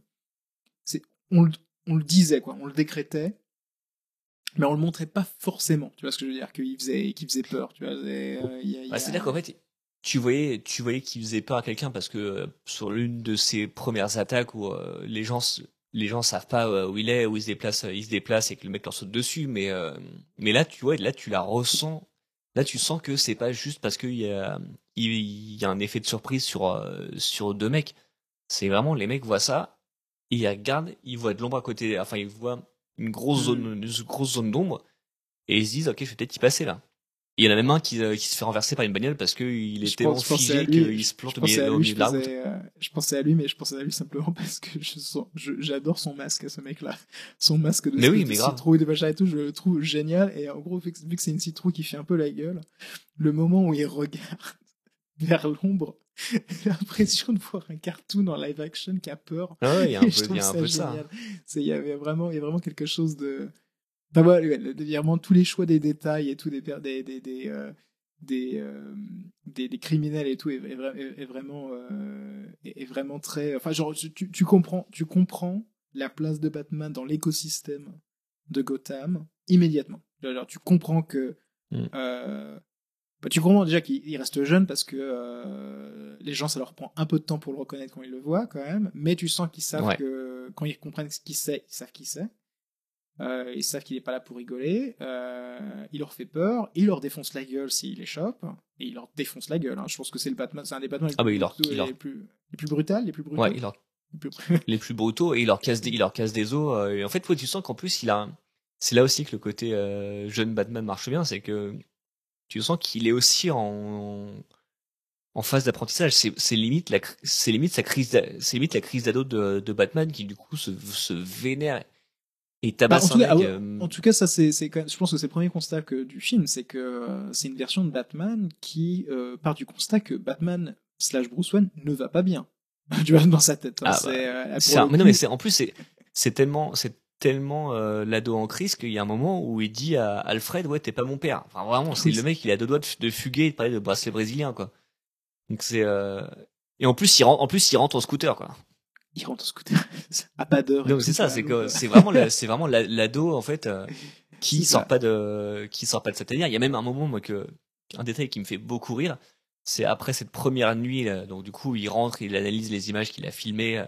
on, le, on le disait, quoi, on le décrétait, mais on le montrait pas forcément, tu vois ce que je veux dire, qu'il faisait, qu'il faisait peur, tu vois. euh, Bah, a- C'est-à-dire qu'en fait, tu voyais, tu voyais qu'il faisait peur à quelqu'un parce que euh, sur l'une de ses premières attaques où euh, les gens, s- les gens savent pas euh, où il est, où il se déplace, euh, il se déplace et que le mec leur saute dessus. Mais, euh, mais là, tu vois, là, tu la ressens. Là, tu sens que c'est pas juste parce qu'il y a, il, y a un effet de surprise sur, sur deux mecs. C'est vraiment, les mecs voient ça, et ils regardent, ils voient de l'ombre à côté, enfin, ils voient une grosse Mm. zone, une grosse zone d'ombre, et ils se disent, ok, je vais peut-être y passer là. Il y en a même un qui, euh, qui se fait renverser par une bagnole parce qu'il est tellement figé qu'il se plante au milieu, de la route. euh, je pensais à lui, mais je pensais à lui simplement *laughs* parce que j'adore son masque, ce mec-là. Son masque de, Mais oui, de mais grave. citrouille, de machin et tout, je le trouve génial. Et en gros, vu que, c'est une citrouille qui fait un peu la gueule, le moment où il regarde *laughs* vers l'ombre, *laughs* j'ai l'impression de voir un cartoon en live action qui a peur. Ah ouais, il y a un peu, y a un peu ça. il y avait vraiment, il y a vraiment quelque chose de, enfin, voilà, ouais, le- le- vraiment tous les choix des détails et tout des, des, des, des, euh, des, euh, des, des criminels et tout est, est, vra- est- est vraiment, euh, est, vraiment très, enfin, genre, tu, tu comprends, tu comprends la place de Batman dans l'écosystème de Gotham immédiatement. Alors, tu comprends que, Mm. bah, tu comprends déjà qu'il il reste jeune parce que les gens, ça leur prend un peu de temps pour le reconnaître quand ils le voient, quand même. Mais tu sens qu'ils savent Ouais. que quand ils comprennent ce qu'il sait, ils savent qui c'est. Euh, ils savent qu'il est pas là pour rigoler. Euh, il leur fait peur. Il leur défonce la gueule s'il les chope. Et il leur défonce la gueule. hein. Je pense que c'est le Batman, c'est un des Batman les, Ah bah, plus, leur- brutaux les plus, les plus brutales, les plus brutaux. Ouais, il leur, Les plus- les plus brutaux et il leur casse des, il leur casse des os. euh, et en fait, tu sens qu'en plus, il a, un- c'est là aussi que le côté euh, jeune Batman marche bien, c'est que tu sens qu'il est aussi en, en phase d'apprentissage. C'est, limite la, c'est limite sa crise, c'est limite la crise d'ado de, de Batman qui du coup se, se vénère et Bah, tabasse en, tout cas, ah euh, en tout cas, ça c'est, je pense que c'est le premier constat que, du film, c'est que euh, c'est une version de Batman qui euh, part du constat que Batman slash Bruce Wayne ne va pas bien. *laughs* tu vois dans sa tête. hein, Ah, c'est, le mais non, mais c'est en plus c'est c'est tellement c'est tellement euh, l'ado en crise qu'il y a un moment où il dit à Alfred ouais t'es pas mon père. Enfin vraiment c'est Oui, le mec il a deux doigts de, de fuguer et de parler de bracelet brésilien quoi. Donc c'est euh... et en plus il rentre en plus il rentre en scooter quoi. Il rentre en scooter à pas d'heure. Donc c'est ça c'est donc, que c'est vraiment c'est l'ado en fait euh, *laughs* qui sort ça. pas de qui sort pas de sa tanière. Il y a même un moment moi que un détail qui me fait beaucoup rire. C'est après cette première nuit, là, donc du coup il rentre, il analyse les images qu'il a filmées, euh,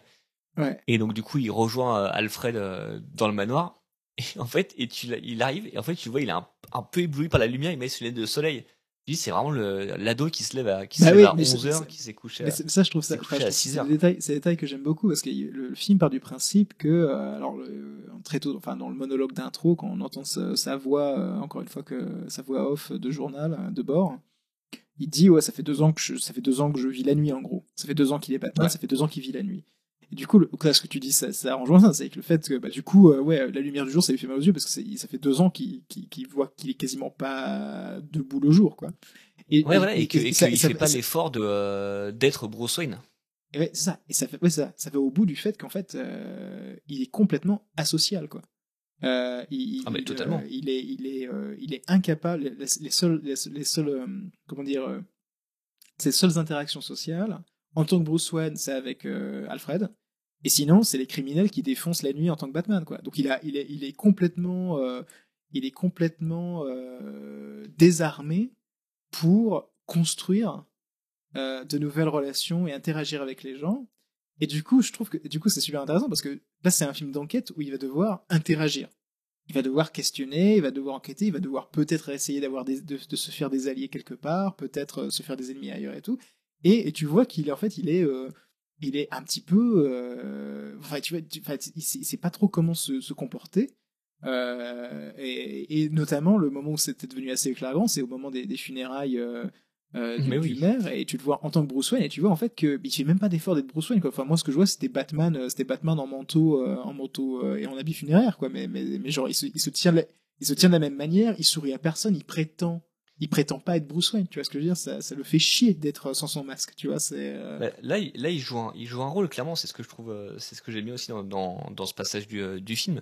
Ouais. et donc du coup, il rejoint euh, Alfred euh, dans le manoir. Et en fait, et tu, il arrive et en fait, tu vois, il est un, un peu ébloui par la lumière. Il met ses lunettes de soleil. C'est vraiment l'ado qui se lève à qui se Bah lève oui, à mais 11 c'est- heures, c'est- qui s'est couché. À- ça, je trouve ça. c'est couché enfin, je à trouve 6 c'est heures. des détails, c'est des détails que j'aime beaucoup parce que le, le film part du principe que, euh, alors, le- très tôt, enfin, dans le monologue d'intro, quand on entend sa, sa voix, euh, encore une fois que sa voix off de journal euh, de bord, il dit ouais, ça fait deux ans que je, ça fait deux ans que je vis la nuit en gros. Ça fait deux ans qu'il est Ouais. ça fait deux ans qu'il vit la nuit. Et du coup, le, là, ce que tu dis, ça, ça rejoint ça, c'est avec le fait que, bah, du coup, euh, ouais, la lumière du jour, ça lui fait mal aux yeux parce que ça fait deux ans qu'il voit qu'il est quasiment pas debout le jour, quoi. Et, Ouais, voilà, et, que, et qu'il ça- fait pas l'effort de euh, d'être Bruce Wayne. et ouais, ça. Et ça fait, ouais, ça, ça fait au bout du fait qu'en fait, euh, il est complètement asocial, quoi. Euh, il, Ah, mais totalement. il est, il est, il est incapable. Les, les seules, les, les seules, comment dire, ses seules interactions sociales en tant que Bruce Wayne, c'est avec euh, Alfred. Et sinon, c'est les criminels qui défoncent la nuit en tant que Batman, quoi. Donc il est, complètement, euh, euh, désarmé pour construire de nouvelles relations et interagir avec les gens. Et du coup, je trouve que du coup c'est super intéressant parce que là c'est un film d'enquête où il va devoir interagir. Il va devoir questionner, il va devoir enquêter, il va devoir peut-être essayer d'avoir de, se faire des alliés quelque part, peut-être se faire des ennemis ailleurs et tout. Et, et tu vois qu'il est en fait il est euh, il est un petit peu euh, enfin tu vois tu- enfin, il, sait, il sait pas trop comment se, se comporter. Euh, et, et notamment le moment où c'était devenu assez flagrant, c'est au moment des, des funérailles euh, du, Mais oui. maire, et tu le vois en tant que Bruce Wayne, et tu vois en fait que il fait même pas d'effort d'être Bruce Wayne. Quoi. Enfin moi ce que je vois c'était Batman, c'était Batman en manteau, euh, en manteau euh, et en habit funéraire, quoi. Mais mais, mais genre il se, il se tient la, il se tient de la même manière, il sourit à personne, il prétend il prétend pas être Bruce Wayne, tu vois ce que je veux dire ça, ça le fait chier d'être sans son masque, tu vois, euh, Bah, Là, il- là, il joue un, il joue un rôle clairement. C'est ce que je trouve, euh, c'est ce que j'aime bien aussi dans, dans, dans ce passage du, euh, du film.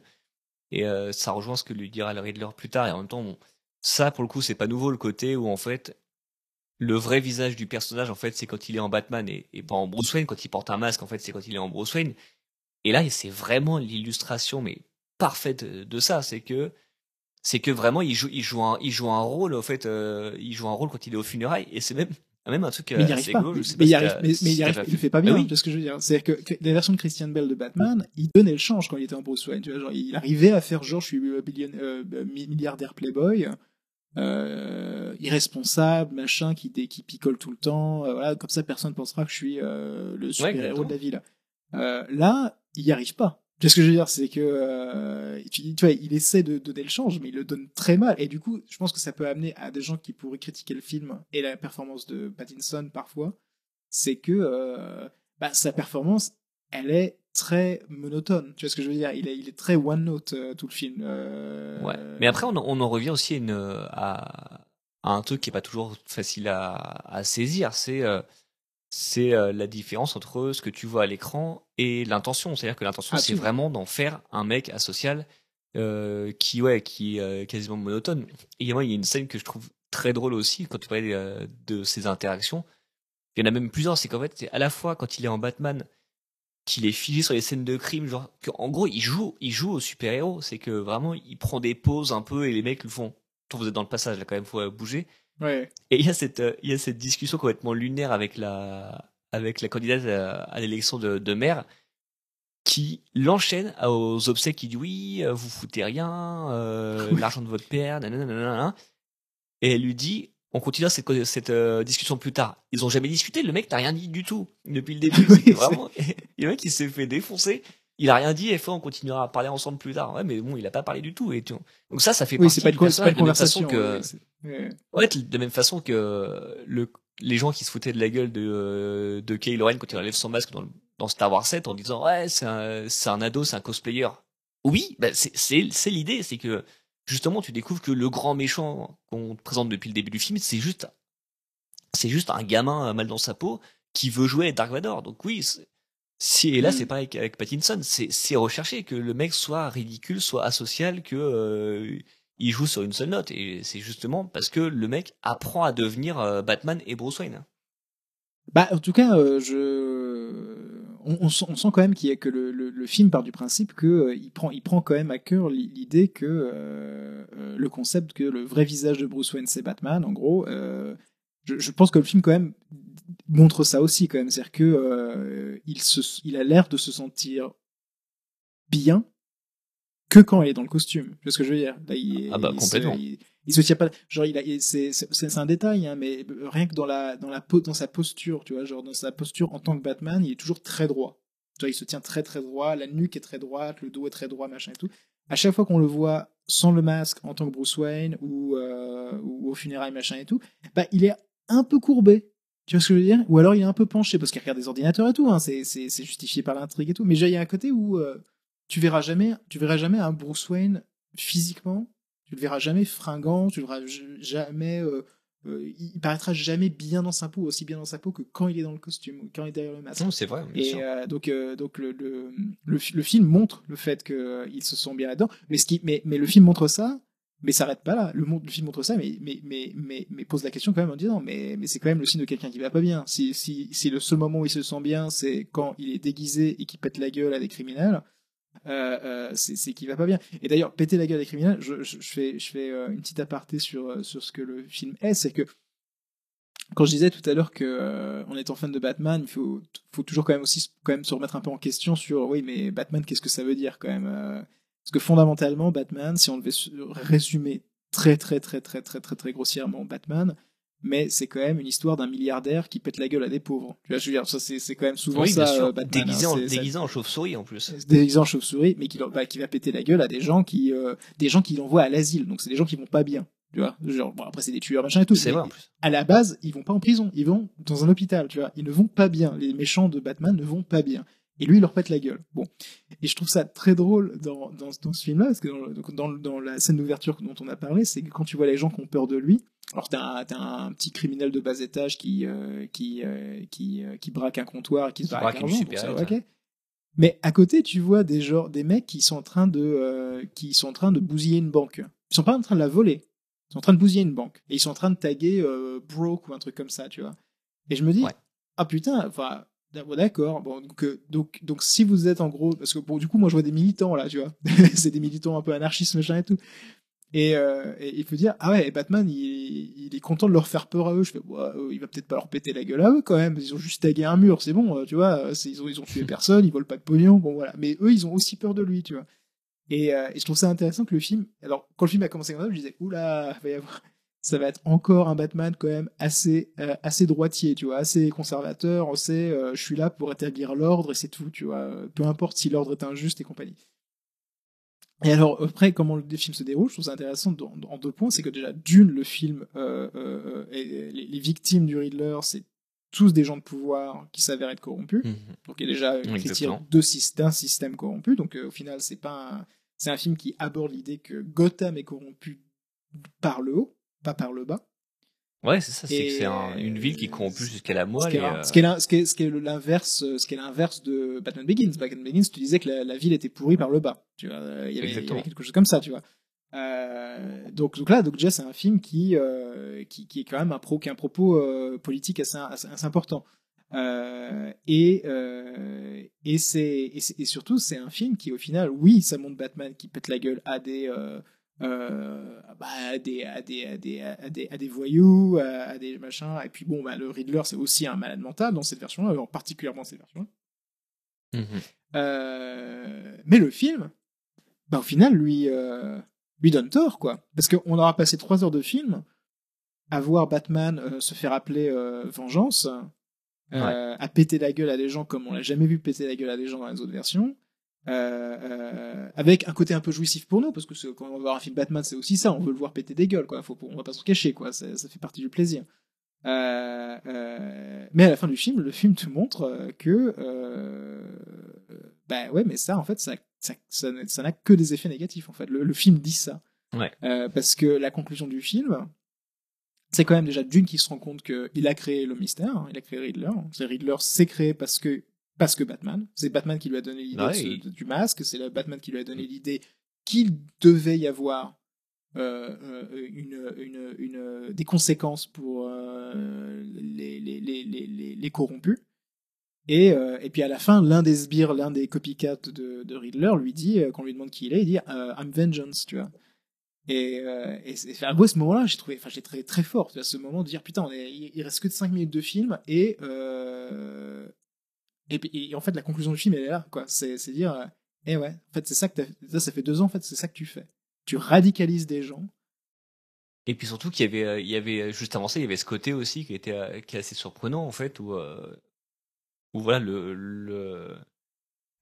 Et euh, ça rejoint ce que lui dira le Riddler plus tard. Et en même temps, ça pour le coup, c'est pas nouveau le côté où en fait le vrai visage du personnage, en fait, c'est quand il est en Batman et, et pas en Bruce Wayne. Quand il porte un masque, en fait, c'est quand il est en Bruce Wayne. Et là, c'est vraiment l'illustration, mais parfaite de ça. C'est que c'est que vraiment il joue il joue un il joue un rôle en fait euh, il joue un rôle quand il est au funérailles et c'est même même un truc euh, mais il n'y assez arrive pas. rigolo, je sais mais pas il arrive, mais, il arrive, il le fait pas Bah bien. oui. Tu vois ce que je veux dire C'est-à-dire que, la version de Christian Bell de Batman, il donnait le change quand il était en Bruce Wayne. Tu vois, genre, il arrivait à faire genre, je suis euh, billion- euh, mi- milliardaire playboy, euh, irresponsable, machin, qui, dé- qui picole tout le temps. euh, voilà, comme ça, personne ne pensera que je suis euh, le super héros exactement. de la ville. Euh, là, il y arrive pas. Tu ce que je veux dire C'est que euh, tu, vois, il essaie de donner le change, mais il le donne très mal. Et du coup, je pense que ça peut amener à des gens qui pourraient critiquer le film et la performance de Pattinson parfois, c'est que euh, bah, sa performance, elle est très monotone. Tu vois ce que je veux dire il est, très one note euh, tout le film. Ouais. Mais après, on, en- revient aussi à, un truc qui est pas toujours facile à, à saisir. C'est c'est euh, la différence entre ce que tu vois à l'écran et l'intention. C'est-à-dire que l'intention, c'est Absolument. vraiment d'en faire un mec asocial euh, qui, ouais, qui est euh, quasiment monotone. Et moi, il y a une scène que je trouve très drôle aussi quand tu parlais euh, de ces interactions. Il y en a même plusieurs. C'est qu'en fait, c'est à la fois quand il est en Batman, qu'il est figé sur les scènes de crime, genre que, en gros il joue, il joue au super héros, c'est que vraiment il prend des pauses un peu et les mecs lui font, vous êtes dans le passage là quand même, faut bouger. Ouais. Et il y a cette, euh, il y a cette discussion complètement lunaire avec la, avec la candidate à, à l'élection de, de maire qui l'enchaîne aux obsèques qui dit oui, euh, vous foutez rien, euh, *laughs* Oui. l'argent de votre père, nanana, et elle lui dit, on continue cette, cette euh, discussion plus tard. Ils ont jamais discuté, le mec n'a rien dit du tout depuis le début. *laughs* Oui, vraiment, *laughs* le mec il s'est fait défoncer. Il a rien dit et fait on continuera à parler ensemble plus tard. Ouais, mais bon, il a pas parlé du tout et tu... Donc ça, ça fait Oui, partie pas, c'est pas de même façon conversation. que ouais, de la même façon que le les gens qui se foutaient de la gueule de, euh, de Kylo Ren quand il enlève son masque dans, le- dans Star Wars 7 en disant ouais c'est un, c'est un ado, c'est un cosplayer. Oui, bah, c'est, c'est, c'est l'idée, c'est que justement tu découvres que le grand méchant qu'on te présente depuis le début du film, c'est juste c'est juste un gamin euh, mal dans sa peau qui veut jouer Dark Vador. Donc oui, c'est- si et là c'est pareil avec Pattinson, c'est recherché que le mec soit ridicule, soit asocial, que euh, il joue sur une seule note et c'est justement parce que le mec apprend à devenir euh, Batman et Bruce Wayne. Bah, en tout cas, euh, je, on, on sent, on sent quand même qu'il y a que le, le, le film part du principe que euh, il prend, il prend quand même à cœur l'i- l'idée que le concept que le vrai visage de Bruce Wayne c'est Batman. En gros, je, je pense que le film quand même montre ça aussi quand même, c'est-à-dire que euh, il se, il a l'air de se sentir bien que quand il est dans le costume. Tu vois ce que je veux dire? Là, il, Ah bah, il complètement. Se, il, il se tient pas. Genre, il a, il- c'est, un détail, hein, mais rien que dans la, dans la, po- dans sa posture, tu vois, genre dans sa posture en tant que Batman, il est toujours très droit. Tu vois, il se tient très très droit, la nuque est très droite, le dos est très droit, machin et tout. À chaque fois qu'on le voit sans le masque en tant que Bruce Wayne ou, euh, ou au funérailles machin et tout, bah il est un peu courbé. Tu vois ce que je veux dire? Ou alors il est un peu penché parce qu'il regarde des ordinateurs et tout. Hein, c'est, c'est, c'est justifié par l'intrigue et tout. Mais déjà, il y a un côté où euh, tu verras jamais, tu verras jamais un Bruce Wayne physiquement. Tu le verras jamais fringant. Tu le verras jamais. euh, euh, il paraîtra jamais bien dans sa peau, aussi bien dans sa peau que quand il est dans le costume ou quand il est derrière le masque. Non, c'est vrai. bien Et sûr. euh, donc, euh, donc le, le, le, fi- le film montre le fait qu'ils se sont bien là-dedans. Mais, ce qui, mais, mais le film montre ça, mais s'arrête pas là. Le, film montre ça, mais, pose la question quand même en disant mais, mais c'est quand même le signe de quelqu'un qui va pas bien. Si, si, le seul moment où il se sent bien, c'est quand il est déguisé et qu'il pète la gueule à des criminels, euh, euh, c'est qu'il va pas bien. Et d'ailleurs, péter la gueule à des criminels, je, fais, euh, une petite aparté sur, ce que le film est, c'est que quand je disais tout à l'heure que euh, étant fan de Batman, il faut, toujours quand même aussi quand même se remettre un peu en question sur oui mais Batman qu'est-ce que ça veut dire quand même parce que fondamentalement Batman si on devait résumer très très très très très très très grossièrement Batman mais c'est quand même une histoire d'un milliardaire qui pète la gueule à des pauvres tu vois je veux dire ça c'est quand même souvent oui, ça euh, Batman hein, déguisé, en, déguisé en chauve-souris en plus. se déguisant en chauve-souris, mais qui, bah, qui va péter la gueule à des gens qui, euh, des gens qui l'envoient à l'asile. Donc c'est des gens qui vont pas bien. Tu vois, genre, bon, après c'est des tueurs machin et tout. C'est vrai en plus. À la base, ils vont pas en prison, ils vont dans un hôpital. Tu vois, ils ne vont pas bien. Les méchants de Batman ne vont pas bien. Et lui, il leur pète la gueule. Bon. Et je trouve ça très drôle dans, dans, dans ce film-là, parce que dans, dans, la scène d'ouverture dont on a parlé, c'est que quand tu vois les gens qui ont peur de lui, alors t'as un, un petit criminel de bas étage qui, euh, qui, euh, qui, euh, qui braque un comptoir et qui se barre avec une l'argent, bon, ça, supérette, ok. Mais à côté, tu vois des gens, des mecs qui sont en train de, qui sont en train de bousiller une banque. Ils sont pas en train de la voler. Ils sont en train de bousiller une banque. Et ils sont en train de taguer broke ou un truc comme ça, tu vois. Et je me dis, Ouais. ah putain, enfin, d'accord. Bon, donc, euh, donc, donc, si vous êtes en gros, parce que bon, du coup, moi, je vois des militants là, tu vois. *laughs* c'est des militants un peu anarchistes, machin et tout. Et, euh, et il faut dire, ah ouais, Batman, il, il est content de leur faire peur à eux. Je fais, ouais, euh, il va peut-être pas leur péter la gueule à eux quand même. Ils ont juste tagué un mur, c'est bon, euh, tu vois. Ils ont, ils ont tué personne, ils volent pas de pognon, bon voilà. Mais eux, ils ont aussi peur de lui, tu vois. Et, je trouve ça intéressant que le film. Alors, quand le film a commencé comme ça, je disais, oula, va y avoir. Ça va être encore un Batman quand même assez, euh, assez droitier, tu vois, assez conservateur. On sait, euh, je suis là pour établir l'ordre et c'est tout, tu vois. Peu importe si l'ordre est injuste et compagnie. Et alors, après, comment le film se déroule, je trouve ça intéressant en deux points. C'est que déjà, d'une, le film, euh, et les, les victimes du Riddler, c'est tous des gens de pouvoir qui s'avèrent être corrompus. Mhm. Donc il y a déjà une critique d'un système corrompu. Donc euh, au final, c'est pas c'est un film qui aborde l'idée que Gotham est corrompu par le haut, pas par le bas. Ouais, c'est ça. C'est Et- que c'est un- une ville qui est corrompue jusqu'à la Ce moelle. qui est, et, euh, ce qui est ce qui est- ce qui est l'inverse, euh, ce qui est l'inverse de Batman Begins. Batman Begins, tu disais que la, la ville était pourrie par le bas. Tu vois, euh, il y avait, il y Exactement. avait quelque chose comme ça, tu vois. Euh, donc, donc là, donc déjà, c'est un film qui, euh, qui, qui est quand même un, pro, qui a un propos politique assez, assez, assez important. Et et c'est et, et surtout c'est un film qui au final oui ça montre Batman qui pète la gueule à des euh, euh, bah, à des à des à des à des, à des voyous à, à des machins et puis bon bah le Riddler c'est aussi un malade mental dans cette version là particulièrement cette version là mhm. euh, mais le film, bah, au final, lui, euh, lui donne tort, quoi. Parce qu'on aura passé trois heures de film à voir Batman euh, se faire appeler euh, Vengeance, euh, à péter la gueule à des gens comme on l'a jamais vu péter la gueule à des gens dans les autres versions. Euh, euh, avec un côté un peu jouissif pour nous parce que quand on va voir un film Batman c'est aussi ça on veut le voir péter des gueules quoi Faut, on va pas se cacher quoi ça, ça fait partie du plaisir Euh, euh, mais à la fin du film, le film te montre que, bah ouais, mais ça, en fait, ça, ça, ça, n'a- ça n'a que des effets négatifs. En fait, le, le film dit ça. Ouais. Parce que la conclusion du film, c'est quand même déjà d'une qui se rend compte qu'il a créé le mystère, hein, il a créé Riddler. Riddler s'est créé parce que parce que Batman. C'est Batman qui lui a donné l'idée Ouais, il- du masque. C'est Batman qui lui a donné l'idée qu'il devait y avoir euh, euh, une, une, une, des conséquences pour euh, les, les, les, les, les, les corrompus. Et, euh, et puis à la fin, l'un des sbires, l'un des copycats de, de Riddler lui dit, euh, quand on lui demande qui il est, il dit I'm vengeance, tu vois. Et, et, c'est- enfin, moi, ce moment-là, j'ai trouvé, enfin, j'ai très fort, tu vois, ce moment de dire putain, on est, il, il reste que de 5 minutes de film et euh, et, et en fait, la conclusion du film, elle est là, quoi. C'est, dire, euh, eh ouais, en fait, c'est ça que ça, ça fait deux ans, en fait, c'est ça que tu fais. Tu radicalises des gens. Et puis surtout qu'il y avait, euh, il y avait juste avant ça, il y avait ce côté aussi qui était, euh, qui est assez surprenant en fait, où, euh, voilà le, le,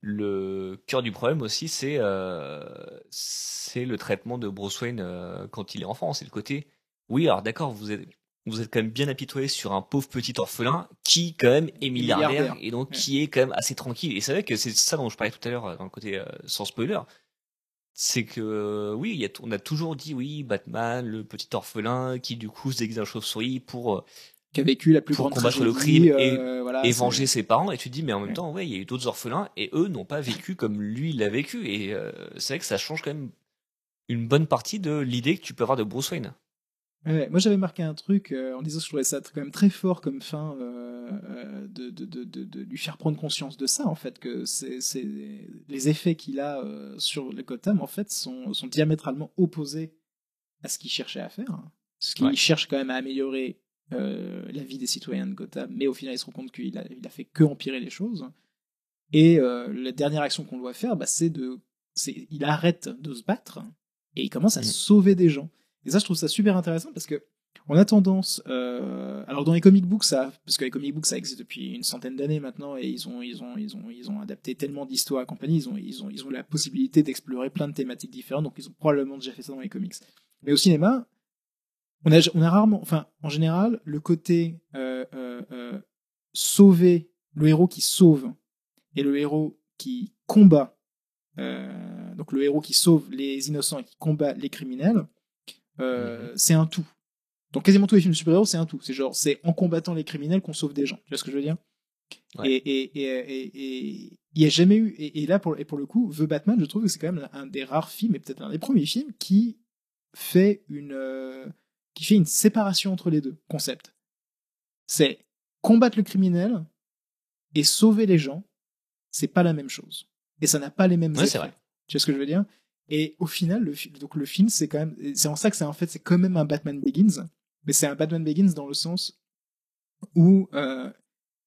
le cœur du problème aussi, c'est, euh, c'est le traitement de Bruce Wayne euh, quand il est enfant. C'est le côté, oui, alors d'accord, vous êtes, vous êtes quand même bien apitoyé sur un pauvre petit orphelin qui quand même est milliardaire, Milliardaire. et donc Ouais. qui est quand même assez tranquille. Et c'est vrai que c'est ça dont je parlais tout à l'heure euh, dans le côté euh, sans spoiler c'est que euh, oui, il y a, on a toujours dit oui, Batman, le petit orphelin qui du coup se déguise en chauve-souris pour euh, qui a vécu la plus Pour grande combattre le crime et- euh, voilà, et c'est- venger ses parents. Et tu te dis mais en même Ouais. temps ouais, il y a eu d'autres orphelins et eux n'ont pas vécu comme lui il l'a vécu. Et euh, c'est vrai que ça change quand même une bonne partie de l'idée que tu peux avoir de Bruce Wayne. Ouais, moi j'avais marqué un truc euh, en disant que je trouvais ça quand même très fort comme fin euh, euh, de, de, de, de, de lui faire prendre conscience de ça en fait que c'est c'est les effets qu'il a sur le Gotham en fait sont, sont diamétralement opposés à ce qu'il cherchait à faire ce qu'il Ouais. cherche quand même à améliorer la vie des citoyens de Gotham mais au final il se rend compte qu'il a, il a fait que empirer les choses et la dernière action qu'on doit faire bah, c'est de c'est il arrête de se battre et il commence à Mm. sauver des gens et ça, je trouve ça super intéressant parce que on a tendance, euh, alors dans les comic books, ça, parce que les comic books ça existe depuis une centaine d'années maintenant et ils ont, ils ont, ils ont, ils ont adapté tellement d'histoires et compagnie, ils ont, ils ont, ils ont la possibilité d'explorer plein de thématiques différentes, donc ils ont probablement déjà fait ça dans les comics. Mais au cinéma, on a, on a rarement, enfin, en général, le côté euh, euh, euh, sauver, le héros qui sauve et le héros qui combat, donc le héros qui sauve les innocents et qui combat les criminels, euh, c'est un tout. Dans quasiment tous les films de super-héros, c'est un tout. C'est genre, c'est en combattant les criminels qu'on sauve des gens. Tu vois ce que je veux dire? Ouais. Et il y a jamais eu. Et, et là, pour et pour le coup, The Batman, je trouve que c'est quand même un des rares films, et peut-être un des premiers films qui fait une euh, qui fait une séparation entre les deux concepts. C'est combattre le criminel et sauver les gens. C'est pas la même chose. Et ça n'a pas les mêmes Ouais, c'est effets. vrai. Tu vois ce que je veux dire? Et au final, le, donc le film, c'est quand même, c'est en ça que c'est en fait, c'est quand même un Batman Begins, mais c'est un Batman Begins dans le sens où euh,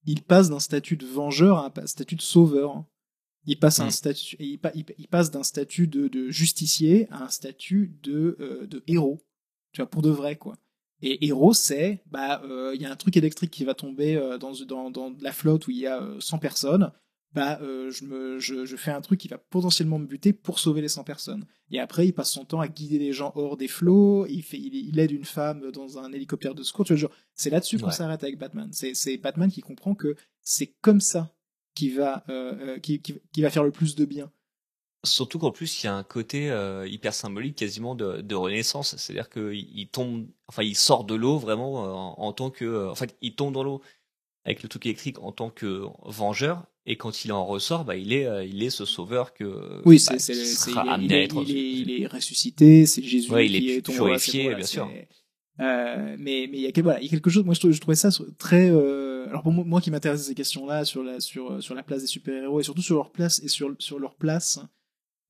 il passe d'un statut de vengeur à un statut de sauveur. Il passe à un Mm. statut, il, pa- il, il passe d'un statut de, de justicier à un statut de, euh, de héros. Tu vois, pour de vrai, quoi. Et héros, c'est, bah, euh, il y a un truc électrique qui va tomber dans, dans, dans la flotte où il y a euh, 100 personnes. Bah, euh, je, me, je, je fais un truc qui va potentiellement me buter pour sauver les 100 personnes. Et après, il passe son temps à guider les gens hors des flots. Il, fait, il, il aide une femme dans un hélicoptère de secours. C'est là-dessus qu'on Ouais. s'arrête avec Batman. C'est, Batman qui comprend que c'est comme ça qui va, euh, euh, qui, qui, qui va faire le plus de bien. Surtout qu'en plus, il y a un côté euh, hyper symbolique quasiment de, de renaissance. C'est-à-dire qu'il il tombe, enfin, il sort de l'eau vraiment en, en tant que. en fait, il tombe dans l'eau avec le truc électrique en tant que vengeur. Et quand il en ressort, bah, il est, euh, il est ce sauveur que. Oui, bah, c'est, sera il, est, amené il, à est, être- il, est, il est ressuscité, c'est Jésus Ouais, il qui est est c'est- purifié, voilà, bien sûr. Euh, mais mais il y a quel- voilà, il y a quelque chose. Moi, je, trou- je trouvais ça très. euh, alors pour moi, moi qui m'intéresse à ces questions-là sur la sur sur la place des super-héros et surtout sur leur place et sur sur leur place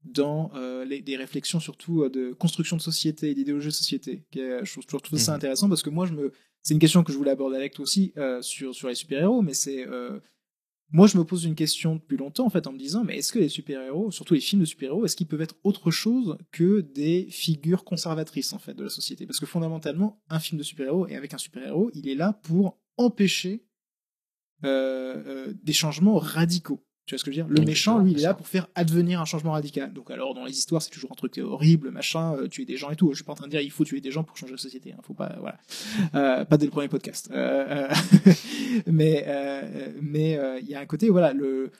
dans euh, les, des réflexions surtout de construction de société et d'idéologie de société. qui est- Je trouve, je trouve ça Mhm. intéressant parce que moi, je me, c'est une question que je voulais aborder avec toi aussi sur sur les super-héros, mais c'est moi, je me pose une question depuis longtemps, en fait, en me disant, mais est-ce que les super-héros, surtout les films de super-héros, est-ce qu'ils peuvent être autre chose que des figures conservatrices, en fait, de la société? Parce que fondamentalement, un film de super-héros, et avec un super-héros, il est là pour empêcher euh, euh, des changements radicaux. Tu vois ce que je veux dire? Le méchant, lui, il est là pour faire advenir un changement radical. Donc alors, dans les histoires, c'est toujours un truc horrible, machin, euh, tuer des gens et tout. Je suis pas en train de dire il faut tuer des gens pour changer la société. Hein. Faut pas, voilà, euh, pas dès le premier podcast. Euh, euh, *laughs* mais mais il y a un côté, voilà, le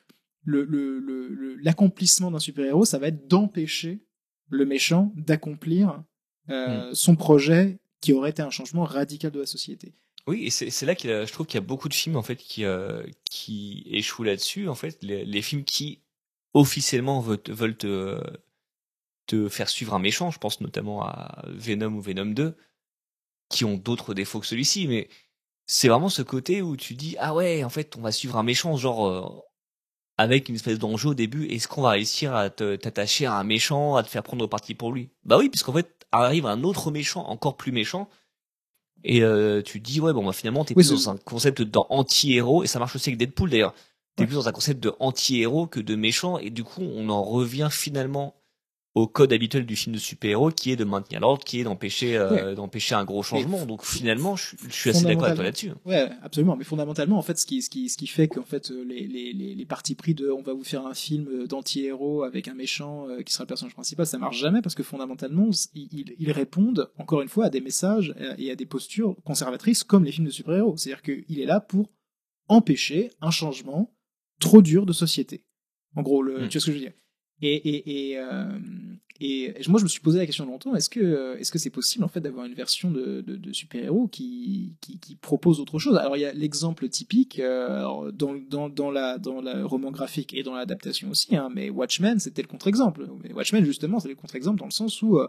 le le- le- le- l'accomplissement d'un super héros, ça va être d'empêcher le méchant d'accomplir euh, son projet qui aurait été un changement radical de la société. Oui, et c'est là que je trouve qu'il y a beaucoup de films en fait qui euh, échouent là-dessus. En fait, les, films qui officiellement veulent, te- faire suivre un méchant. Je pense notamment à Venom ou Venom 2, qui ont d'autres défauts que celui-ci, mais c'est vraiment ce côté où tu dis ah ouais, en fait, on va suivre un méchant genre euh, avec une espèce d'enjeu au début. Est-ce qu'on va réussir à t'attacher à un méchant, à te faire prendre parti pour lui? Bah oui, puisqu'en fait arrive un autre méchant encore plus méchant. Et euh, tu dis ouais bon bah finalement t'es Oui, plus dans un concept d'anti-héros et ça marche aussi avec Deadpool d'ailleurs. T'es Ouais. plus dans un concept de anti-héros que de méchant et du coup on en revient finalement au code habituel du film de super-héros qui est de maintenir l'ordre, qui est d'empêcher euh, d'empêcher un gros changement. Donc finalement je, je suis assez d'accord avec toi là-dessus. Ouais, absolument. Mais fondamentalement, en fait, ce qui, ce qui, ce qui fait qu'en fait, les, les, les, les partis pris de on va vous faire un film euh, d'anti-héros avec un méchant euh, qui sera le personnage principal, ça marche jamais parce que fondamentalement, ils, ils- ils répondent, encore une fois, à des messages euh, et à des postures conservatrices comme les films de super-héros. C'est-à-dire qu'il est là pour empêcher un changement trop dur de société. En gros, le, Mm. tu vois ce que je veux dire? Et, et, et, euh, et moi, je me suis posé la question longtemps est-ce que euh, est-ce que c'est possible en fait d'avoir une version de, de, de super-héros qui, qui, qui propose autre chose? Alors, il y a l'exemple typique euh, dans, dans, dans, la, dans la roman graphique et dans l'adaptation aussi, hein, mais Watchmen, c'était le contre-exemple. Watchmen, justement, c'est le contre-exemple dans le sens où, euh,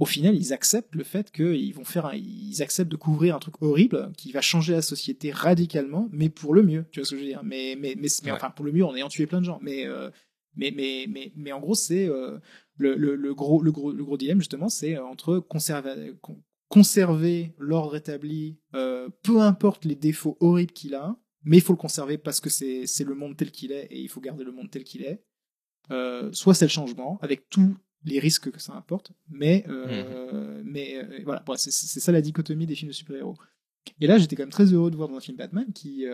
au final, ils acceptent le fait qu'ils vont faire, un- ils acceptent de couvrir un truc horrible qui va changer la société radicalement, mais pour le mieux. Tu vois ce que je veux dire? Mais, mais, mais, mais Ouais. enfin, pour le mieux en ayant tué plein de gens. Mais euh, mais, mais, mais, mais en gros, c'est euh, le, le, le, gros, le, gros, le gros dilemme, justement, c'est euh, entre conserver, con- conserver l'ordre établi, euh, peu importe les défauts horribles qu'il a, mais il faut le conserver parce que c'est c'est le monde tel qu'il est et il faut garder le monde tel qu'il est. Euh, soit c'est le changement, avec tous les risques que ça importe, mais, euh, mais voilà, c'est ça la dichotomie des films de super-héros. Et là, j'étais quand même très heureux de voir dans un film Batman qui,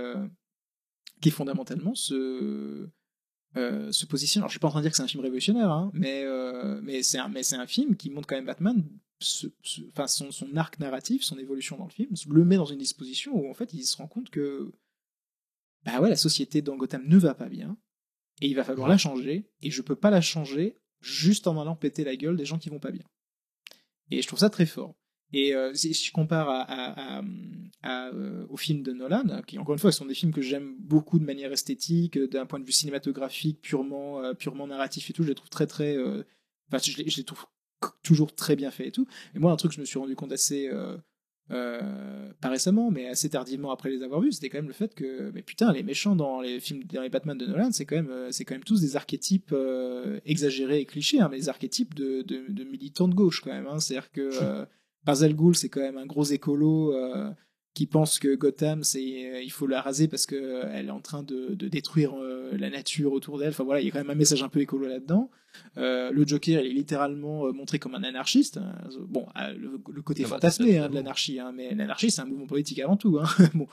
qui fondamentalement se, euh, se positionne. Alors, je suis pas en train de dire que c'est un film révolutionnaire, hein, mais, euh, mais c'est un, film qui montre quand même Batman, enfin, son, son arc narratif, son évolution dans le film, le met dans une disposition où en fait il se rend compte que bah ouais, la société dans Gotham ne va pas bien et il va falloir la changer et je peux pas la changer juste en allant péter la gueule des gens qui vont pas bien. Et je trouve ça très fort. Et euh, si je compare à, à, euh, aux films de Nolan, qui encore une fois sont des films que j'aime beaucoup de manière esthétique, d'un point de vue cinématographique, purement, euh, purement narratif et tout, je les trouve très très, enfin je trouve toujours très bien faits et tout. Et moi un truc que je me suis rendu compte assez, pas récemment, mais assez tardivement après les avoir vus, c'était quand même le fait que, mais putain, les méchants dans les films, dans les Batman de Nolan, c'est quand même, c'est quand même tous des archétypes exagérés et clichés, hein, mais des archétypes de militants de gauche quand même. Hein, C'est-à-dire que *laughs* Ra's al Ghul, c'est quand même un gros écolo euh, qui pense que Gotham, c'est, euh, il faut la raser parce que euh, est en train de, de détruire la nature autour d'elle. Enfin voilà, il y a quand même un message un peu écolo là-dedans. Euh, le Joker, il est littéralement euh, montré comme un anarchiste. hein. Bon, euh, le, le côté Ah bah, fantasmé hein, de l'anarchie, hein, mais l'anarchie, c'est un mouvement politique avant tout. Hein. *laughs* bon,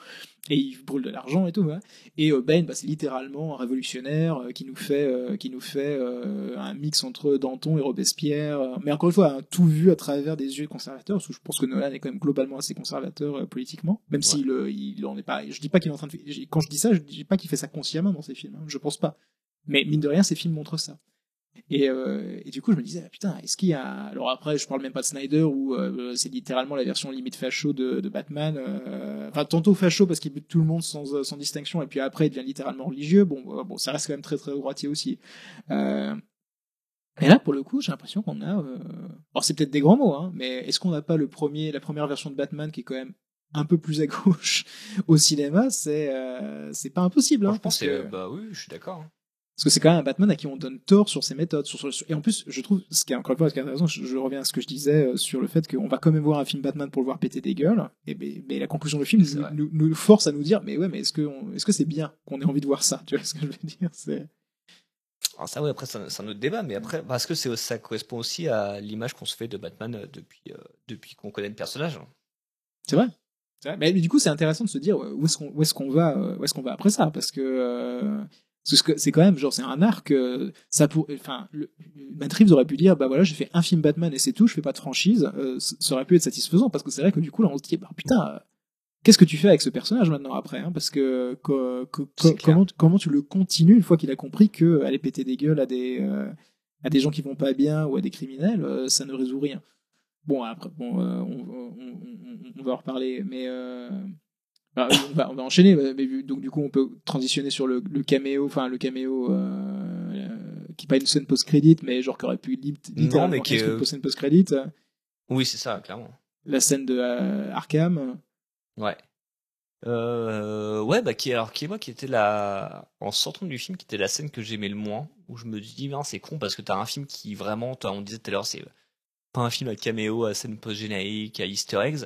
et il brûle de l'argent et tout. Et Ben, bah, c'est littéralement un révolutionnaire qui nous fait, qui nous fait un mix entre Danton et Robespierre. mais encore une fois, tout vu à travers des yeux conservateurs, parce que je pense que Nolan est quand même globalement assez conservateur politiquement, même s'il il en est pas. Je dis pas qu'il est en train de. Quand je dis ça, je dis pas qu'il fait ça consciemment dans ses films. je pense pas. Mais mine de rien, ces films montrent ça. Et, euh, et du coup, je me disais, ah, putain, est-ce qu'il y a. Alors après, je parle même pas de Snyder, où euh, c'est littéralement la version limite facho de, de Batman. euh, Enfin, tantôt facho parce qu'il bute tout le monde sans, sans distinction, et puis après, il devient littéralement religieux. Bon, bon ça reste quand même très très droitier aussi. Et là, pour le coup, j'ai l'impression qu'on a. Alors, c'est peut-être des grands mots, hein, mais est-ce qu'on n'a pas le premier, la première version de Batman qui est quand même un peu plus à gauche *laughs* au cinéma? C'est euh, c'est pas impossible. Hein, je pense que- bah oui, je suis d'accord. hein. Parce que c'est quand même un Batman à qui on donne tort sur ses méthodes. Sur, sur- et en plus, je trouve, ce qui est encore une fois, ce qui est intéressant, je, je reviens à ce que je disais euh, sur le fait qu'on va quand même voir un film Batman pour le voir péter des gueules. Et mais, mais la conclusion du film nous, vrai. nous, nous force à nous dire, mais ouais, mais est-ce que est-ce que c'est bien qu'on ait envie de voir ça Tu vois ce que je veux dire C'est Alors ça, ouais, après, c'est un, autre débat, mais après, parce que ça correspond aussi à l'image qu'on se fait de Batman euh, depuis, euh, depuis qu'on connaît le personnage. c'est vrai. Mais, mais du coup, c'est intéressant de se dire où est-ce qu'on est-ce qu'on va où est-ce qu'on va après ça parce que euh, Parce que c'est quand même, genre, c'est un arc. euh, ça pour, enfin, le, Matt Reeves aurait pu dire, bah voilà, j'ai fait un film Batman et c'est tout, je fais pas de franchise. Euh, ça aurait pu être satisfaisant parce que c'est vrai que du coup, là, on se dit, bah putain, euh, qu'est-ce que tu fais avec ce personnage maintenant après hein, Parce que co- co- comment, comment tu le continues une fois qu'il a compris que aller péter des gueules à des euh, à des gens qui vont pas bien ou à des criminels, euh, ça ne résout rien. Bon, après, bon, euh, on, on, on- on va en reparler, mais euh, bah, on, va, on va enchaîner. Mais, donc du coup, on peut transitionner sur le, le caméo, enfin le caméo euh, euh, qui est pas une scène post-crédit, mais genre qui aurait pu lit- littéralement être une scène post-crédit. Oui, c'est ça, clairement. La scène de euh, Arkham. Ouais. Euh, ouais, bah, qui, alors, qui est moi, qui était la, en sortant du film, qui était la scène que j'aimais le moins, où je me dis, ben, c'est con parce que t'as un film qui vraiment, on disait tout à l'heure, c'est pas un film à caméo, à scène post-générique, à easter eggs.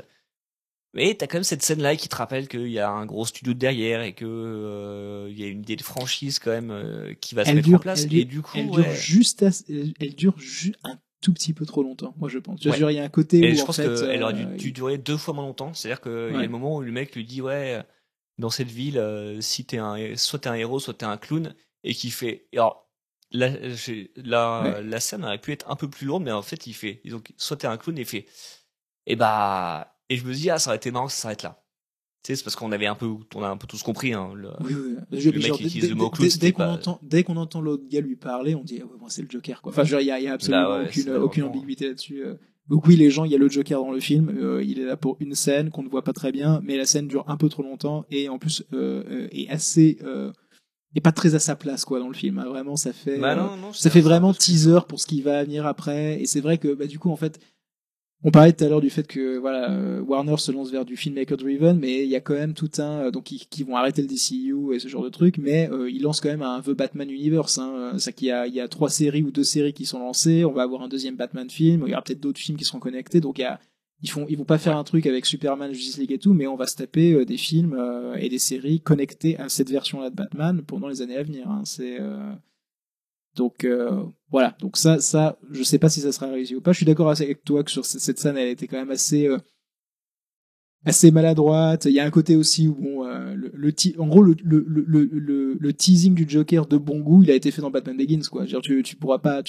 Mais t'as quand même cette scène-là qui te rappelle qu'il y a un gros studio derrière et que, euh, il y a une idée de franchise quand même, euh, qui va se mettre dure, en place. elle et dure- du coup, elle ouais. dure juste, elle, elle dure ju- un tout petit peu trop longtemps, moi je pense. Je Ouais. il y a un côté Et où je en pense qu'elle aurait euh, dû, dû durer deux fois moins longtemps. C'est-à-dire qu'il y a le moment où le mec lui dit Ouais, dans cette ville, si t'es un, soit t'es un héros, soit t'es un clown, et qui fait. alors, la, la, scène aurait pu être un peu plus lourde, mais en fait, il fait. Donc, soit t'es un clown, et il fait. Et bah. Et je me dis, ah, ça aurait été marrant que ça s'arrête là. Tu sais, c'est parce qu'on avait un peu, on a un peu tous compris, hein, le- Oui, oui. Le mec genre, qui utilise le mot clown, dès, qu'on pas- entend, qu'on entend l'autre gars lui parler, on dit, ah ouais, bon, c'est le Joker, quoi. Enfin, je veux dire, il y a, y a absolument ouais, aucune, aucune ambiguïté là-dessus. euh. Donc oui, les gens, il y a le Joker dans le film, euh, il est là pour une scène qu'on ne voit pas très bien, mais la scène dure un peu trop longtemps et en plus euh, euh, est assez, euh, est pas très à sa place, quoi, dans le film. hein. Vraiment, ça fait, Bah non, non, ça fait vraiment teaser pour ce qui va venir après. Et c'est vrai que, bah, du coup, en fait, on parlait tout à l'heure du fait que voilà, euh, Warner se lance vers du filmmaker driven, mais il y a quand même tout un euh, donc ils, qui vont arrêter le DCU et ce genre de trucs, mais euh, ils lancent quand même un The Batman Universe. Hein, c'est qu'il y a il y a trois séries ou deux séries qui sont lancées. On va avoir un deuxième Batman film. Il y aura peut-être d'autres films qui seront connectés. Donc il y a ils font ils vont pas faire un truc avec Superman, Justice League et tout, mais on va se taper des films et des séries connectées à cette version-là de Batman pendant les années à venir. Hein. C'est euh, donc euh, voilà, donc ça, ça, je sais pas si ça sera réussi ou pas. Je suis d'accord avec toi que sur cette scène, elle était quand même assez, euh, assez maladroite. Il y a un côté aussi où bon, euh, le, en gros, le, le, le, teasing du Joker de bon goût, il a été fait dans Batman Begins, quoi. Tu, tu pourras pas,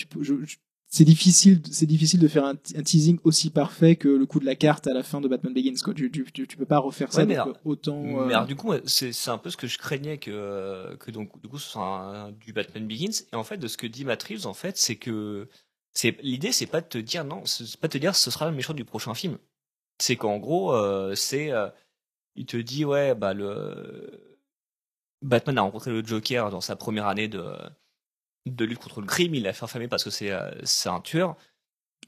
c'est difficile, c'est difficile de faire un, un teasing aussi parfait que le coup de la carte à la fin de Batman Begins, quoi. Tu, tu, tu, tu peux pas refaire ça Ouais, mais donc, alors- autant. euh, Mais alors du coup, c'est c'est un peu ce que je craignais que que donc du coup ce soit un- du Batman Begins. Et en fait, de ce que dit Matt Reeves, en fait, c'est que c'est l'idée, c'est pas de te dire non, c'est pas de te dire ce sera le méchant du prochain film. C'est qu'en gros, euh, c'est euh, il te dit ouais bah le Batman a rencontré le Joker dans sa première année de de lutte contre le crime. Il l'a fait parce que c'est euh, c'est un tueur.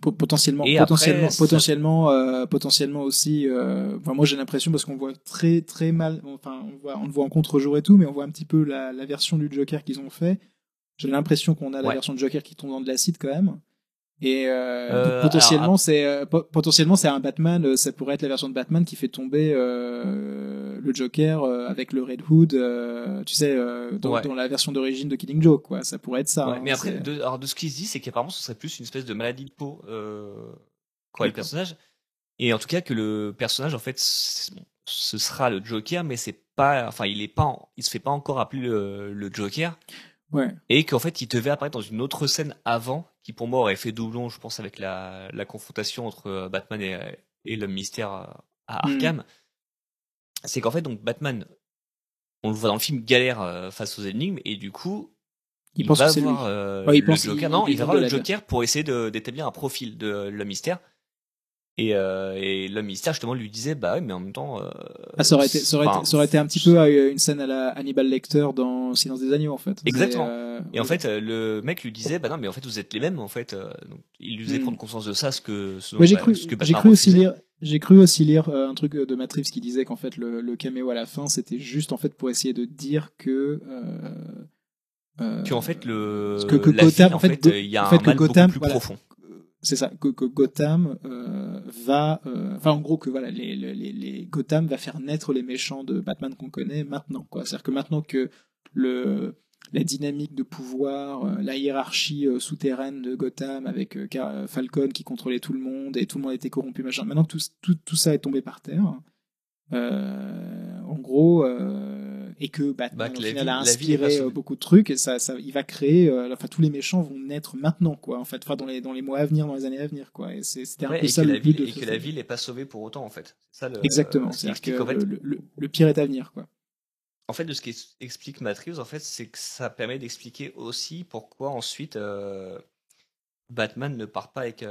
Po- potentiellement Et potentiellement après, potentiellement euh, potentiellement aussi euh, enfin moi j'ai l'impression parce qu'on voit très très mal enfin on voit on le voit en contre-jour et tout mais on voit un petit peu la, la version du Joker qu'ils ont fait j'ai l'impression qu'on a la Ouais. version de Joker qui tombe dans de l'acide quand même et euh, Euh, donc, potentiellement alors, c'est euh, po- potentiellement c'est un Batman euh, ça pourrait être la version de Batman qui fait tomber euh, le Joker euh, avec le Red Hood euh, tu sais euh, dans, Ouais. dans la version d'origine de Killing Joke quoi ça pourrait être ça Ouais, hein, mais après, de, alors de ce qui se dit, c'est qu'apparemment ce serait plus une espèce de maladie de peau euh, qu'aurait le personnage. Et en tout cas que le personnage, en fait, ce sera le Joker, mais c'est pas, enfin, il est pas, en- il se fait pas encore appeler le, le Joker, ouais et qu'en fait, il devait apparaître dans une autre scène avant, qui pour moi aurait fait doublon, je pense, avec la, la confrontation entre euh, Batman et, et l'homme mystère à à Mhm. Arkham. C'est qu'en fait, donc Batman, on le voit dans le film galère euh, face aux énigmes, et du coup, il pense va voir euh, Ouais, il le pense Joker. non, il va voir le. Joker pour essayer d'établir un profil de l'homme mystère. Et, euh, et l'homme mystère justement lui disait bah oui mais en même temps euh, Ah, ça aurait été, ça aurait enfin, été, ça aurait été un petit peu euh, une scène à la Hannibal Lecter dans Silence des agneaux en fait. Exactement. Euh, et en fait le mec lui disait bah non mais en fait vous êtes les mêmes en fait donc, il lui faisait Hmm. prendre conscience de ça ce que ce, Moi j'ai bah, cru, j'ai cru aussi lire, j'ai cru aussi lire un truc de Matt Reeves qui disait qu'en fait le, le caméo à la fin c'était juste en fait pour essayer de dire que euh, que en fait le que- que Gotham- en fait, il y a en fait, un mal Gotham, beaucoup plus voilà. profond c'est ça que, Gotham euh, va euh, enfin en gros que voilà les, les, les- Gotham va faire naître les méchants de Batman qu'on connaît maintenant quoi. C'est à dire que maintenant que le la dynamique de pouvoir euh, la hiérarchie souterraine de Gotham avec Falcon qui contrôlait tout le monde et tout le monde était corrompu machin maintenant tout, tout, tout ça est tombé par terre. En gros et que Batman Bah, que au la final ville- a inspiré euh, beaucoup de trucs et ça, ça il va créer euh, enfin tous les méchants vont naître maintenant quoi en fait enfin dans les dans les mois à venir dans les années à venir quoi et c'est- c'était un peu ça que le la but de et que la ville est pas sauvée pour autant en fait. C'est Ça, le, exactement ce qui c'est-à-dire explique, que en fait, le, le- le pire est à venir quoi En fait, de ce qui explique Matt Reeves, en fait, c'est que ça permet d'expliquer aussi pourquoi ensuite euh, Batman ne part pas avec,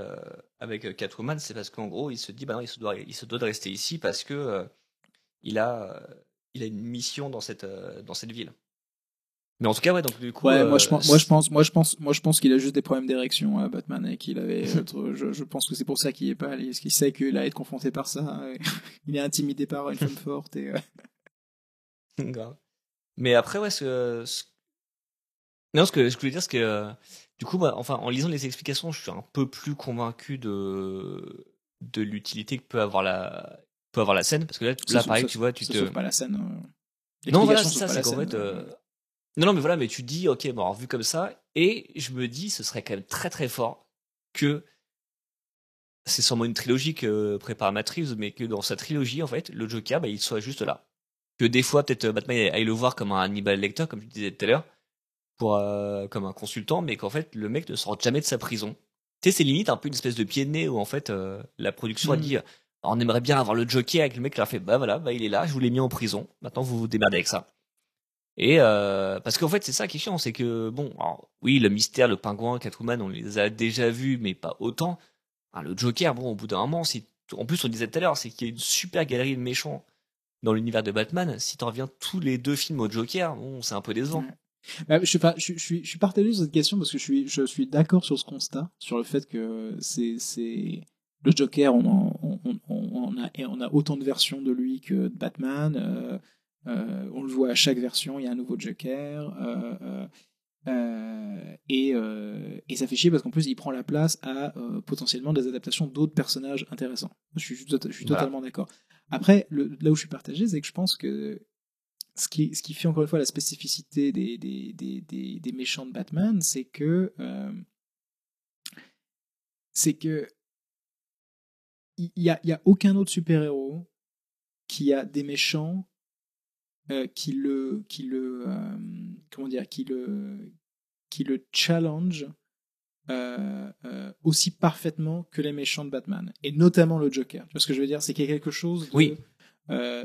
avec Catwoman. C'est parce qu'en gros, il se dit, bah non, il se doit, il se doit de rester ici parce que il a, il a une mission dans cette, euh, dans cette ville. Mais en tout cas, ouais, donc du coup, ouais euh, moi je pense moi je pense moi je pense moi je pense qu'il a juste des problèmes d'érection à Batman et qu'il avait *laughs* euh, je, je pense que c'est pour ça qu'il est pas allé parce qu'il sait qu'il allait être confronté par ça et *laughs* il est intimidé par une femme *laughs* forte et euh, Grave. Mais après, ouais, ce, ce- Non, ce que ce que je voulais dire, c'est que euh, du coup, moi, enfin, en lisant les explications, je suis un peu plus convaincu de de l'utilité que peut avoir la peut avoir la scène, parce que là, là pareil, tu vois, tu te pas la scène euh. non, voilà, c'est ça, qu'en fait, euh. non, non, mais voilà, mais tu dis, ok, bon, alors, vu comme ça, et je me dis, ce serait quand même très très fort que c'est sûrement une trilogie que prépare Reeves, mais que dans sa trilogie, en fait, le Joker, bah, il soit juste là. Que des fois, peut-être euh, Batman aille le voir comme un Hannibal Lecter, comme tu disais tout à l'heure, pour euh, comme un consultant, mais qu'en fait, le mec ne sort jamais de sa prison. Tu sais, c'est limite un peu une espèce de pied de nez où en fait, la production a Mhm. dit, on aimerait bien avoir le Joker, avec le mec qui leur fait, bah voilà, bah il est là, je vous l'ai mis en prison, maintenant vous vous démerdez avec ça. Et euh, parce qu'en fait, c'est ça qui est chiant, c'est que bon, alors, oui, le mystère, le pingouin, Catwoman, on les a déjà vus, mais pas autant. Le Joker, bon, au bout d'un moment, si en plus on disait tout à l'heure, c'est qu'il y a une super galerie de méchants dans l'univers de Batman. Si t'en reviens tous les deux films au Joker, bon, c'est un peu décevant. Bah, je, suis pas, je suis, je suis partagé sur cette question parce que je suis, je suis d'accord sur ce constat, sur le fait que c'est, c'est le Joker, on, en- on, on, on a, et on a autant de versions de lui que de Batman. euh, euh, on le voit à chaque version, il y a un nouveau Joker. euh, et, et ça fait chier parce qu'en plus il prend la place à potentiellement des adaptations d'autres personnages intéressants. Je suis, je suis Voilà. totalement d'accord. Après, le, là où je suis partagé, c'est que je pense que ce qui, ce qui fait encore une fois la spécificité des, des, des, des, des méchants de Batman, c'est que c'est que il y a, y a aucun autre super-héros qui a des méchants euh, qui le qui le euh, comment dire qui le qui le challenge euh, aussi parfaitement que les méchants de Batman et notamment le Joker. Tu vois ce que je veux dire, c'est qu'il y a quelque chose de, Oui.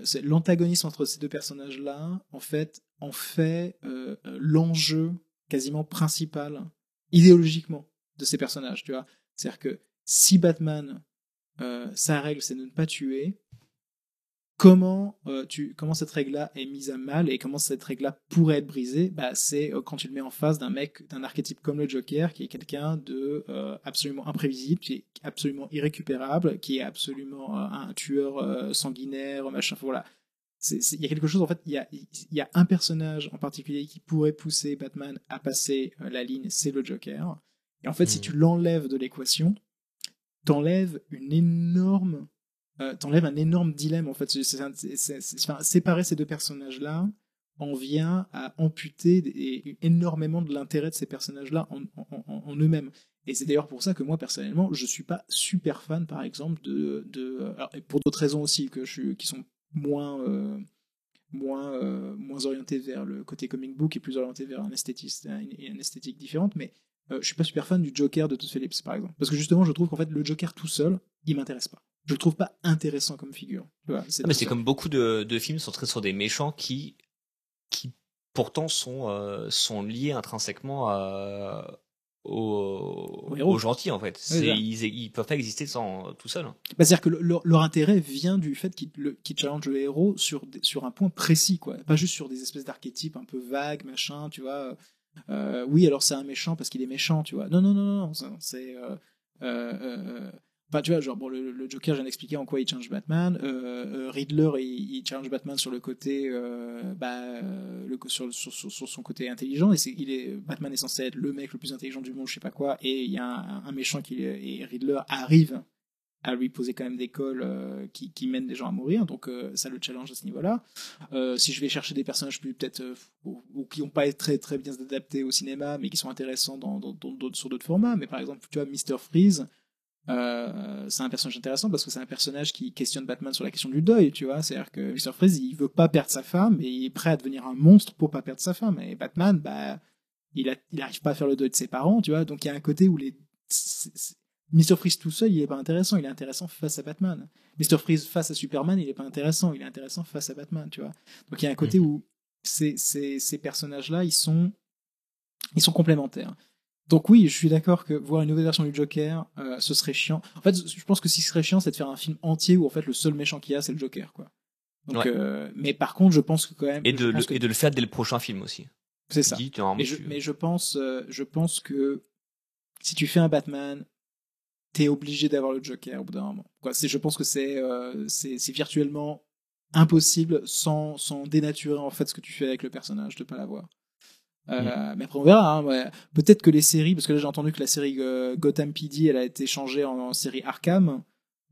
c'est l'antagonisme entre ces deux personnages-là, en fait, en fait l'enjeu quasiment principal idéologiquement de ces personnages. Tu vois, c'est-à-dire que si Batman, euh, sa règle, c'est de ne pas tuer, comment euh, tu comment cette règle-là est mise à mal et comment cette règle-là pourrait être brisée? Bah c'est euh, quand tu le mets en face d'un mec d'un archétype comme le Joker qui est quelqu'un de euh, absolument imprévisible qui est absolument irrécupérable qui est absolument un tueur sanguinaire machin. Voilà. Il y a quelque chose en fait il y a il y a un personnage en particulier qui pourrait pousser Batman à passer la ligne c'est le Joker. Et en fait si Mhm. tu l'enlèves de l'équation t'enlèves une énorme euh, t'enlèves un énorme dilemme en fait. Séparer ces deux personnages-là en vient à amputer énormément de l'intérêt de ces personnages-là en, en- eux-mêmes. Et c'est d'ailleurs pour ça que moi personnellement, je suis pas super fan, par exemple, de, de et pour d'autres raisons aussi que je qui sont moins euh, moins euh, moins vers le côté comic book et plus orientées vers un une esthétique différente, mais euh, je suis pas super fan du Joker de Todd Phillips par exemple, parce que justement je trouve qu'en fait le Joker tout seul, il m'intéresse pas. Je le trouve pas intéressant comme figure. Tu vois, Ah, mais c'est comme beaucoup de, de films centrés sur des méchants qui, qui pourtant sont, euh, sont liés intrinsèquement à, aux, Aux héros. aux gentils en fait. ils, ils peuvent pas exister sans tout seuls. Bah, C'est-à-dire que le- leur, leur intérêt vient du fait qu'ils qu'ils challengent le héros sur, sur un point précis, quoi. Pas juste sur des espèces d'archétypes un peu vagues, machin, tu vois. Euh, oui, alors c'est un méchant parce qu'il est méchant, tu vois. Non, non, non, non, c'est-. Euh, euh, Enfin, tu vois, genre, bon, le, le Joker, je viens d'expliquer en quoi il challenge Batman. Riddler, il, il challenge Batman sur le côté, bah, sur, sur, son côté intelligent. Et il est, Batman est censé être le mec le plus intelligent du monde, je sais pas quoi. Et il y a un, un méchant qui, et Riddler arrive à lui poser quand même des cols euh, qui, qui mènent des gens à mourir, donc euh, ça le challenge à ce niveau-là. Euh, si je vais chercher des personnages plus peut-être ou, qui n'ont pas été très très bien adaptés au cinéma, mais qui sont intéressants dans, sur d'autres formats, mais par exemple tu vois Mister Freeze, c'est un personnage intéressant parce que c'est un personnage qui questionne Batman sur la question du deuil, tu vois. C'est-à-dire que Mr. Freeze, il veut pas perdre sa femme et il est prêt à devenir un monstre pour pas perdre sa femme. Et Batman, bah, il, a, il arrive pas à faire le deuil de ses parents, tu vois. Donc il y a un côté où les. Mr. Freeze tout seul, il est pas intéressant. Il est intéressant face à Batman. Mr. Freeze face à Superman, il est pas intéressant. Il est intéressant face à Batman, tu vois. Donc il y a un côté où ces, ces, ces personnages-là, ils sont, ils sont complémentaires. Donc oui, je suis d'accord que voir une nouvelle version du Joker, euh, ce serait chiant. En fait, je pense que ce qui serait chiant, c'est de faire un film entier où en fait le seul méchant qu'il y a, c'est le Joker, quoi. Donc, Ouais. euh, mais par contre, je pense que quand même, Et de, le, que et de le faire dès le prochain film aussi. c'est ça. dis, je, mais je pense, euh, je pense que si tu fais un Batman, t'es obligé d'avoir le Joker au bout d'un moment. Quoi, je pense que c'est, euh, virtuellement impossible sans, sans dénaturer en fait ce que tu fais avec le personnage de pas l'avoir. Euh, Mais après on verra. hein, ouais. Peut-être que les séries, parce que là j'ai entendu que la série euh, Gotham PD, elle a été changée en, en série Arkham.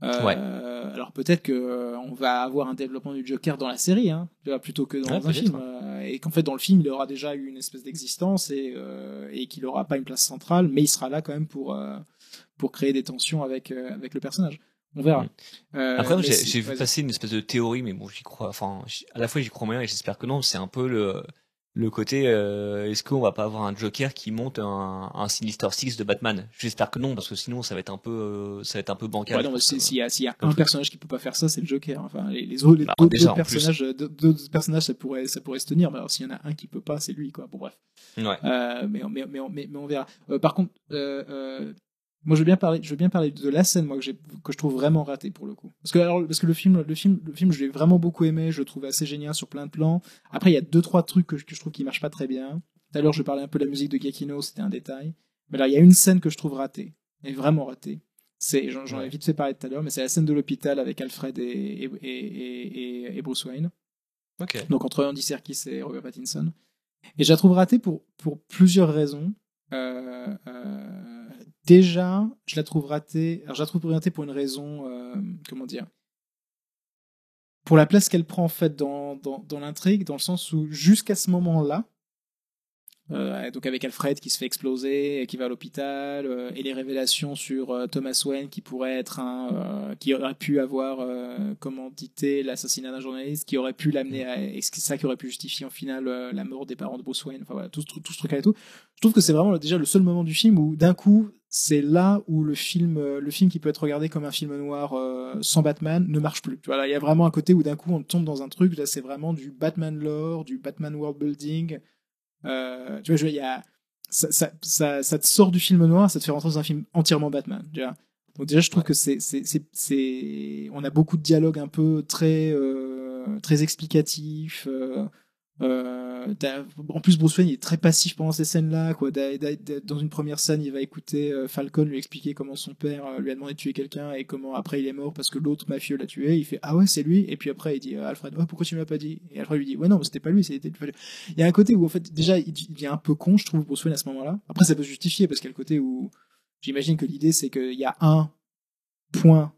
Ouais. Alors peut-être que on va avoir un développement du Joker dans la série, hein, plutôt que dans Ouais, un film, et qu'en fait dans le film il aura déjà eu une espèce d'existence et, et qu'il aura pas une place centrale, mais il sera là quand même pour pour créer des tensions avec euh, avec le personnage. On verra. Mm. Euh, Après, j'ai vu passer une espèce de théorie, mais bon, j'y crois. Enfin, à la fois j'y crois moyen et j'espère que non. C'est un peu le le côté. euh, Est-ce qu'on va pas avoir un Joker qui monte un, un Sinister Six de Batman? J'espère que non, parce que sinon ça va être un peu euh, ça va être un peu bancal. Ouais, s'il y a, y un truc. personnage qui peut pas faire ça, c'est le Joker. Enfin, les, les autres, les Bah, déjà, plus. personnages, d'autres personnages, ça pourrait, ça pourrait se tenir. Mais alors, s'il y en a un qui peut pas, c'est lui, quoi. Bon, bref. Ouais. Mais, mais, mais, mais, on verra. Par contre, moi, je veux bien parler, je veux bien parler de la scène, moi, que, je trouve vraiment ratée pour le coup. Parce que, alors, parce que le film, le film, le film, je l'ai vraiment beaucoup aimé, je le trouve assez génial sur plein de plans. Après, il y a deux, trois trucs que, je- que je trouve qui marchent pas très bien. Tout à l'heure, je parlais un peu de la musique de Giacchino, c'était un détail. Mais là, il y a une scène que je trouve ratée. Et vraiment ratée. C'est, j'en, j'en ai vite fait parler tout à l'heure, mais c'est la scène de l'hôpital avec Alfred et, et, et, et, et Bruce Wayne donc entre Andy Serkis et Robert Pattinson. Et je la trouve ratée pour, pour plusieurs raisons. Euh, euh, déjà, je la trouve ratée. Alors, je la trouve ratée pour une raison, euh, comment dire, pour la place qu'elle prend en fait dans, dans, dans l'intrigue, dans le sens où jusqu'à ce moment-là, euh, donc avec Alfred qui se fait exploser, et qui va à l'hôpital, euh, et les révélations sur euh, Thomas Wayne qui pourrait être un, qui aurait pu avoir commandité l'assassinat d'un journaliste, qui aurait pu l'amener à, et c'est ça qui aurait pu justifier en final la mort des parents de Bruce Wayne. Enfin voilà, tout, ce tru- tout ce truc-là et tout. Je trouve que c'est vraiment déjà le seul moment du film où d'un coup, c'est là où le film, le film qui peut être regardé comme un film noir sans Batman ne marche plus. Tu vois, là, il y a vraiment un côté où d'un coup on tombe dans un truc. Là, c'est vraiment du Batman lore, du Batman world building. Euh, tu vois, il y a, ça, ça, ça, ça te sort du film noir, ça te fait rentrer dans un film entièrement Batman. Tu vois. Donc déjà, je trouve que c'est, c'est, c'est, c'est, on a beaucoup de dialogues un peu très, euh, très explicatifs. Euh, euh, en plus, Bruce Wayne est très passif pendant ces scènes-là. Dans une première scène, il va écouter euh, Falcon lui expliquer comment son père euh, lui a demandé de tuer quelqu'un et comment après il est mort parce que l'autre mafieux l'a tué. Il fait ah ouais c'est lui. Et puis après il dit Alfred pourquoi tu me l'as pas dit? Et Alfred lui dit ouais non c'était pas lui c'était. Il y a un côté où en fait déjà il devient un peu con je trouve Bruce Wayne à ce moment-là. Après ça peut se justifier parce qu'il y a le côté où j'imagine que l'idée c'est qu'il y a un point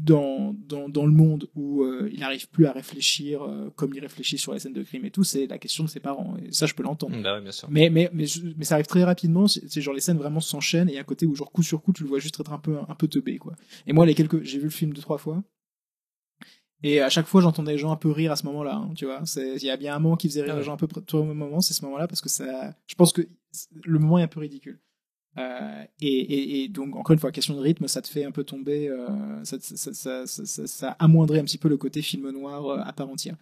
dans, dans, dans le monde où euh, il n'arrive plus à réfléchir euh, comme il réfléchit sur les scènes de crime et tout, c'est la question de ses parents. Et ça, je peux l'entendre. Bah ouais, bien sûr. Mais, mais, mais, mais ça arrive très rapidement, c'est genre les scènes vraiment s'enchaînent et un côté où genre coup sur coup tu le vois juste être un peu, un peu teubé quoi. Et moi les quelques, j'ai vu le film deux trois fois et à chaque fois j'entendais les gens un peu rire à ce moment-là, hein, tu vois. Il y a bien un moment qui faisait rire Ah ouais. les gens un peu près- tout au même moment, c'est ce moment-là parce que ça, je pense que le moment est un peu ridicule. Euh, et, et, et donc encore une fois, question de rythme, ça te fait un peu tomber, euh, ça, ça, ça, amoindrait un petit peu le côté film noir euh, à part entière.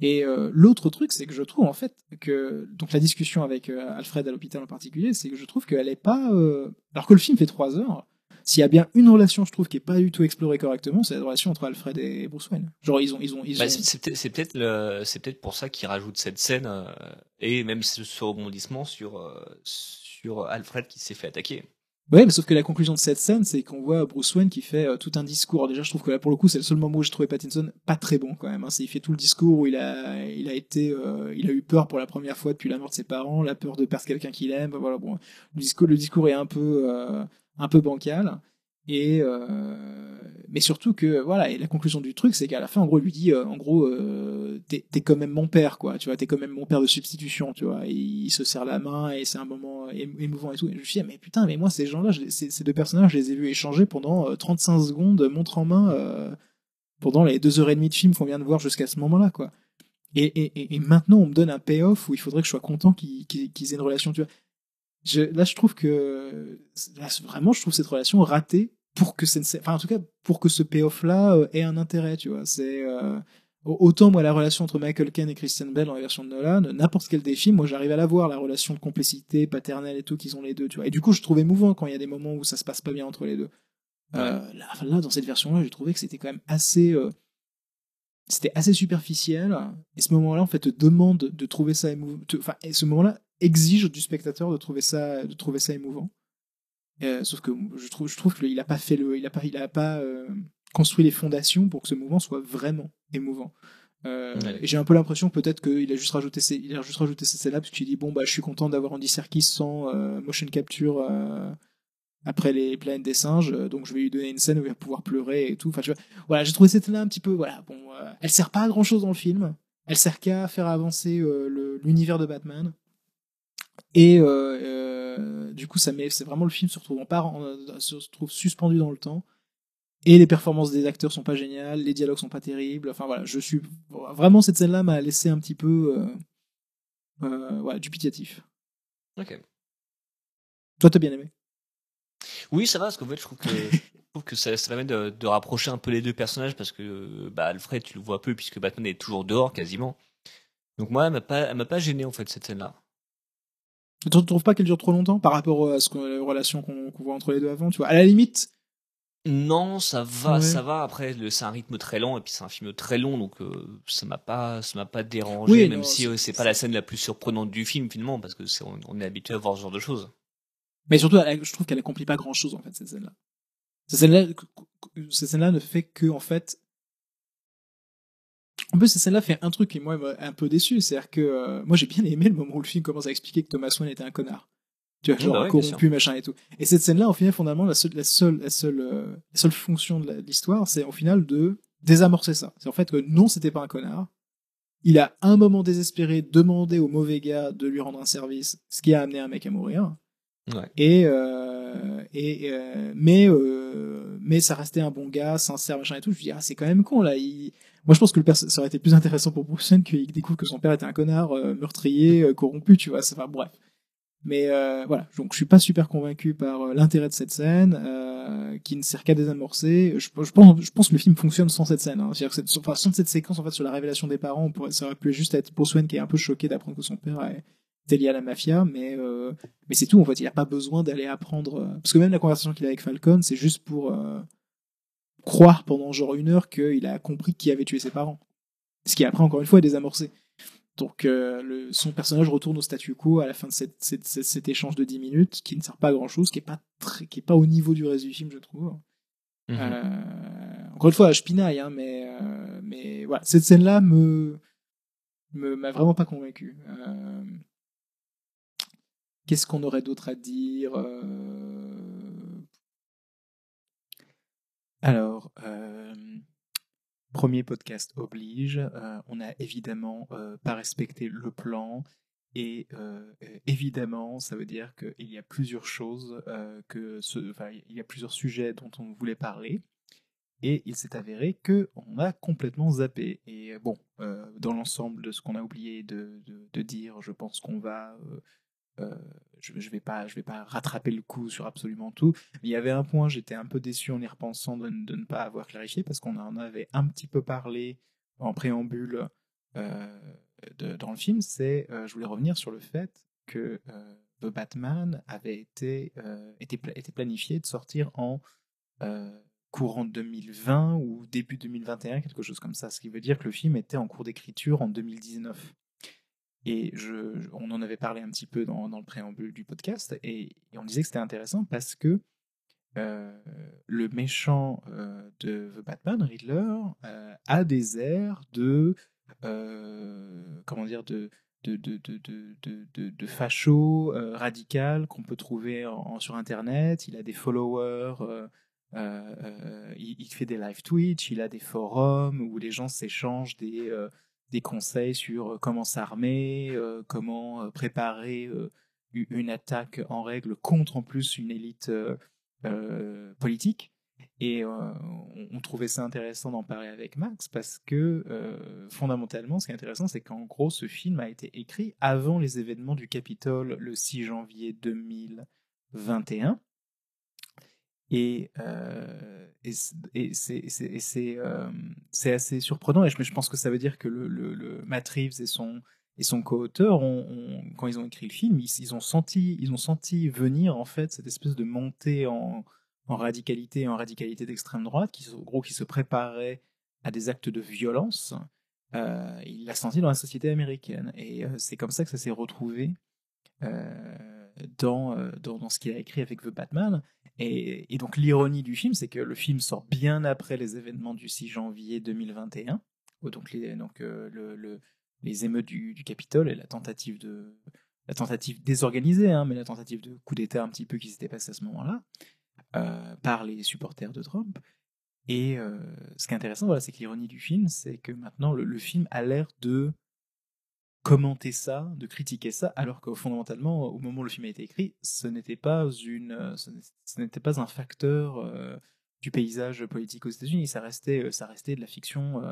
Et euh, l'autre truc, c'est que je trouve en fait que donc la discussion avec Alfred à l'hôpital en particulier, c'est que je trouve qu'elle est pas, alors que le film fait trois heures, s'il y a bien une relation, je trouve qui est pas du tout explorée correctement, c'est la relation entre Alfred et Bruce Wayne. Genre ils ont, ils ont, ils Bah, ont- c'est peut-être le- c'est peut-être pour ça qu'il rajoute cette scène euh, et même ce, ce rebondissement sur euh, sur Alfred qui s'est fait attaquer. Ouais, mais sauf que la conclusion de cette scène, c'est qu'on voit Bruce Wayne qui fait euh, tout un discours. Déjà, je trouve que là, pour le coup, c'est le seul moment où j'ai trouvé Pattinson pas très bon quand même. Hein. Il fait tout le discours où il a, il a été, euh, il a eu peur pour la première fois depuis la mort de ses parents, la peur de perdre quelqu'un qu'il aime. Voilà, bon, le discours, est un peu, euh, un peu bancal. Euh, mais surtout que voilà, et la conclusion du truc, c'est qu'à la fin, en gros, il lui dit, euh, en gros, euh, t'es quand même mon père, quoi. Tu vois, t'es quand même mon père de substitution, tu vois. Et il se serre la main et c'est un moment émo- émouvant et tout. Et je me suis dit, mais putain, mais moi, ces gens-là, je les- ces, deux personnages, je les ai vus échanger pendant euh, 35 secondes, montre en main, euh, pendant les deux heures et demie de film qu'on vient de voir jusqu'à ce moment-là, quoi. Et, maintenant, on me donne un payoff où il faudrait que je sois content qu'ils aient une relation, tu vois. Là, je trouve que là, vraiment, je trouve cette relation ratée pour que enfin, en tout cas, pour que ce payoff-là euh, ait un intérêt, tu vois. C'est euh, au- autant moi la relation entre Michael Caine et Christian Bell dans la version de Nolan, n'importe quel des films, moi j'arrive à la voir la relation de complicité paternelle et tout qu'ils ont les deux, tu vois. Et du coup, je trouve émouvant quand il y a des moments où ça se passe pas bien entre les deux. Euh, là, là, dans cette version-là, j'ai trouvé que c'était quand même assez c'était assez superficiel et ce moment-là en fait te demande de trouver ça émouvant enfin et ce moment-là exige du spectateur de trouver ça de trouver ça émouvant Euh, sauf que je trouve je trouve qu'il a pas fait le il a pas il a pas euh, construit les fondations pour que ce mouvement soit vraiment émouvant. Euh, j'ai un peu l'impression peut-être qu'il a juste rajouté ces, il a juste rajouté ces scènes-là parce qu'il dit bon bah je suis content d'avoir Andy Serkis sans motion capture après les planètes des singes donc je vais lui donner une scène où il va pouvoir pleurer et tout. Enfin tu vois voilà j'ai trouvé cette scène-là un petit peu voilà bon elle sert pas à grand chose dans le film. Elle sert qu'à faire avancer l'univers de Batman et euh, euh, du coup ça met c'est vraiment le film se retrouve en part en- se retrouve suspendu dans le temps et les performances des acteurs sont pas géniales les dialogues sont pas terribles enfin voilà je suis vraiment cette scène là m'a laissé un petit peu euh, euh, dubitatif Ok. toi t'as bien aimé? Oui, ça va, parce qu'en fait, je trouve que, je *laughs* trouve que ça, ça permet de, de rapprocher un peu les deux personnages, parce que bah, Alfred, tu le vois peu, puisque Batman est toujours dehors, quasiment. Donc moi, elle m'a pas, elle m'a pas gêné, en fait, cette scène-là. Tu ne trouves pas qu'elle dure trop longtemps par rapport à ce que, aux relations qu'on qu'on voit entre les deux avant tu vois? À la limite Non, ça va, Ouais. ça va. Après, c'est un rythme très lent, et puis c'est un film très long, donc euh, ça m'a pas, ça m'a pas dérangé, Oui, même non, si c'est- euh, c'est pas la scène la plus surprenante du film, finalement, parce que c'est, on, on est habitué à voir ce genre de choses. Mais surtout, elle- je trouve qu'elle accomplit pas grand chose, en fait, cette scène-là. Cette scène-là, cette scène-là ne fait que, en fait, en plus, cette scène-là fait un truc qui, moi, m'a un peu déçu. C'est-à-dire que, euh, moi, j'ai bien aimé le moment où le film commence à expliquer que Thomas Wayne était un connard. Tu vois, Oui, genre, bah ouais, corrompu, machin et tout. Et cette scène-là, au final, fondamentalement, la seule, la seule, la seule, euh, la seule fonction de l'histoire, c'est, au final, de désamorcer ça. C'est en fait que non, c'était pas un connard. Il a, un moment désespéré, demandé au mauvais gars de lui rendre un service, ce qui a amené un mec à mourir. Et, euh, et euh, mais euh, mais ça restait un bon gars, sincère, machin et tout. Je me dis ah c'est quand même con là. Moi je pense que le ça aurait été plus intéressant pour Bruce qu'il découvre que son père était un connard euh, meurtrier, euh, corrompu, tu vois. Enfin bref. Mais euh, voilà, donc je suis pas super convaincu par l'intérêt de cette scène, qui ne sert qu'à désamorcer. Je, pense, je pense que le film fonctionne sans cette scène. Hein. C'est-à-dire que sans cette séquence en fait sur la révélation des parents, ça aurait pu juste être Bruce qui est un peu choqué d'apprendre que son père est- était lié à la mafia, mais euh, mais c'est tout. En fait, il a pas besoin d'aller apprendre euh, parce que même la conversation qu'il a avec Falcon, c'est juste pour euh, croire pendant genre une heure qu'il a compris qui avait tué ses parents. Ce qui après encore une fois est désamorcé. Donc euh, le, son personnage retourne au statu quo à la fin de cette, cette- cette- cet échange de 10 minutes qui ne sert pas à grand chose, qui est pas très, qui est pas au niveau du reste du film, je trouve. Mhm. Encore une fois, je pinaille, hein, mais mais voilà, cette scène-là me me m'a vraiment pas convaincu. Euh, Qu'est-ce qu'on aurait d'autre à dire Euh, Alors, euh, premier podcast oblige. euh, on a évidemment pas respecté le plan. Et évidemment, ça veut dire qu'il y a plusieurs choses, que ce, il y a plusieurs sujets dont on voulait parler. Et il s'est avéré que on a complètement zappé. Et bon, dans l'ensemble de ce qu'on a oublié de, dire, je pense qu'on va euh, je, je vais pas, rattraper le coup sur absolument tout. Il y avait un point, j'étais un peu déçu en y repensant de, ne- ne pas avoir clarifié parce qu'on en avait un petit peu parlé en préambule euh, dans le film. C'est, euh, je voulais revenir sur le fait que The Batman avait été, planifié de sortir en courant 2020 ou début 2021, quelque chose comme ça. Ce qui veut dire que le film était en cours d'écriture en 2019. Et on en avait parlé un petit peu dans, dans le préambule du podcast, et, on disait que c'était intéressant parce que euh, le méchant euh, de The Batman, Riddler, euh, a des airs de comment dire de de, de, de, de, facho radical qu'on peut trouver sur internet. Il a des followers il, il fait des live Twitch, il a des forums où les gens s'échangent des, des conseils sur comment s'armer, comment préparer une attaque en règle contre en plus une élite politique. Et on, trouvait ça intéressant d'en parler avec Max parce que fondamentalement, ce qui est intéressant, c'est qu'en gros, ce film a été écrit avant les événements du Capitole le 6 janvier 2021. Et, euh, et, et c'est euh, assez surprenant. Et je, je pense que ça veut dire que le, le, le Matt Reeves et son, et son co-auteur, ont, quand ils ont écrit le film, ils, ils ont senti, ils ont senti venir en fait cette espèce de montée en, en radicalité, en radicalité d'extrême droite, qui gros qui se préparait à des actes de violence. Euh, il l'a senti dans la société américaine, et euh, c'est comme ça que ça s'est retrouvé dans, dans, dans ce qu'il a écrit avec The Batman. Et, donc l'ironie du film, c'est que le film sort bien après les événements du 6 janvier 2021, où donc les, euh, émeutes du, Capitole et la tentative la tentative désorganisée, hein, mais la tentative de coup d'État un petit peu qui s'était passée à ce moment-là euh, par les supporters de Trump. Et euh, ce qui est intéressant, voilà, c'est que l'ironie du film, c'est que maintenant le film a l'air de commenter ça, de critiquer ça, alors que fondamentalement, au moment où le film a été écrit, ce n'était pas une, euh, ce n'était pas un facteur euh, du paysage politique aux États-Unis. Ça restait, euh, ça restait de la fiction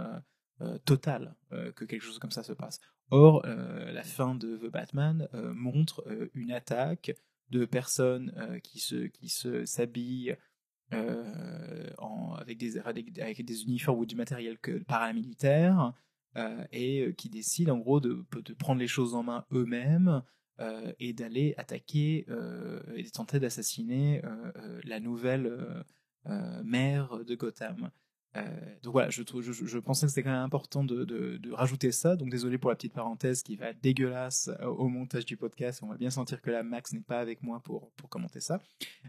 totale que quelque chose comme ça se passe. Or, la fin de The Batman montre une attaque de personnes qui se, qui se s'habillent en, avec, des, avec des uniformes ou du matériel que, paramilitaire euh, et euh, qui décident en gros de, prendre les choses en main eux-mêmes euh, et d'aller attaquer euh, et tenter d'assassiner la nouvelle maire de Gotham. Donc voilà, je, pensais que c'était quand même important de, rajouter ça. Donc désolé pour la petite parenthèse qui va être dégueulasse au montage du podcast. On va bien sentir que la Max n'est pas avec moi pour, commenter ça.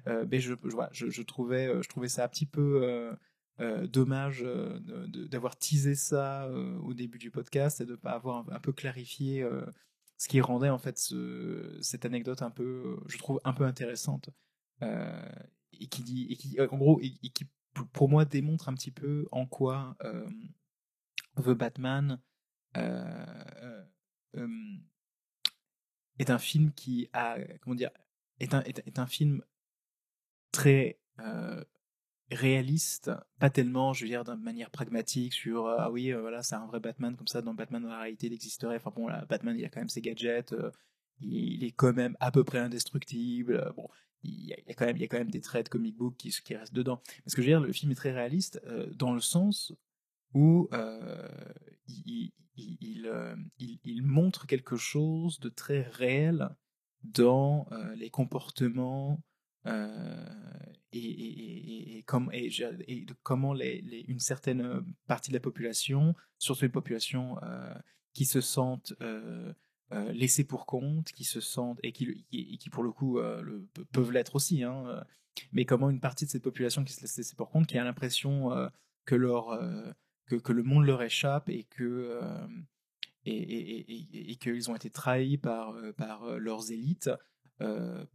Mais je trouvais ça un petit peu euh, dommage euh, d'avoir teasé ça euh, au début du podcast et de ne pas avoir un, peu clarifié ce qui rendait en fait ce- cette anecdote un peu, je trouve, un peu intéressante. Et qui dit, et qui, en gros, et, qui pour moi démontre un petit peu en quoi The Batman est un film qui a, comment dire, est un, est, un film très réaliste, pas tellement, je veux dire, d'une manière pragmatique sur euh, ah oui, euh, voilà, c'est un vrai Batman comme ça, dans Batman dans la réalité il existerait. Enfin bon, là, Batman il a quand même ses gadgets, euh, il est quand même à peu près indestructible. bon, il y, a, quand même, il y a quand même des traits de comic book qui, qui restent dedans. Mais ce que je veux dire, le film est très réaliste dans le sens où il, il, montre quelque chose de très réel dans les comportements euh, et, et, comment une certaine euh, partie de la population, surtout les populations euh, qui se sentent euh, laissées pour compte, qui se sentent et qui, pour le coup peuvent l'être aussi, hein, mais comment une partie de cette population qui se laisse laisser pour compte, qui a l'impression que le monde leur échappe et qu'ils ont été trahis par, leurs élites,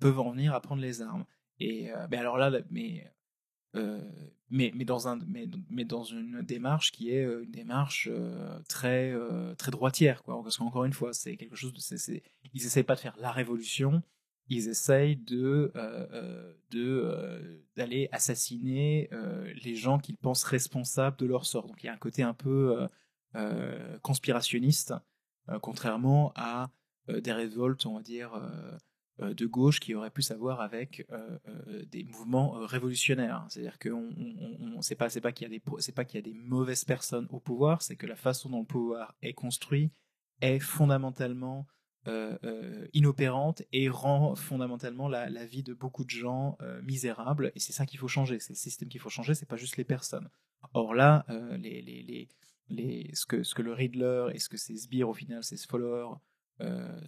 peuvent en venir à prendre les armes. Et euh, ben alors là, mais, euh, mais, mais, dans un, mais, mais dans une démarche qui est euh, une démarche euh, très, euh, très droitière. Quoi. Parce qu'encore une fois, c'est quelque chose ils n'essayent pas de faire la révolution, ils essayent de, euh, euh, euh, d'aller assassiner euh, les gens qu'ils pensent responsables de leur sort. Donc il y a un côté un peu euh, euh, conspirationniste, euh, contrairement à euh, des révoltes, on va dire, euh, euh, de gauche qui auraient plus à voir avec euh, euh, des mouvements euh, révolutionnaires. C'est-à-dire que on, on, c'est pas, qu'il y a des, c'est pas qu'il y a des mauvaises personnes au pouvoir, c'est que la façon dont le pouvoir est construit est fondamentalement euh, euh, inopérante et rend fondamentalement la, vie de beaucoup de gens euh, misérable. Et c'est ça qu'il faut changer. C'est le système qu'il faut changer. C'est pas juste les personnes. Or là, euh, ce, que, ce que le Riddler et ce que ses sbires au final, ses followers, euh,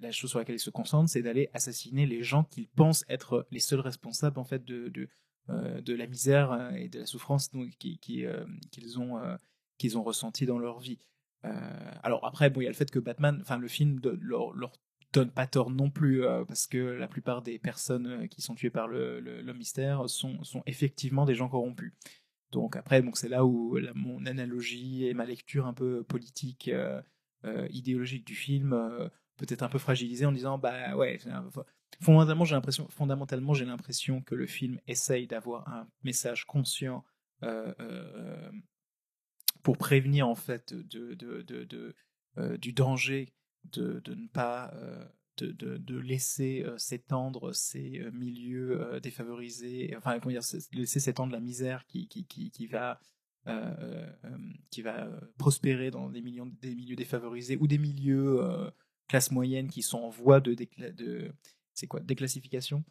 la chose sur laquelle ils se concentrent, c'est d'aller assassiner les gens qu'ils pensent être les seuls responsables en fait de, de, euh, la misère euh, et de la souffrance donc, qui- euh, qu'ils ont, qu'ils ont ressenti dans leur vie. Alors après, bon, il y a le fait que Batman, enfin le film de- leur, donne pas tort non plus, parce que la plupart des personnes qui sont tuées par le, mystère sont, sont effectivement des gens corrompus. Donc après, donc c'est là où mon analogie et ma lecture un peu politique, idéologique du film euh, peut être un peu fragilisée en disant bah ouais, fondamentalement j'ai l'impression, fondamentalement j'ai l'impression que le film essaye d'avoir un message conscient euh, euh, pour prévenir en fait de, de, de, euh, du danger de, ne pas euh, de, laisser euh, s'étendre ces euh, milieux euh, défavorisés, enfin comment dire, laisser s'étendre la misère qui, qui, qui, va euh, euh, qui va euh, prospérer dans des, millions, des milieux défavorisés ou des milieux euh, classe moyenne qui sont en voie de, de c'est quoi déclassification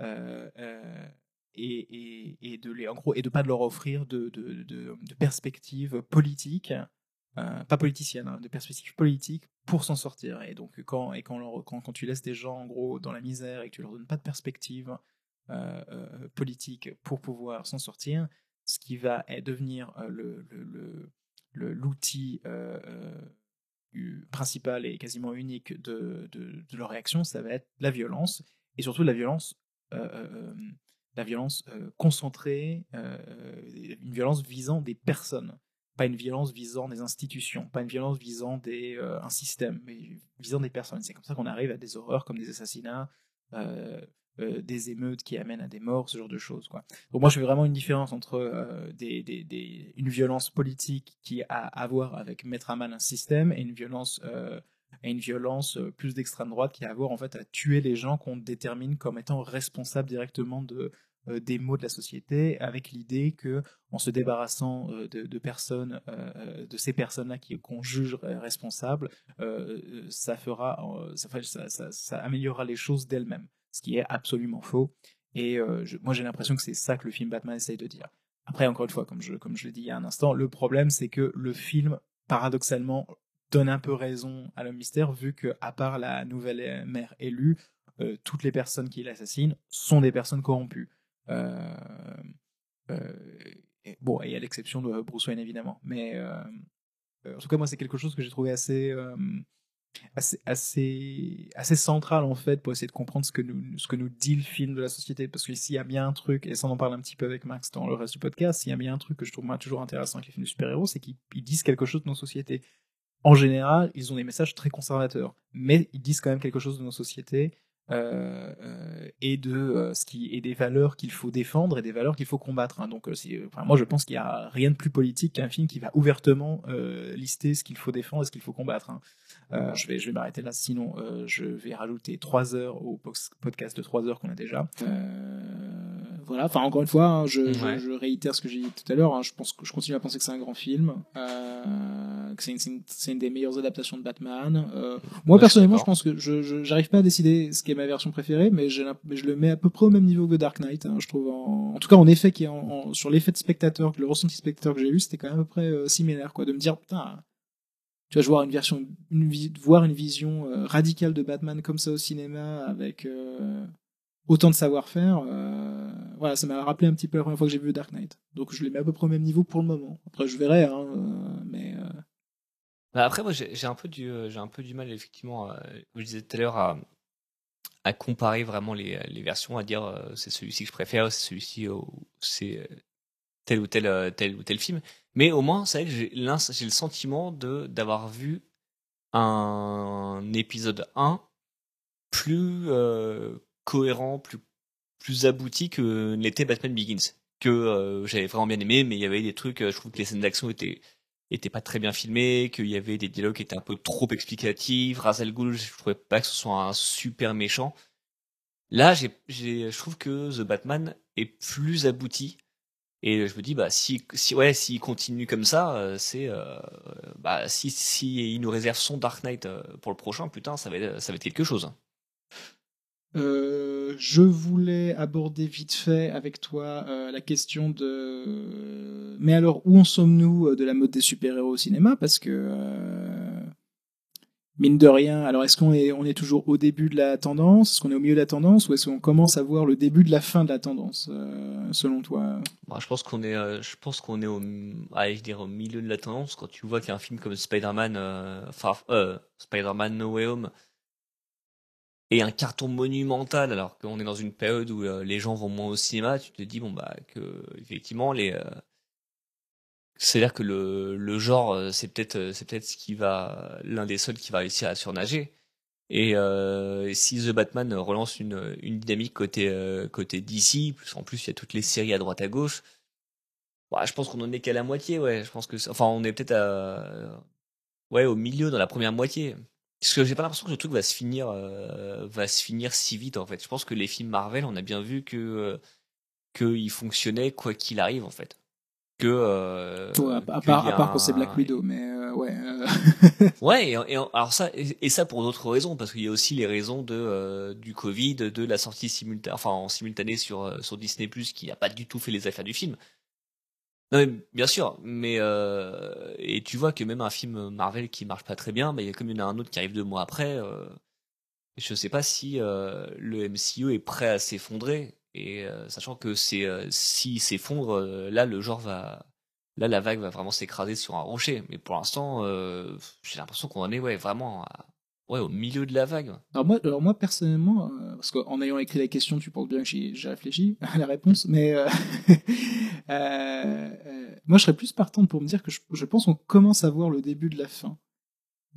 euh, euh, et, et, et de les en gros et de pas de leur offrir de, de, de, perspectives politiques euh, pas politiciennes hein, de perspectives politiques pour s'en sortir. Et donc quand et quand, quand tu laisses des gens en gros dans la misère et que tu leur donnes pas de perspective euh, euh, politique pour pouvoir s'en sortir ce qui va eh, devenir euh, le l'outil euh, euh, principal et quasiment unique de, leur réaction, ça va être la violence, et surtout la violence, la violence concentrée, une violence visant des personnes, pas une violence visant des institutions, pas une violence visant un système, mais visant des personnes. C'est comme ça qu'on arrive à des horreurs comme des assassinats, euh, des émeutes qui amènent à des morts, ce genre de choses. Moi, je fais vraiment une différence entre euh, une violence politique qui a à voir avec mettre à mal un système et une violence, euh, une violence plus d'extrême droite qui a à voir en fait à tuer les gens qu'on détermine comme étant responsables directement de, des maux de la société, avec l'idée que en se débarrassant de, personnes, de ces personnes-là qui qu'on juge responsables, ça- ça améliorera les choses d'elles-mêmes, ce qui est absolument faux. Et euh, moi, j'ai l'impression que c'est ça que le film Batman essaye de dire. Après, encore une fois, comme je, l'ai dit il y a un instant, le problème, c'est que le film, paradoxalement, donne un peu raison à l'homme mystère, vu que, à part la nouvelle mère élue, euh, toutes les personnes qui l'assassinent sont des personnes corrompues. Euh, euh, et- bon, et à l'exception de Bruce Wayne, évidemment. Mais en tout cas, moi, c'est quelque chose que j'ai trouvé assez, assez, assez, assez central, en fait, pour essayer de comprendre ce que, nous, ce que nous dit le film de la société. Parce que s'il y a bien un truc, et ça on en parle un petit peu avec Max dans le reste du podcast, s'il y a bien un truc que je trouve moi, toujours intéressant avec les films de super-héros, c'est qu'ils ils disent quelque chose de nos sociétés. En général, ils ont des messages très conservateurs, mais ils disent quand même quelque chose de nos sociétés euh, euh, et de euh, ce qui et des valeurs qu'il faut défendre et des valeurs qu'il faut combattre. hein. Donc, moi, je pense qu'il y a rien de plus politique qu'un film qui va ouvertement lister ce qu'il faut défendre et ce qu'il faut combattre. hein. Euh, je vais, je vais m'arrêter là, sinon euh, je vais rajouter trois heures au podcast de trois heures qu'on a déjà. Euh, voilà. Enfin, encore une fois, hein, je, je- Ouais. je réitère ce que j'ai dit tout à l'heure. hein. Je pense que je continue à penser que c'est un grand film, euh, que c'est une, une- une des meilleures adaptations de Batman. Euh, moi, Ouais, personnellement, je pense que je j'arrive pas à décider ce qui est ma version préférée, mais, je le mets à peu près au même niveau que The Dark Knight. hein, je trouve, en, en tout cas, en effet, qui est en, en- sur l'effet de spectateur, le ressenti spectateur que j'ai eu, c'était quand même à peu près similaire, quoi, de me dire putain. Tu vas voir une version, une, voir une vision euh, radicale de Batman comme ça au cinéma avec euh, autant de savoir-faire. euh, voilà, ça m'a rappelé un petit peu la première fois que j'ai vu Dark Knight. Donc je les mets à peu près au même niveau pour le moment. Après, je verrai, hein, mais Bah après, moi, j'ai un peu du, j'ai un peu du mal effectivement, je disais tout à l'heure, à, comparer vraiment les, les versions, à dire c'est celui-ci que je préfère, c'est celui-ci, ou c'est tel ou tel, euh, tel ou tel film. Mais au moins, c'est vrai que j'ai le sentiment de d'avoir vu un épisode 1 plus euh, cohérent, plus plus abouti que l'était Batman Begins, que euh, j'avais vraiment bien aimé, mais il y avait des trucs, je trouve que les scènes d'action étaient étaient pas très bien filmées, qu'il y avait des dialogues qui étaient un peu trop explicatifs. Ra's al Ghul, je trouvais pas que ce soit un super méchant. Là, j'ai, je trouve que The Batman est plus abouti. Et je me dis, bah, si, si, ouais, s'il continue comme ça, euh, c'est, euh, bah, si, si il nous réserve son Dark Knight euh, pour le prochain, putain, ça va être, ça va être quelque chose. Euh, je voulais aborder vite fait avec toi la question de. Mais alors, où en sommes-nous de la mode des super-héros au cinéma? Parce que. Mine de rien, alors est-ce qu'on est, on est toujours au début de la tendance? Est-ce qu'on est au milieu de la tendance? Ou est-ce qu'on commence à voir le début de la fin de la tendance, euh, selon toi? Bah, je pense qu'on est, euh, je pense qu'on est au, je au milieu de la tendance. Quand tu vois qu'il y a un film comme Spider-Man, Far- euh, Spider-Man No Way Home et un carton monumental alors qu'on est dans une période où les gens vont moins au cinéma, tu te dis bon bah que effectivement les c'est-à-dire que le, le genre euh, c'est peut-être euh, c'est peut-être ce qui va l'un des seuls qui va réussir à surnager. Et euh, si The Batman relance une, une dynamique côté euh, côté DC, en plus il y a toutes les séries à droite à gauche. Bah, je pense qu'on en est qu'à la moitié, ouais. Je pense que enfin on est peut-être à ouais au milieu dans la première moitié. Parce que j'ai pas l'impression que le truc va se finir euh, va se finir si vite en fait. Je pense que les films Marvel, on a bien vu que euh, que ils fonctionnaient quoi qu'il arrive en fait. Que euh, Ouais, à, part, à part quand c'est Black Widow, mais euh, ouais. euh, *laughs* Ouais, et, et alors ça et, et ça pour d'autres raisons parce qu'il y a aussi les raisons de euh, du Covid, de la sortie simultanée enfin en simultané sur euh, sur Disney+ qui n'a pas du tout fait les affaires du film. Non, mais bien sûr, mais euh, et tu vois que même un film Marvel qui marche pas très bien, bah, il y a comme il y en a un autre qui arrive deux mois après. Euh, je sais pas si euh, le MCU est prêt à s'effondrer et euh, sachant que c'est euh, s'il s'effondre, euh, là le genre va là la vague va vraiment s'écraser sur un rocher. Mais pour l'instant, j'ai l'impression qu'on en est ouais vraiment ouais au milieu de la vague. Alors moi, alors moi personnellement, parce qu'en ayant écrit la question, tu penses bien que j'ai réfléchi à *laughs* la réponse, mais *laughs* moi je serais plus partante pour me dire que je, je pense qu'on commence à voir le début de la fin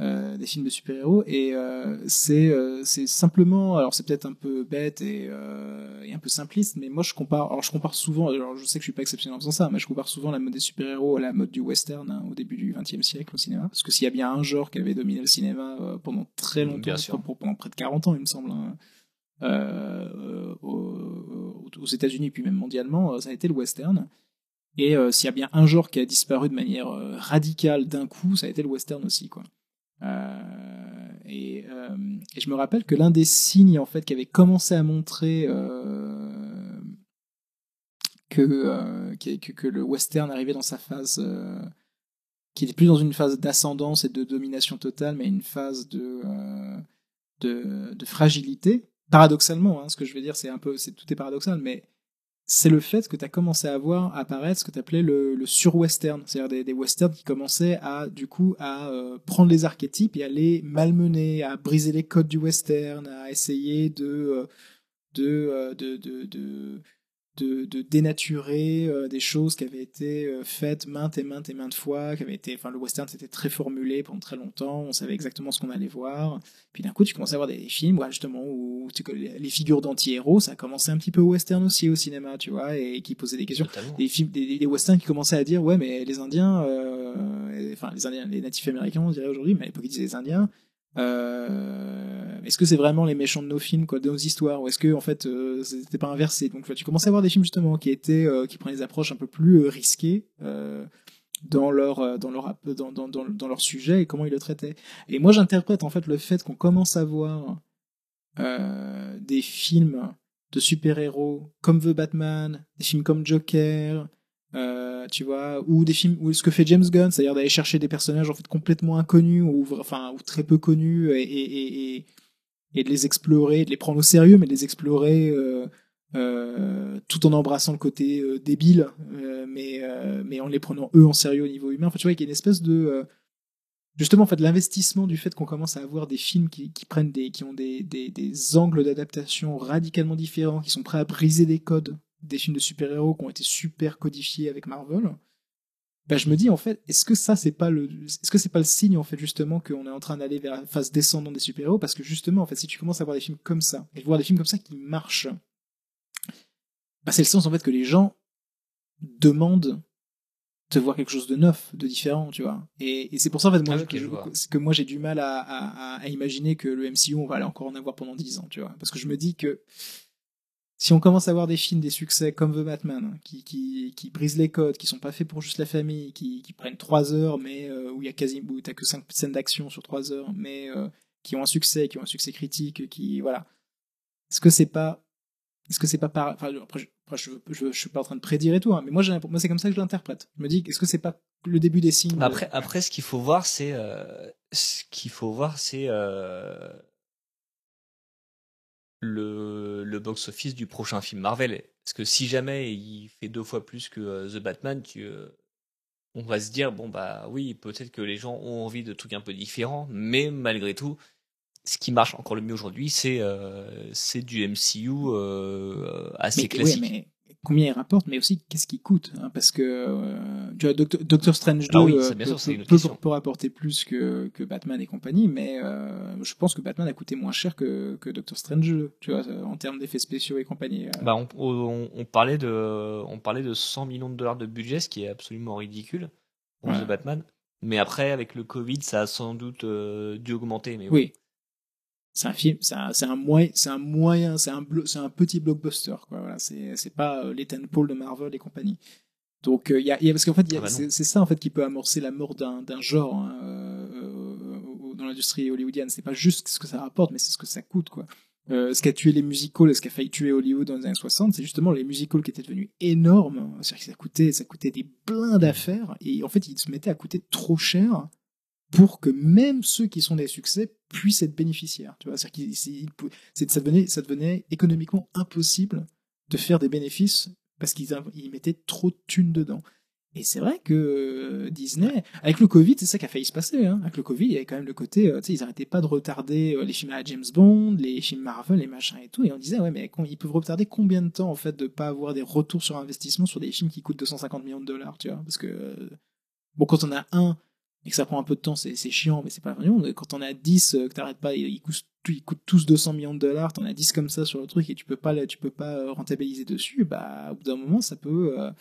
euh, des films de super-héros et euh, c'est euh, c'est simplement, alors c'est peut-être un peu bête et, et un peu simpliste, mais moi je compare, alors je compare souvent, alors je sais que je suis pas exceptionnel en faisant ça, mais je compare souvent la mode des super-héros à la mode du western hein, au début du XXe siècle au cinéma, parce que s'il y a bien un genre qui avait dominé le cinéma pendant très longtemps, pour- pendant près de 40 ans il me semble, hein, aux, aux États-Unis puis même mondialement, ça a été le western. Et s'il y a bien un genre qui a disparu de manière radicale d'un coup, ça a été le western aussi, quoi. Euh, et, euh, et je me rappelle que l'un des signes en fait qui avait commencé à montrer euh, que, que, le western arrivait dans sa phase, qui était plus dans une phase d'ascendance et de domination totale, mais une phase de, de, de fragilité. Paradoxalement, hein, ce que je veux dire, c'est un peu, c'est tout est paradoxal, mais c'est le fait que tu as commencé à voir apparaître ce que tu appelais le, sur-western, c'est-à-dire des, westerns qui commençaient à, du coup, à euh, prendre les archétypes et à les malmener, à briser les codes du western, à essayer de, euh, euh, de, de dénaturer euh, des choses qui avaient été euh, faites maintes et maintes et maintes fois, qui avaient été, enfin, le western c'était très formulé pendant très longtemps, on savait exactement ce qu'on allait voir. Puis d'un coup, tu commences à voir des films, ouais, justement, où tu, les figures d'anti-héros, ça a commencé un petit peu au western aussi au cinéma, tu vois, et qui posaient des questions Totalement. des films, des, des westerns qui commençaient à dire ouais mais les Indiens, euh, enfin les Indiens, les natifs américains on dirait aujourd'hui, mais à l'époque ils disaient les Indiens. Euh, est-ce que c'est vraiment les méchants de nos films, de nos histoires, ou est-ce que en fait euh, c'était pas inversé? Donc tu commençais à voir des films justement qui étaient, euh, qui prenaient des approches un peu plus risquées dans leur, sujet et comment ils le traitaient. Et moi j'interprète en fait le fait qu'on commence à voir des films de super-héros comme The Batman, des films comme Joker, euh, tu vois, ou des films, ou ce que fait James Gunn, c'est-à-dire d'aller chercher des personnages en fait complètement inconnus ou enfin ou très peu connus et, et, et, de les explorer, de les prendre au sérieux, mais de les explorer euh, euh, tout en embrassant le côté débile, mais mais en les prenant eux en sérieux au niveau humain. Enfin, tu vois, qu'il y a une espèce de justement en fait l'investissement du fait qu'on commence à avoir des films qui, qui prennent des qui ont des, des angles d'adaptation radicalement différents qui sont prêts à briser des codes des films de super-héros qui ont été super codifiés avec Marvel ben je me dis en fait est-ce que ça c'est pas le est-ce que c'est pas le signe en fait justement qu'on est en train d'aller vers la phase descendante des super-héros? Parce que justement en fait si tu commences à voir des films comme ça et voir des films comme ça qui marchent ben c'est le sens en fait que les gens demandent de voir quelque chose de neuf, de différent, tu vois. Et, et c'est pour ça, en fait, moi, Ah, que, je vois. que moi, j'ai du mal à, à, à, imaginer que le MCU, on va aller encore en avoir pendant 10 ans, tu vois. Parce que je me dis que si on commence à voir des films, des succès comme The Batman, hein, qui, qui, qui brisent les codes, qui sont pas faits pour juste la famille, qui, qui prennent 3 heures, mais euh, où il y a quasi, où t'as que 5 scènes d'action sur 3 heures, mais euh, qui ont un succès, qui ont un succès critique, qui, voilà. Est-ce que c'est pas, est-ce que c'est pas par, enfin, après, je, après, je, je, je, suis pas en train de prédire et tout, hein, mais moi, j'ai, moi, c'est comme ça que je l'interprète. Je me dis, est-ce que c'est pas le début des signes Après, après, ce qu'il faut voir, c'est euh, ce qu'il faut voir, c'est euh, le, le box-office du prochain film Marvel. Parce que si jamais il fait deux fois plus que euh, The Batman, tu, euh, on va se dire bon bah oui, peut-être que les gens ont envie de trucs un peu différents, mais malgré tout, ce qui marche encore le mieux aujourd'hui, c'est euh, c'est du MCU euh, assez mais, classique. mais combien il rapporte, mais aussi qu'est-ce qu'il coûte hein, Parce que euh, tu vois, Doctor, Doctor Strange 2 Ah oui, euh, peut, sûr, une autre peut- rapporter plus que, que Batman et compagnie, mais euh, je pense que Batman a coûté moins cher que, que Doctor Strange 2, tu vois, en termes d'effets spéciaux et compagnie. euh. Bah, on, on, on parlait de, on parlait de 100 millions de dollars de budget, ce qui est absolument ridicule pour Ouais. The Batman. Mais après, avec le Covid, ça a sans doute euh, dû augmenter. Mais Oui. C'est un film, c'est un, moyen, c'est un moyen, c'est un, blo- c'est un petit blockbuster, quoi. Voilà, c'est, c'est pas euh, les tentpoles de Marvel et compagnie. Donc, il y a, y a- parce qu'en fait, Ah bah c'est, ça en fait qui peut amorcer la mort d'un, d'un genre hein, euh, euh, dans l'industrie hollywoodienne. C'est pas juste ce que ça rapporte, mais c'est ce que ça coûte, quoi. Euh, ce qui a tué les musicals et ce qui a failli tuer Hollywood dans les années 60, c'est justement les musicals qui étaient devenus énormes. C'est-à-dire que ça coûtait, ça coûtait des blins d'affaires et en fait, ils se mettaient à coûter trop cher pour que même ceux qui sont des succès puissent être bénéficiaires. Tu vois, ça devenait, ça devenait économiquement impossible de faire des bénéfices parce qu'ils ils mettaient trop de thunes dedans. Et c'est vrai que euh, Disney, avec le Covid, c'est ça qui a failli se passer. Hein. Avec le Covid, il y avait quand même le côté, euh, tu sais, ils arrêtaient pas de retarder euh, les films à James Bond, les films Marvel, les machins et tout. Et on disait, ouais, mais ils peuvent retarder combien de temps en fait de pas avoir des retours sur investissement sur des films qui coûtent 250 millions de dollars, tu vois? Parce que bon, quand on a un et que ça prend un peu de temps, c'est chiant, mais c'est pas vraiment. Quand on a 10, euh, que t'arrêtes pas, ils, coûtent, ils coûtent tous 200 millions de dollars, t'en as 10 comme ça sur le truc et tu peux pas, tu peux pas euh, rentabiliser dessus, bah, au bout d'un moment, ça peut, euh,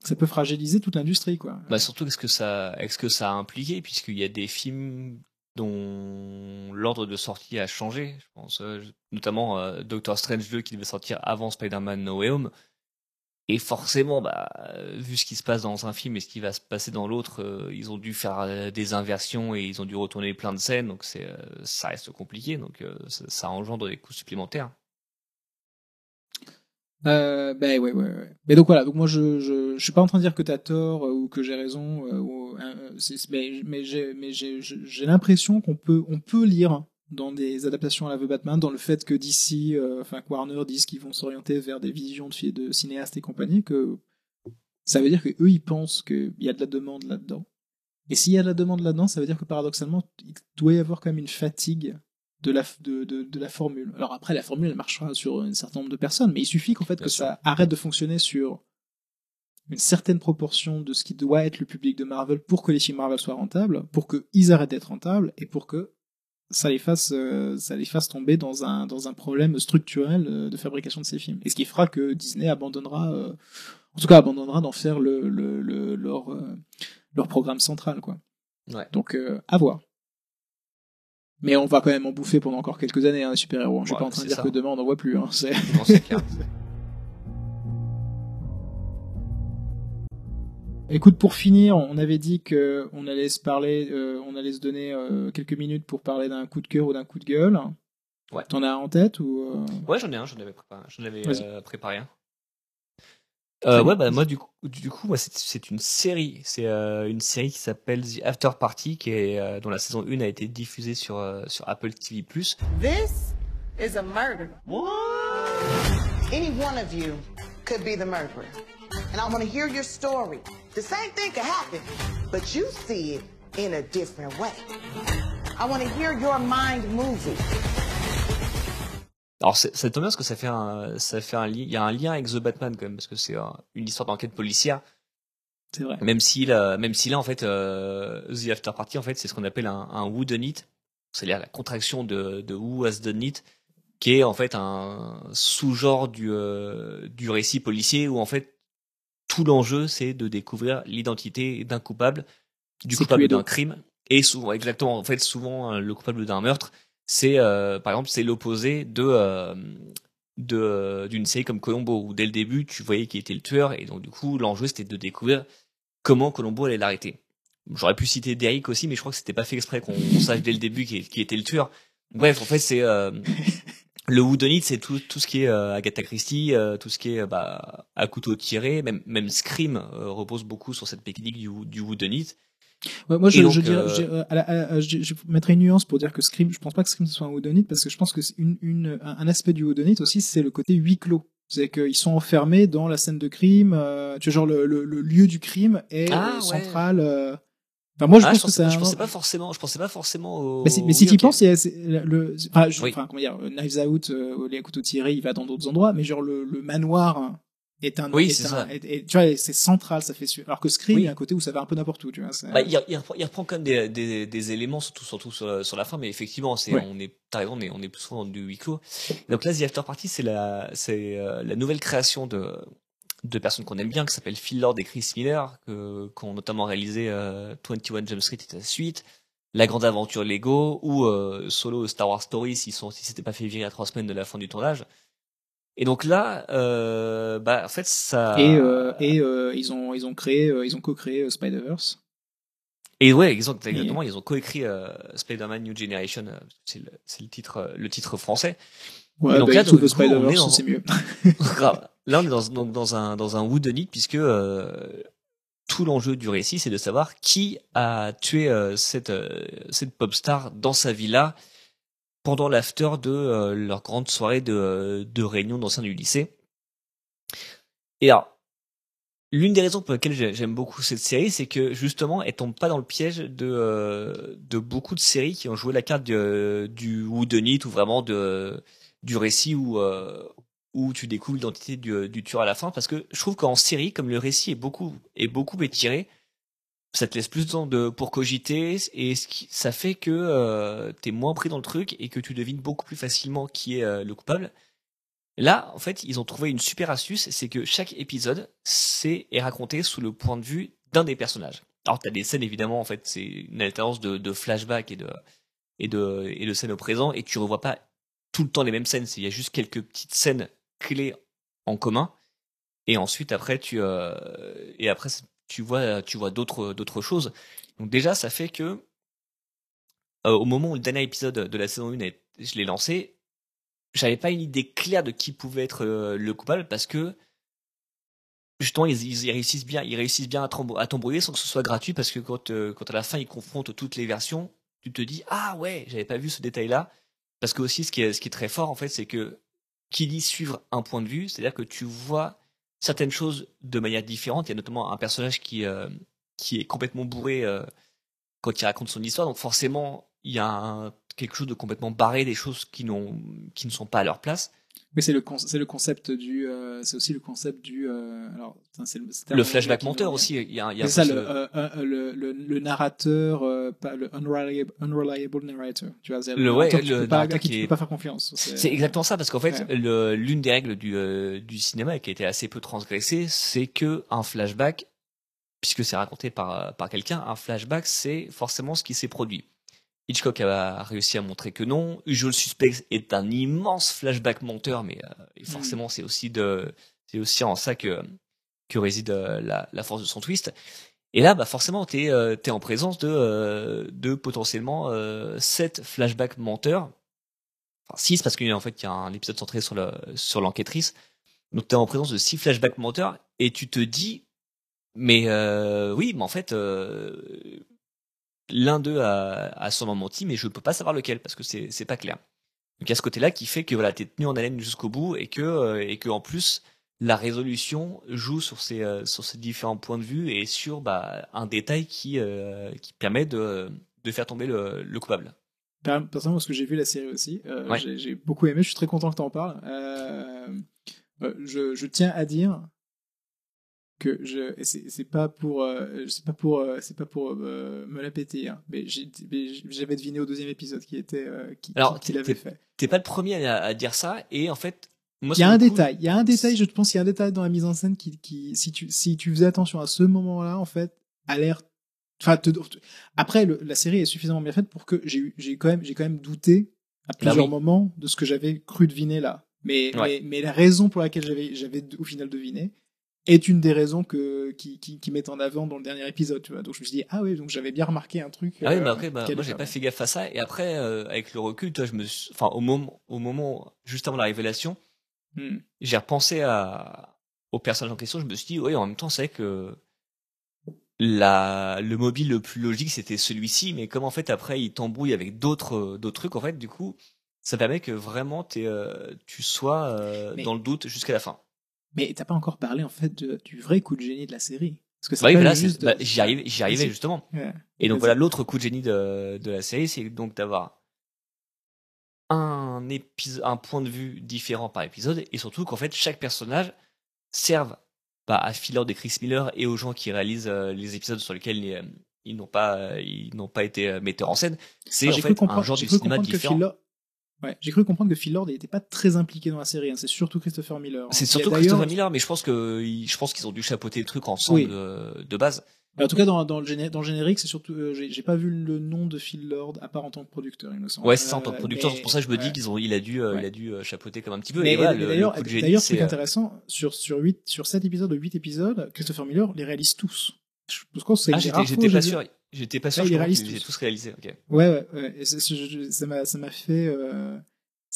ça peut fragiliser toute l'industrie, quoi. Bah surtout qu'est-ce que ça, est-ce que ça a impliqué? Puisqu'il y a des films dont l'ordre de sortie a changé. Je pense notamment Doctor Strange 2 qui devait sortir avant Spider-Man No Way Home. Et forcément, bah, euh, vu ce qui se passe dans un film et ce qui va se passer dans l'autre, euh, ils ont dû faire euh, des inversions et ils ont dû retourner plein de scènes, donc ça reste compliqué, donc ça, engendre des coûts supplémentaires. Ben ouais, ouais, ouais. Mais donc voilà, donc moi je, je, suis pas en train de dire que t'as tort ou que j'ai raison, mais, j'ai j'ai l'impression qu'on peut, on peut lire dans des adaptations à la The Batman, dans le fait que d'ici, enfin que Warner disent qu'ils vont s'orienter vers des visions de, cinéastes et compagnie, que ça veut dire que eux ils pensent qu'il y a de la demande là-dedans. Et s'il y a de la demande là-dedans, ça veut dire que paradoxalement, il doit y avoir quand même une fatigue de la, de, de, de la formule. Alors après, la formule elle marchera sur un certain nombre de personnes, mais il suffit qu'en fait Bien que sûr. ça arrête de fonctionner sur une certaine proportion de ce qui doit être le public de Marvel pour que les films Marvel soient rentables, pour qu'ils arrêtent d'être rentables et pour que ça les fasse, euh, ça les fasse tomber dans un, dans un problème structurel euh, de fabrication de ces films. Et ce qui fera que Disney abandonnera, euh, en tout cas abandonnera d'en faire le, le, le- leur, euh, leur programme central, quoi. Ouais. Donc, euh, à voir. Mais on va quand même en bouffer pendant encore quelques années, hein, les super-héros. Je suis Ouais, pas en train de dire ça. que demain on n'en voit plus. Hein. C'est... *laughs* Écoute, pour finir, on avait dit que on allait se parler, euh, on allait se donner euh, quelques minutes pour parler d'un coup de cœur ou d'un coup de gueule. Ouais. T'en as en tête ou euh, Ouais, j'en ai un, j'en avais préparé, j'en avais euh, préparé un. Euh, ouais, bah moi du coup, du coup, moi c'est une série, c'est euh, une série qui s'appelle The After Party, qui est euh, dont la saison 1 a été diffusée sur euh, sur Apple TV+. This is a murder. Any one of you could be the murderer. And I want to hear your story. The same thing could happen, but you see it in a different way. I want to hear your mind moving. Alors c'est- ça tombe bien parce que ça fait un ça fait un lien, il y a un lien avec The Batman quand même parce que c'est un- une histoire d'enquête policière. c'est vrai. Même si là, même si là en fait euh, The After Party en fait c'est ce qu'on appelle un, un Who Done It, c'est-à-dire la contraction de, de Who Has Done It, qui est en fait un sous-genre du euh, du récit policier où en fait tout l'enjeu c'est de découvrir l'identité d'un coupable, du coupable d'un crime et souvent exactement en fait souvent euh, le coupable d'un meurtre c'est euh, par exemple c'est l'opposé de euh, de euh, d'une série comme Colombo où dès le début tu voyais qui était le tueur et donc du coup l'enjeu c'était de découvrir comment Colombo allait l'arrêter. J'aurais pu citer Derrick aussi mais je crois que c'était pas fait exprès qu'on sache dès le début qui, qui était le tueur. Bref en fait c'est euh, *laughs* le whodunit c'est tout tout ce qui est euh, Agatha Christie, euh, tout ce qui est euh, bah à couteau tiré, même même Scream euh, repose beaucoup sur cette technique du du whodunit. Ouais, moi, je, donc, je, dirais- euh, je, dirais, à la- à la- je- je mettrais une nuance pour dire que Scream, je pense pas que Scream soit un whodunit parce que je pense que c'est une, une, un aspect du whodunit aussi, c'est le côté huis clos. C'est qu'ils sont enfermés dans la scène de crime. euh, tu vois, genre le, le, le lieu du crime est Ah, euh, ouais. Euh, Enfin, moi, je Ah, pense je que ça. je pensais pas forcément, je pensais pas forcément au. Mais si, mais si ok. penses, il y a, le, enfin, je- Oui. enfin, comment dire, Knives Out, euh, les couteaux tirés, il va dans d'autres endroits, mais genre le, le manoir est un, Oui, est c'est un- ça. est- est- tu vois, c'est central, ça fait su- Alors que Scream, Oui. il y a un côté où ça va un peu n'importe où, tu vois. Bah, il, il reprend, il reprend quand même des, des, des éléments, surtout, surtout sur, sur la fin, mais effectivement, c'est, on est, t'as raison, on est, on est plus souvent dans du huis clos. Donc là, The After Party, c'est la, c'est euh, la nouvelle création de, de personnes qu'on aime bien, qui s'appellent Phil Lord et Chris Miller, que, qui ont notamment réalisé euh, 21 Jump Street et sa suite, La Grande Aventure Lego, ou euh, Solo Star Wars Story, s'ils sont, s'ils s'étaient pas fait virer à trois semaines de la fin du tournage. Et donc là, euh, bah, en fait, ça. Et, euh, et euh, ils ont ils ont créé euh, ils ont co-créé Spider-Verse. Et ouais, exact- exactement. Ils ont coécrit euh, Spider-Man New Generation, c'est le, le titre, le titre français. Ouais, Et donc bah, là, donc, coup, est Spider-Verse, dans- c'est mieux. *laughs* Grave. Là, on est dans, un dans un puisque euh, tout l'enjeu du récit, c'est de savoir qui a tué euh, cette euh, cette pop star dans sa villa pendant l'after de leur grande soirée de de réunion d'anciens du lycée. Et alors, l'une des raisons pour lesquelles j'ai- j'aime beaucoup cette série, c'est que justement, elle tombe pas dans le piège de de beaucoup de séries qui ont joué la carte du, du ou vraiment de du récit où où tu découvres l'identité du, du tueur à la fin parce que je trouve qu'en série comme le récit est beaucoup est beaucoup étiré ça te laisse plus de temps de pour cogiter et ça fait que euh, t'es moins pris dans le truc et que tu devines beaucoup plus facilement qui est euh, le coupable là en fait ils ont trouvé une super astuce c'est que chaque épisode c'est est raconté sous le point de vue d'un des personnages alors t'as des scènes évidemment en fait c'est une alternance de, de flashback et de et de et de scènes au présent et tu revois pas tout le temps les mêmes scènes. Il y a juste quelques petites scènes clés en commun. Et ensuite, après, tu euh, et après, tu vois, tu vois d'autres choses. Donc déjà, ça fait que euh, au moment où le dernier épisode de la saison 1 est- je l'ai lancé, j'avais pas une idée claire de qui pouvait être euh, le coupable parce que justement ils, ils- ils réussissent bien ils réussissent bien à t'embrouiller sans que ce soit gratuit parce que quand euh, quand à la fin ils confrontent toutes les versions tu te dis ah ouais j'avais pas vu ce détail là parce que aussi ce qui est ce qui est très fort en fait c'est que qui dit suivre un point de vue c'est à dire que tu vois certaines choses de manière différente. Il y a notamment un personnage qui euh, qui est complètement bourré euh, quand il raconte son histoire. Donc forcément il y a quelque chose de complètement barré des choses qui qui ne sont pas à leur place C'est le con- le concept du euh, c'est aussi le concept du euh, alors c'est le, le flashback menteur aussi il y a, il y a ça le, euh, euh, le, le, le narrateur euh, pas le unreliable, unreliable narrator tu vois c'est Le- ouais, tu le peux pas, narrateur à qui qui tu est- peux pas faire confiance C'est exactement ça, parce qu'en fait, Ouais. l'une des règles du, euh, du cinéma qui a été assez peu transgressée, c'est que un flashback, puisque c'est raconté par, par quelqu'un, un flashback, c'est forcément ce qui s'est produit. Hitchcock a réussi à montrer que non. Usual Suspects est un immense flashback menteur, mais euh, et forcément, c'est aussi de, c'est aussi en ça que que réside euh, la, la force de son twist. Et là, bah forcément, t'es euh, t'es en présence de euh, de potentiellement euh, sept flashbacks menteurs enfin 6 parce qu'en fait il y a un épisode centré sur le sur l'enquêtrice donc tu es en présence de six flashbacks menteurs et tu te dis mais euh, oui mais en fait euh, l'un d'eux a, a sûrement menti mais je peux pas savoir lequel parce que c'est c'est pas clair donc il y a ce côté là qui fait que voilà t'es tenu en haleine jusqu'au bout et que euh, et que en plus la résolution joue sur ces euh, sur ces différents points de vue et sur bah, un détail qui euh, qui permet de de faire tomber le, le coupable Per- Personnellement, parce que j'ai vu la série aussi, Ouais. j'ai j'ai beaucoup aimé. Je suis très content que tu en parles. Je, je tiens à dire que je c'est pas pour euh, c'est pas pour euh, c'est pas pour euh, me la péter hein, mais j'avais deviné au deuxième épisode qui était euh, qui, Alors, qui, qui l'avait fait. t'es pas le premier à, à dire ça et en fait moi Il y a un coup, détail, il y a un détail, je pense, il y a un détail dans la mise en scène qui, qui si tu si tu faisais attention à ce moment-là, en fait, a l'air. Enfin, te- te- après, le- la série est suffisamment bien faite pour que j'ai eu- j'ai quand même j'ai quand même douté à plusieurs Bah oui. moments de ce que j'avais cru deviner là. Mais, Ouais. mais mais la raison pour laquelle j'avais j'avais au final deviné est une des raisons que qui qui, qui mettent en avant dans le dernier épisode, tu vois. Donc je me suis dit ah oui, donc j'avais bien remarqué un truc. Ah oui, euh, mais après, bah, moi, j'ai pas fait gaffe à ça. Et après, euh, avec le recul, toi, je me, suis- enfin, au moment, au moment, juste avant la révélation, Hmm. j'ai repensé à, au personnage en question. Je me suis dit, oui, en même temps, c'est vrai que la, le mobile le plus logique, c'était celui-ci. Mais comme en fait, après, il t'embrouille avec d'autres, euh, d'autres trucs, en fait, du coup, ça permet que vraiment t'es, euh, tu sois euh, Mais- dans le doute jusqu'à la fin. Mais t'as pas encore parlé en fait de- du vrai coup de génie de la série. Parce que c'est Bah oui, juste- c'est- bah, j'y arrivais, j'y arrivais Vas-y. justement. Ouais. Et donc voilà, l'autre coup de génie de, de la série, c'est donc d'avoir un épisode, un point de vue différent par épisode, et surtout qu'en fait chaque personnage serve bah, à Phil Lord et Chris Miller et aux gens qui réalisent euh, les épisodes sur lesquels ils, euh, ils n'ont pas, euh, ils n'ont pas été metteurs en scène. C'est Alors, en fait un genre de cinéma que différent. Ouais, j'ai cru comprendre que Phil Lord n'était pas très impliqué dans la série. hein. C'est surtout Christopher Miller. hein. C'est surtout Christopher Miller, mais je pense que je pense qu'ils ont dû chapeauter le truc ensemble Oui. de, de base. En tout cas, dans, dans, le, géné- dans le générique, c'est surtout. euh, j'ai pas vu le nom de Phil Lord à part en tant que producteur, il me semble. Ouais, c'est ça en tant que Euh, producteur. C'est pour ça que je me dis ouais. qu'ils ont, il a dû, euh, Ouais. il a dû euh, chapeauter comme un petit peu. Mais le d'ailleurs, d'ailleurs, c'est, euh, intéressant, sur, sur, 8, sur 7 épisodes 8 épisodes, Christopher Miller les réalise tous. Je pense que c'est Ah, j'étais, pas sûr. J'étais pas sûr. Ouais, qu'ils les tous. tous réalisés. Ok. Ouais, ouais, ouais. Et je- ça m'a, ça m'a fait. Euh,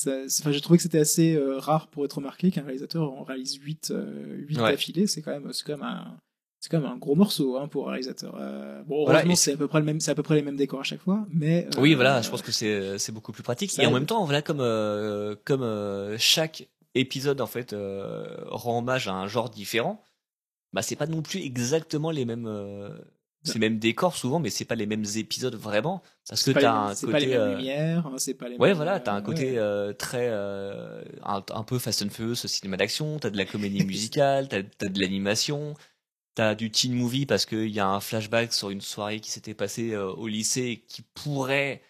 enfin, j'ai trouvé que c'était assez euh, rare pour être remarqué qu'un réalisateur en réalise 8, euh, 8 Ouais. d'affilée. C'est quand même, c'est quand même un. C'est quand même un gros morceau hein, pour un réalisateur. Euh, bon, Voilà, heureusement, c'est à peu près le même, c'est à peu près les mêmes décors à chaque fois, mais. euh, Oui, voilà. Je pense que c'est, c'est beaucoup plus pratique. Et en même temps, voilà, comme, euh, comme euh, chaque épisode en fait euh, rend hommage à un genre différent. Bah, c'est pas non plus exactement les mêmes. Euh, c'est les mêmes décors souvent, mais c'est pas les mêmes épisodes vraiment, parce que c'est t'as un c'est côté. pas les mêmes euh, lumières, hein, c'est pas les Ouais, mêmes, voilà, euh, t'as un côté ouais. euh, très euh, un, un peu Fast and Furious, cinéma d'action. T'as de la comédie *laughs* musicale, t'as as de l'animation, t'as du teen movie parce qu'il y a un flashback sur une soirée qui s'était passée euh, au lycée qui pourrait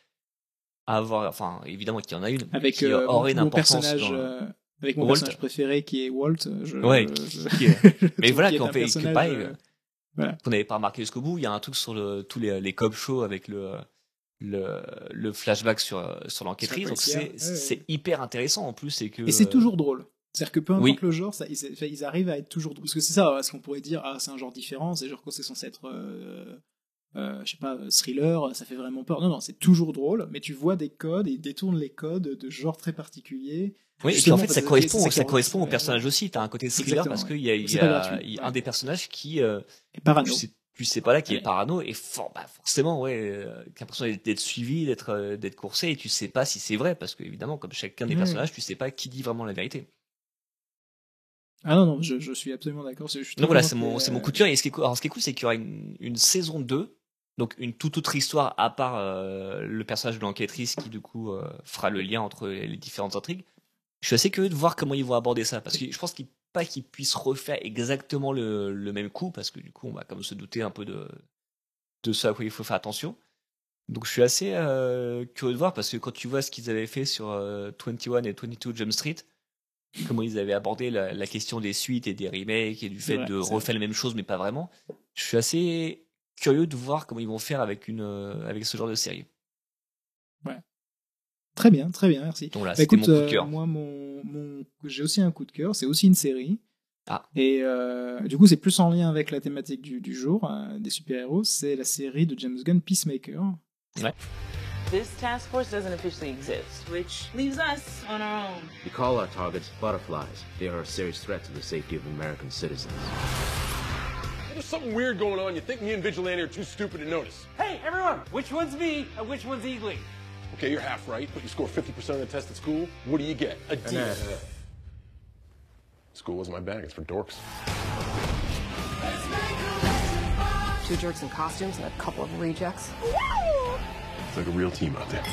avoir, enfin évidemment qu'il y en a une, avec qui euh, une importance. personnage dans- euh, avec mon Walt. personnage préféré qui est Walt je, Ouais, je- qui est- *laughs* je Mais voilà, qu'il est un fait- que pareil, qu'on n'avait pas remarqué jusqu'au bout. Il y a un truc sur le, tous les, les cop shows avec le, le, le flashback sur, sur l'enquêtrice. Donc c'est c'est hyper intéressant en plus. C'est que, et c'est toujours drôle c'est-à-dire que peu importe Oui. le genre ça, ils, ils arrivent à être toujours drôles parce que c'est ça parce qu'on pourrait dire ah c'est un genre différent c'est genre quand c'est censé être euh, euh, je sais pas thriller ça fait vraiment peur non non c'est toujours drôle mais tu vois des codes et ils détournent les codes de genres très particuliers Oui, et puis en fait, ça correspond, ça correspond au personnage aussi. T'as un côté thriller Exactement, parce ouais. qu'il y a, il y a- y ouais. un des personnages qui, euh, et parano tu sais, tu sais pas là, qui est Ouais. parano et for- bah, forcément, ouais, euh, qui a l'impression d'être- suivi, d'être, euh, d'être coursé et tu sais pas si c'est vrai parce que évidemment, comme chacun des Ouais. personnages, tu sais pas qui dit vraiment la vérité. ah non non je, je suis absolument d'accord Donc voilà, c'est mon, c'est mon coup de cœur. Et ce qui est cool, alors ce qui est cool, c'est qu'il y aura une, une saison 2, donc une toute autre histoire à part euh, le personnage de l'enquêtrice qui du coup euh, fera le lien entre les différentes intrigues. Je suis assez curieux de voir comment ils vont aborder ça parce que je pense qu'ils pas qu'ils puissent refaire exactement le, le même coup parce que du coup on va comme se douter un peu de de ce à quoi il faut faire attention. Donc je suis assez euh, curieux de voir parce que quand tu vois ce qu'ils avaient fait sur euh, 21 et 22 Jump Street, comment ils avaient abordé la, la question des suites et des remakes et du fait de refaire la même chose mais pas vraiment. Je suis assez curieux de voir comment ils vont faire avec une euh, avec ce genre de série. très bien très bien merci Donc là, Bah, c'était écoute, mon coup de euh, cœur. moi, mon, mon- j'ai aussi un coup de cœur. C'est aussi une série. Ah. Et euh, du coup, c'est plus en lien avec la thématique du, du jour, euh, des super-héros. C'est la série de James Gunn, Peacemaker. This task force doesn't officially exist, which leaves us on our own. We call our targets butterflies. They are a serious threat to the safety of American citizens. There's something weird going on. You think me and Vigilante are too stupid to notice. Hey, everyone! Which one's me and which one's Eagly? Okay, you're half right, but you score 50% on the test at school. What do you get? A D. School wasn't my bag. It's for dorks. Two jerks in costumes and a couple of rejects. It's like a real team out there.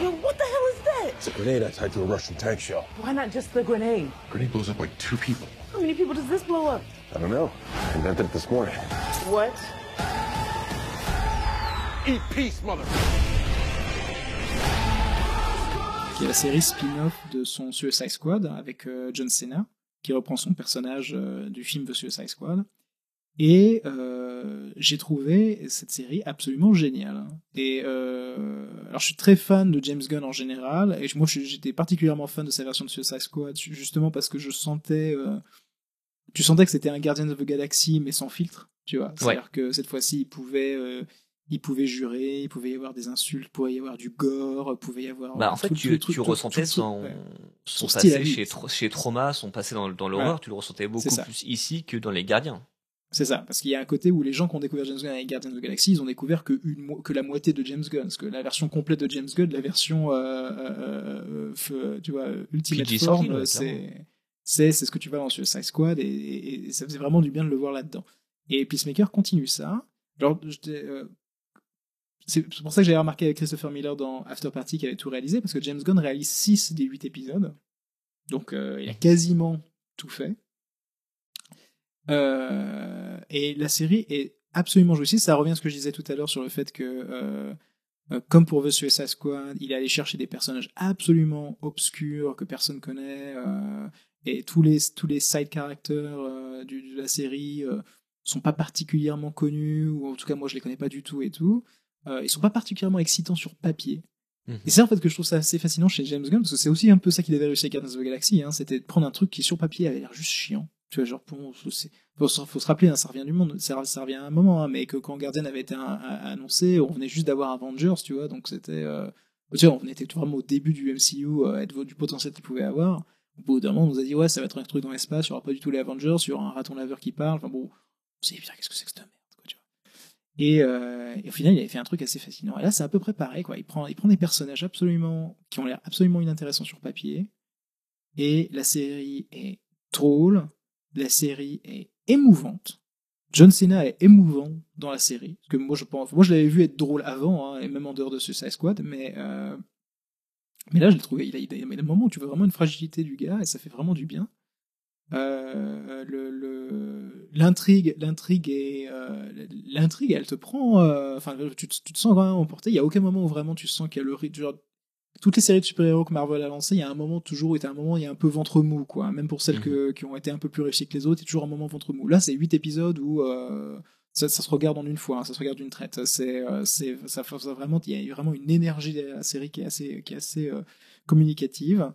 Yo, what the hell is that? It's a grenade I tied to a Russian tank shell. Why not just the grenade? Grenade blows up like two people. How many people does this blow up? I don't know. I invented it this morning. What? Eat peace, mother. qui est la série spin-off de son Suicide Squad avec euh, John Cena, qui reprend son personnage euh, du film The Suicide Squad. Et euh, j'ai trouvé cette série absolument géniale. Et euh, alors je suis très fan de James Gunn en général, et moi j'étais particulièrement fan de sa version de Suicide Squad, justement parce que je sentais, euh, tu sentais que c'était un Guardian of the Galaxy mais sans filtre, tu vois. C'est-à-dire que cette fois-ci il pouvait il pouvait jurer, il pouvait y avoir des insultes, il pouvait y avoir du gore, il pouvait y avoir. Bah, en fait, tu, tout le truc- tu tout- ressentais son, ouais. son, Son passé chez, chez Trauma, son passé dans, dans l'horreur, Ouais. tu le ressentais beaucoup plus ici que dans Les Gardiens. C'est ça, parce qu'il y a un côté où les gens qui ont découvert James Gunn avec Guardians of the Galaxy, ils ont découvert que, une, que la moitié de James Gunn, parce que la version complète de James Gunn, la version, euh, euh, euh, f- tu vois, Ultimate PG-13, Form, c'est ce que tu vois dans Suicide Squad et, et- et ça faisait vraiment du bien de le voir là-dedans. Et Peacemaker continue ça. Euh, c'est pour ça que j'avais remarqué avec Christopher Miller dans After Party qui avait tout réalisé, parce que James Gunn réalise 6 des 8 épisodes. Donc euh, il a quasiment tout fait. Euh, et la série est absolument jouissive. Ça revient à ce que je disais tout à l'heure sur le fait que, euh, euh, comme pour The Suicide Squad, il est allé chercher des personnages absolument obscurs que personne connaît. euh, et tous les, tous les side characters de la série sont pas particulièrement connus, ou en tout cas moi je les connais pas du tout et tout. Ils sont pas particulièrement excitants sur papier. Mhm. Et c'est en fait que je trouve ça assez fascinant chez James Gunn, parce que c'est aussi un peu ça qu'il avait réussi avec Guardians of the Galaxy, hein, c'était de prendre un truc qui sur papier avait l'air juste chiant. Tu vois, genre, bon, faut, c'est- faut, se- rappeler, hein, ça revient du monde, ça, revient à un moment, hein, mais que quand Guardian avait été a- annoncé, on venait juste d'avoir Avengers, tu vois, donc c'était, euh, tu vois, on était vraiment au début du MCU, euh, du potentiel qu'il pouvait avoir. Au bout d'un moment, on nous a dit, ouais, ça va être un truc dans l'espace, il n'y aura pas du tout les Avengers, il y aura un raton laveur qui parle, enfin bon, on dit, putain, qu'est-ce que c'est que cette merde, quoi, tu vois. Et, euh, et au final, il avait fait un truc assez fascinant. Et là, c'est à peu près pareil, quoi. Il prend, il prend des personnages absolument, qui ont l'air absolument inintéressants sur papier. Et la série est drôle. La série est émouvante. John Cena est émouvant dans la série. Que moi, je pense, moi, je l'avais vu être drôle avant, hein, et même en dehors de Suicide Squad, mais, euh, mais là, je l'ai trouvé, il a, il a, il y a des moments où tu vois vraiment une fragilité du gars, et ça fait vraiment du bien. Euh, le, le, l'intrigue, l'intrigue est, euh, l'intrigue, elle te prend, enfin, tu, tu te sens vraiment emporté. Il y a aucun moment où vraiment tu sens qu'il y a le rythme. Toutes les séries de super-héros que Marvel a lancées, il y a un moment toujours où il y a un moment, il y a un peu ventre mou, quoi. Même pour celles que, qui ont été un peu plus réussies que les autres, il y a toujours un moment ventre mou. Là, c'est huit épisodes où euh, ça, ça se regarde en une fois, hein, ça se regarde d'une traite. C'est, euh, c'est, ça, ça vraiment, il y a vraiment une énergie de la série qui est assez, qui est assez euh, communicative.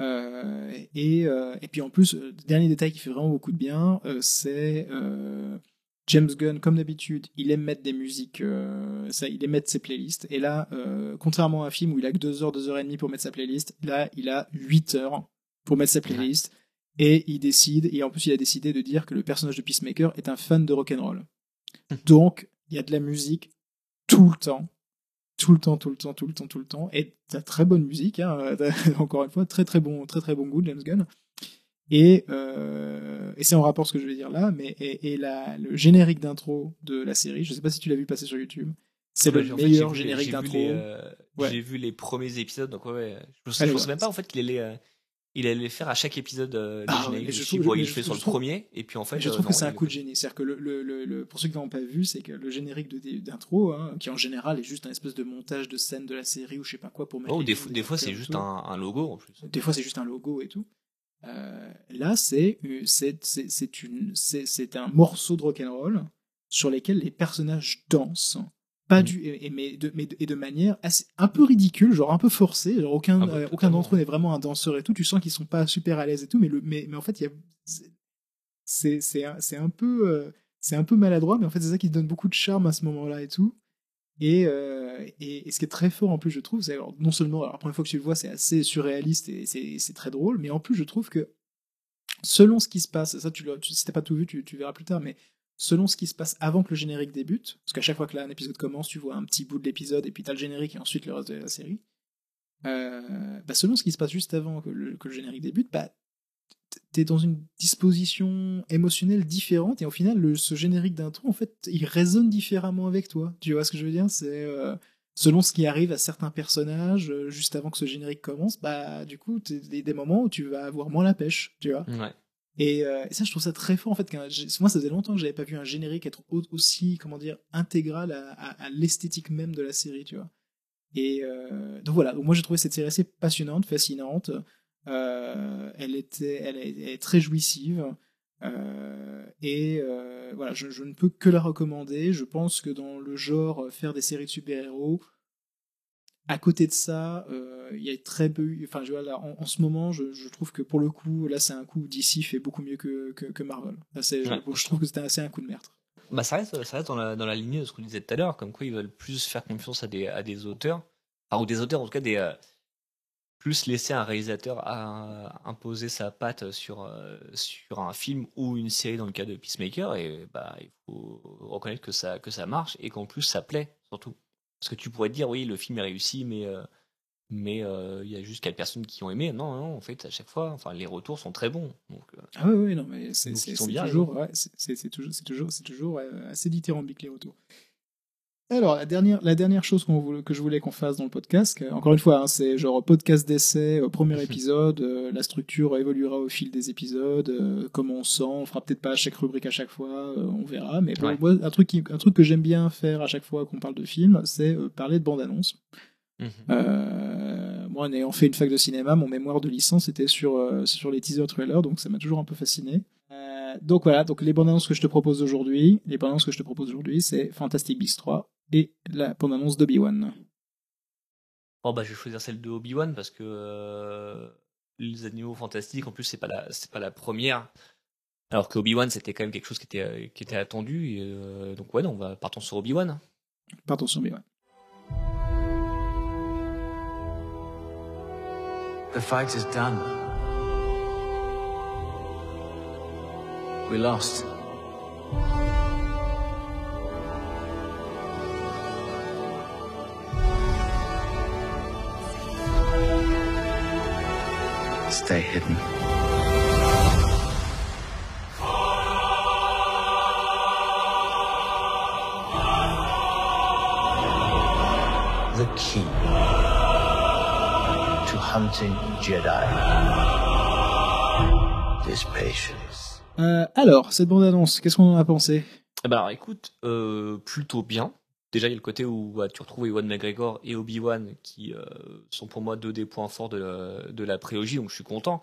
Et, et puis en plus, euh, dernier détail qui fait vraiment beaucoup de bien, c'est James Gunn, comme d'habitude, il aime mettre des musiques, euh, ça, il aime mettre ses playlists. Et là, euh, contrairement à un film où il a que 2 heures, 2 heures et demie pour mettre sa playlist, là, il a 8 heures pour mettre sa playlist. Et il décide, et en plus, il a décidé de dire que le personnage de Peacemaker est un fan de rock'n'roll. Donc, il y a de la musique tout le temps. Tout le temps, tout le temps, tout le temps, tout le temps. Et t'as très bonne musique, hein. *laughs* encore une fois, très très bon, très très bon goût, James Gunn. Et, euh, et c'est en rapport ce que je vais dire là, mais et, et la, le générique d'intro de la série, je sais pas si tu l'as vu passer sur YouTube, c'est Ouais, le fait, meilleur vu générique d'intro. euh, Ouais. J'ai vu les premiers épisodes, donc ouais, ouais. Je, Allez je voir. pensais même pas en fait qu'il allait, euh, il allait faire à chaque épisode euh, les Ah, génériques. Je trouve- il le fait sur le premier, et puis en fait. je euh, trouve non, que c'est un coup de génie. C'est-à-dire que le, le, le, le- pour ceux qui n'ont pas vu, c'est que le générique d'intro, hein, qui en général est juste un espèce de montage de scène de la série ou je sais pas quoi pour mettre. Oh, des, des fois, c'est juste un logo en plus. Des fois, c'est juste un logo et tout. Euh, là, c'est c'est un morceau de rock'n'roll sur lesquels les personnages dansent. Pas du et, mais de mais de- et de manière assez, un peu ridicule, genre un peu forcée. Genre aucun Ah bah, euh, aucun d'entre eux n'est vraiment un danseur et tout. Tu sens qu'ils sont pas super à l'aise et tout, mais le mais mais en fait c'est- un, un peu euh, c'est un peu maladroit, mais en fait c'est ça qui donne beaucoup de charme à ce moment-là et tout. Et, euh, et, et ce qui est très fort en plus, je trouve, c'est non seulement, alors, la première fois que tu le vois, c'est assez surréaliste et c'est très drôle, mais en plus, je trouve que selon ce qui se passe, ça, tu, tu si t'as pas tout vu, tu, tu verras plus tard, mais selon ce qui se passe avant que le générique débute, parce qu'à chaque fois que là, un épisode commence, tu vois un petit bout de l'épisode et puis t'as le générique et ensuite le reste de la série. Euh, bah, selon ce qui se passe juste avant que le, que le générique débute, bah, t'es dans une disposition émotionnelle différente et au final le, ce générique d'intro en fait il résonne différemment avec toi. Tu vois ce que je veux dire? C'est euh, selon ce qui arrive à certains personnages euh, juste avant que ce générique commence bah du coup t'es des, moments où tu vas avoir moins la pêche tu vois? Ouais. et, euh, et ça je trouve ça très fort en fait moi ça faisait longtemps que j'avais pas vu un générique être au- aussi comment dire intégral à, à- à l'esthétique même de la série tu vois? Et donc voilà, donc moi j'ai trouvé cette série assez passionnante, fascinante. Euh, elle était, elle est, elle est très jouissive. Euh, et euh, voilà, je, je ne peux que la recommander. Je pense que dans le genre faire des séries de super-héros, à côté de ça, euh, il y a très peu. Enfin, je vois là, en, en ce moment, je, je trouve que pour le coup, là, c'est un coup où DC fait beaucoup mieux que, que, que Marvel. Là, Ouais. je, je trouve que c'était assez un coup de meurtre. Bah, ça reste, ça reste dans, la, dans la lignée de ce qu'on disait tout à l'heure, comme quoi ils veulent plus faire confiance à des, à des auteurs, enfin, ou des auteurs en tout cas, des, plus laisser un réalisateur à, imposer sa patte sur, euh, sur un film ou une série dans le cas de Peacemaker, et bah, il faut reconnaître que ça, que ça marche et qu'en plus ça plaît surtout. Parce que tu pourrais te dire, oui, le film est réussi, mais euh, mais euh, il y a juste quelques personnes qui ont aimé. Non, non, en fait, à chaque fois, enfin, les retours sont très bons. Donc, euh, Ah oui, oui, non, mais c'est toujours, ouais, c'est- toujours, c'est toujours, c'est toujours assez dithyrambique les retours. Alors, la dernière, la dernière chose voulait- que je voulais qu'on fasse dans le podcast, encore une fois, hein, c'est genre podcast d'essai, euh, premier épisode, euh, la structure évoluera au fil des épisodes, euh, comme on sent, on fera peut-être pas chaque rubrique à chaque fois, euh, on verra, mais bon, Ouais. moi, un truc, qui- un truc que j'aime bien faire à chaque fois qu'on parle de film, c'est parler de bande-annonce. mhm. Moi, en ayant fait une fac de cinéma, mon mémoire de licence était sur, sur les teaser trailers, donc ça m'a toujours un peu fasciné. Donc voilà, donc les bandes annonces que je te propose aujourd'hui, les bandes annonces que je te propose aujourd'hui, c'est Fantastic Beasts 3 et la bande annonce d'Obi-Wan. Oh bah je vais choisir celle de Obi-Wan parce que euh, les animaux fantastiques en plus c'est pas la c'est pas la première alors que Obi-Wan c'était quand même quelque chose qui était euh, qui était attendu et, euh, donc ouais non, on va partons sur Obi-Wan. Partons sur Obi-Wan. The fight is done. We lost. Stay hidden. The key to hunting Jedi is patience. Euh, alors, cette bande annonce, qu'est-ce qu'on en a pensé? Alors écoute euh, plutôt bien. Déjà il y a le côté où bah, tu retrouves Ewan McGregor et Obi-Wan qui euh, sont pour moi deux des points forts de la, de la prélogie donc je suis content.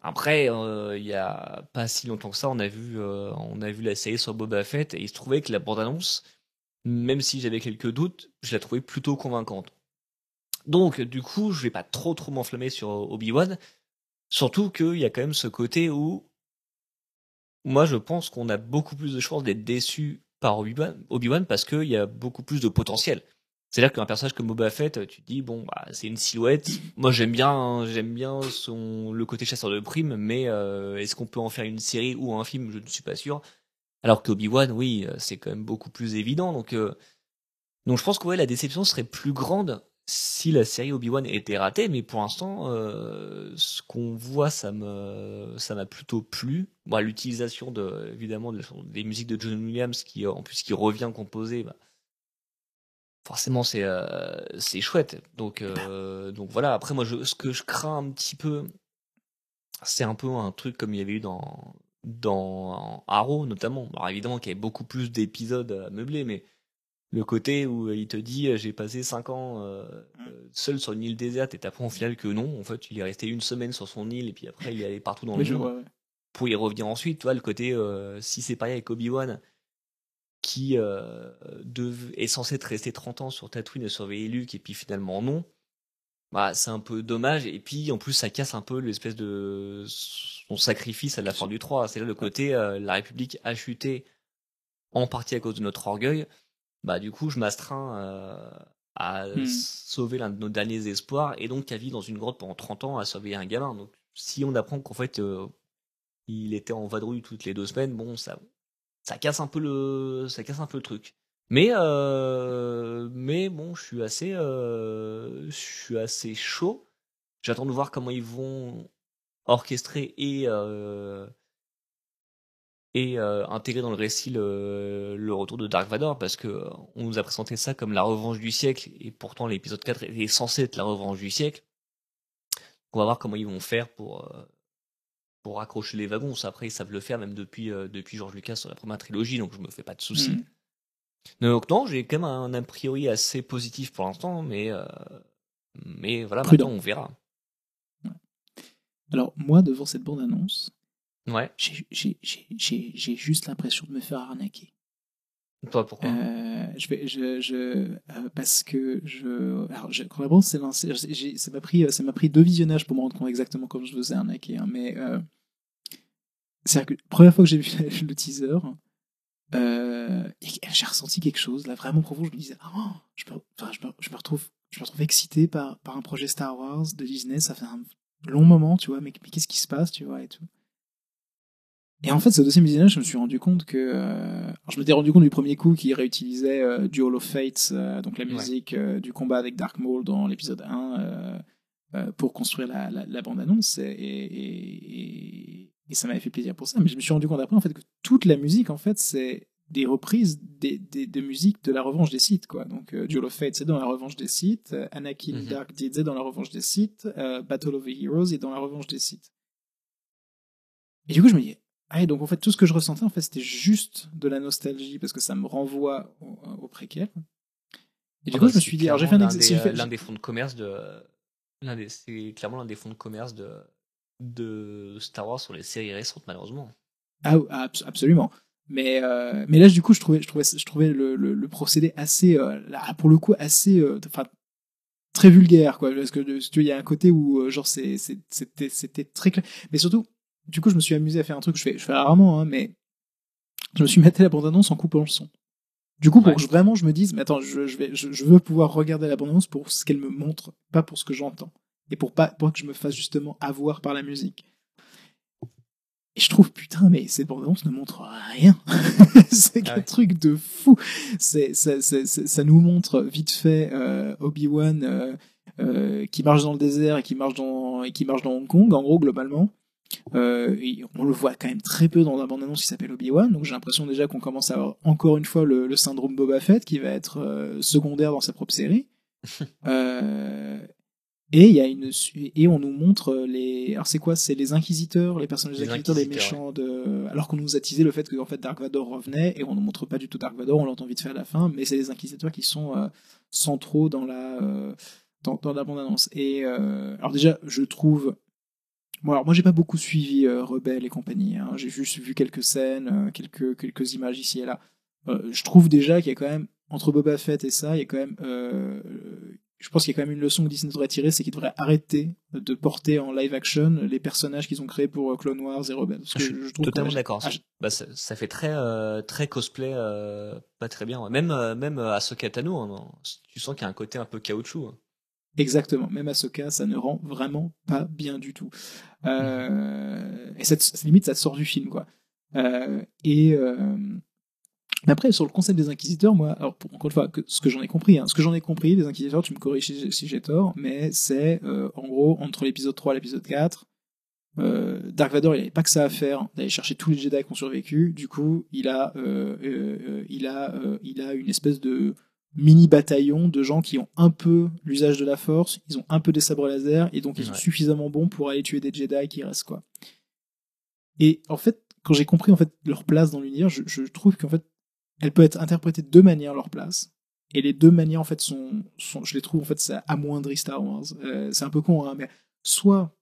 Après, il y a pas si longtemps que ça, on a vu, on a vu la série sur Boba Fett et il se trouvait que la bande-annonce, même si j'avais quelques doutes, je la trouvais plutôt convaincante. Donc, du coup, je vais pas trop trop m'enflammer sur Obi-Wan, surtout qu'il y a quand même ce côté où, moi, je pense qu'on a beaucoup plus de chances d'être déçu par Obi-Wan parce qu'il y a beaucoup plus de potentiel. C'est-à-dire qu'un personnage comme Boba Fett, tu te dis bon, bah, c'est une silhouette. Moi, j'aime bien, hein, j'aime bien son le côté chasseur de primes, mais euh, est-ce qu'on peut en faire une série ou un film? Je ne suis pas sûr. Alors qu'Obi Wan, oui, euh, c'est quand même beaucoup plus évident. Donc, euh, donc je pense que ouais, la déception serait plus grande si la série Obi Wan était ratée. Mais pour l'instant, euh, ce qu'on voit, ça m'a plutôt plu. L'utilisation de, évidemment, de- des musiques de John Williams, qui en plus qui revient composer. Bah, forcément c'est euh, chouette donc euh, voilà après moi ce que je crains un petit peu c'est un peu un truc comme il y avait eu dans Arrow notamment alors évidemment qu'il y avait beaucoup plus d'épisodes à meubler mais le côté où il te dit euh, j'ai passé 5 ans euh, euh, seul sur une île déserte et t'apprends au final que non. En fait il est resté une semaine sur son île et puis après il est allé partout dans le je monde vois, ouais. pour y revenir ensuite, tu vois, le côté, euh, si c'est pareil avec Obi-Wan, qui euh, dev- est censé être resté 30 ans sur Tatooine et surveiller Luke, et puis finalement non, bah, c'est un peu dommage, et puis en plus ça casse un peu l'espèce de son sacrifice à la fin du 3, c'est là le côté, euh, la République a chuté en partie à cause de notre orgueil, bah du coup je m'astreins euh, à Hmm. sauver l'un de nos derniers espoirs, et donc à vivre dans une grotte pendant 30 ans à surveiller un gamin, donc si on apprend qu'en fait euh, il était en vadrouille toutes les deux semaines, bon, ça, ça casse un peu le, ça casse un peu le truc. Mais, euh, mais bon, je suis assez, euh, je suis assez chaud. J'attends de voir comment ils vont orchestrer et, euh, et euh, intégrer dans le récit le, le retour de Dark Vador parce que on nous a présenté ça comme la revanche du siècle et pourtant l'épisode 4 est censé être la revanche du siècle. On va voir comment ils vont faire pour, euh, pour accrocher les wagons. Ça, après, ils savent le faire même depuis, euh, depuis George Lucas sur la première trilogie, donc je me fais pas de soucis. Mhm. Donc non, j'ai quand même un a priori assez positif pour l'instant, mais, euh, mais voilà, Prudent. maintenant on verra. Alors, moi, devant cette bande annonce, Ouais, j'ai- juste l'impression de me faire arnaquer. toi pourquoi? Euh, je vais, je, je, euh, parce que je, alors, je, vraiment, c'est lancé, ça m'a pris, euh, ça m'a pris deux visionnages pour me rendre compte exactement comment je faisais arnaquer, hein, mais, euh, c'est-à-dire que la première fois que j'ai vu *laughs* le teaser, euh, j'ai ressenti quelque chose, là, vraiment profond, je me disais, oh, je me, enfin, je me, je me retrouve, je me retrouve excité par, par un projet Star Wars de Disney, ça fait un long moment, tu vois, mais, mais qu'est-ce qui se passe, tu vois, et tout. Et en fait, ce deuxième visionnage, je me suis rendu compte que, euh, alors je m'étais rendu compte du premier coup qu'il réutilisait euh, du Hall of Fates, euh, donc la musique euh, du combat avec Dark Maul dans l'épisode 1, euh, pour construire la, la, la bande-annonce, et, et, et, et ça m'avait fait plaisir pour ça. Mais je me suis rendu compte après, en fait, que toute la musique, en fait, c'est des reprises des, des, de musique de la revanche des Sith, quoi. Donc, du Hall of Fates, c'est dans la revanche des Sith, Anakin Mhm. Dark Deeds est dans la revanche des Sith, Battle of the Heroes est dans la revanche des Sith. Et du coup, je me dis, ah, et donc en fait, tout ce que je ressentais, en fait, c'était juste de la nostalgie parce que ça me renvoie au, au préquel. Et du Ah coup, bah, je me suis dit, alors j'ai fait un l'un exercice. des, euh, l'un des fonds de commerce de. l'un des- C'est clairement l'un des fonds de commerce de, de Star Wars sur les séries récentes, malheureusement. Ah, ah, abs- absolument. Mais, euh, mais là, du coup, je trouvais, je trouvais, je trouvais le, le, le procédé assez, euh, là, pour le coup, assez, euh, enfin, très vulgaire, quoi. Parce que, euh, tu il y a un côté où, euh, genre, c'était très clair. Mais surtout, du coup, je me suis amusé à faire un truc que je fais, je fais rarement, hein, mais je me suis maté la bande-annonce en coupant le son. Du coup, pour Ouais. que je- vraiment je me dise, mais attends, je, je vais, je, je veux pouvoir regarder la bande-annonce pour ce qu'elle me montre, pas pour ce que j'entends. Et pour pas, pour que je me fasse justement avoir par la musique. Et je trouve, putain, mais cette bande-annonce ne montre rien. *laughs* c'est un Ouais. truc de fou. C'est, ça, ça, ça, ça nous montre vite fait euh, Obi-Wan euh, euh, qui marche dans le désert et qui marche dans, et qui marche dans Hong Kong, en gros, globalement. Euh, et on le voit quand même très peu dans la bande-annonce qui s'appelle Obi-Wan, donc j'ai l'impression déjà qu'on commence à avoir encore une fois le, le syndrome Boba Fett qui va être euh, secondaire dans sa propre série. *laughs* Euh, et il y a une et on nous montre les alors c'est quoi? C'est les inquisiteurs les personnages Les inquisiteurs les méchants de alors qu'on nous a teasé le fait que en fait Dark Vador revenait et on ne montre pas du tout Dark Vador on l'entend vite fait à la fin mais c'est les inquisiteurs qui sont centraux dans la dans, dans la bande annonce et alors déjà je trouve Bon, alors moi j'ai pas beaucoup suivi euh, Rebelle et compagnie. Hein. J'ai juste vu quelques scènes, euh, quelques quelques images ici et là. Euh, je trouve déjà qu'il y a quand même entre Boba Fett et ça, il y a quand même, euh, je pense qu'il y a quand même une leçon que Disney devrait tirer, c'est qu'ils devraient arrêter de porter en live action les personnages qu'ils ont créés pour Clone Wars et Rebelle. Parce que Je je trouve totalement d'accord. Ah, Bah, ça, ça fait très, très cosplay, pas très bien. ouais. Même, même à Ahsoka Tano, hein, tu sens qu'il y a un côté un peu caoutchouc. hein. Exactement. Même Ahsoka, ça ne rend vraiment pas bien du tout. Euh, et cette, cette limite, ça sort du film, quoi. Euh, et euh, après, sur le concept des inquisiteurs, moi, alors pour, encore une fois, ce que j'en ai compris, hein, ce que j'en ai compris des inquisiteurs, tu me corriges si, j'ai tort, mais c'est en gros entre l'épisode 3 et l'épisode 4. Euh, Dark Vador, il avait pas que ça à faire d'aller chercher tous les Jedi qui ont survécu. Du coup, il a, il a, il a une espèce de mini bataillon de gens qui ont un peu l'usage de la force, ils ont un peu des sabres laser et donc ils sont suffisamment bons pour aller tuer des Jedi qui restent quoi. Et en fait, quand j'ai compris en fait leur place dans l'univers, je, je trouve qu'en fait elle peut être interprétée de deux manières leur place. Et les deux manières en fait sont, sont je les trouve en fait ça amoindrit Star Wars. Euh, c'est un peu con hein, mais soit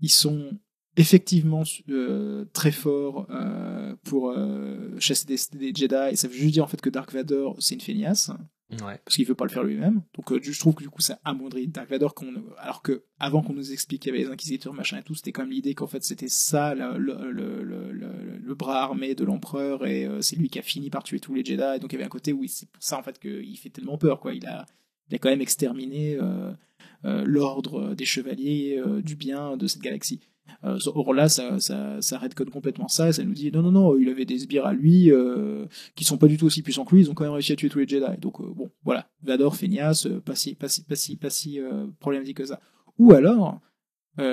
ils sont effectivement euh, très forts euh, pour euh, chasser des, des Jedi et ça veut juste dire en fait que Dark Vador c'est une feignasse Parce qu'il veut pas le faire lui-même. Donc euh, je trouve que du coup ça amoindrit Dark Vador alors que avant qu'on nous explique qu'il y avait les inquisiteurs machin et tout, c'était quand même l'idée qu'en fait c'était ça le, le, le, le, bras armé de l'empereur et euh, c'est lui qui a fini par tuer tous les Jedi. Et donc il y avait un côté où c'est pour ça en fait qu'il fait tellement peur quoi. Il a il a quand même exterminé euh, l'ordre des chevaliers du bien de cette galaxie. Euh, or là, ça, ça, ça complètement ça, et ça nous dit non, non, non, il avait des sbires à lui euh, qui sont pas du tout aussi puissants que lui, ils ont quand même réussi à tuer tous les Jedi. Donc euh, bon, voilà, Vador, feignasse, euh, pas si, pas si, pas si, pas si euh, problématique que ça. Ou alors,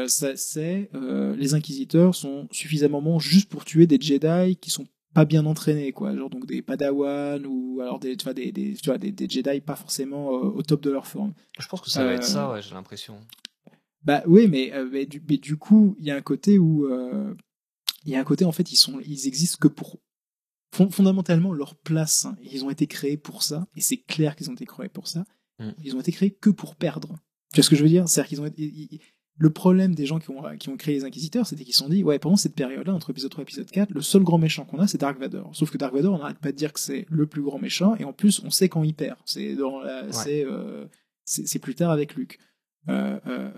ça, c'est les inquisiteurs sont suffisamment bons juste pour tuer des Jedi qui sont pas bien entraînés, quoi, genre donc des Padawan ou alors des, tu vois, des, des, tu vois, des, des Jedi pas forcément au top de leur forme. Je pense que ça va être ça, ouais, j'ai l'impression. Bah oui, mais, euh, mais, du, mais du coup, il y a un côté où euh, il y a un côté en fait ils sont ils existent que pour fond- fondamentalement leur place. hein. Ils ont été créés pour ça et c'est clair qu'ils ont été créés pour ça. Mm. Ils ont été créés que pour perdre. Tu vois ce que je veux dire? C'est-à-dire qu'ils ont été- ils- ils- le problème des gens qui ont, qui ont créé les Inquisiteurs, c'était qu'ils se sont dit, ouais, pendant cette période-là, entre épisode 3 et épisode 4, le seul grand méchant qu'on a, c'est Dark Vador. Sauf que Dark Vador, on n'arrête pas de dire que c'est le plus grand méchant, et en plus, on sait quand il perd. C'est dans la- c'est, euh, c'est c'est plus tard avec Luke. Euh, euh,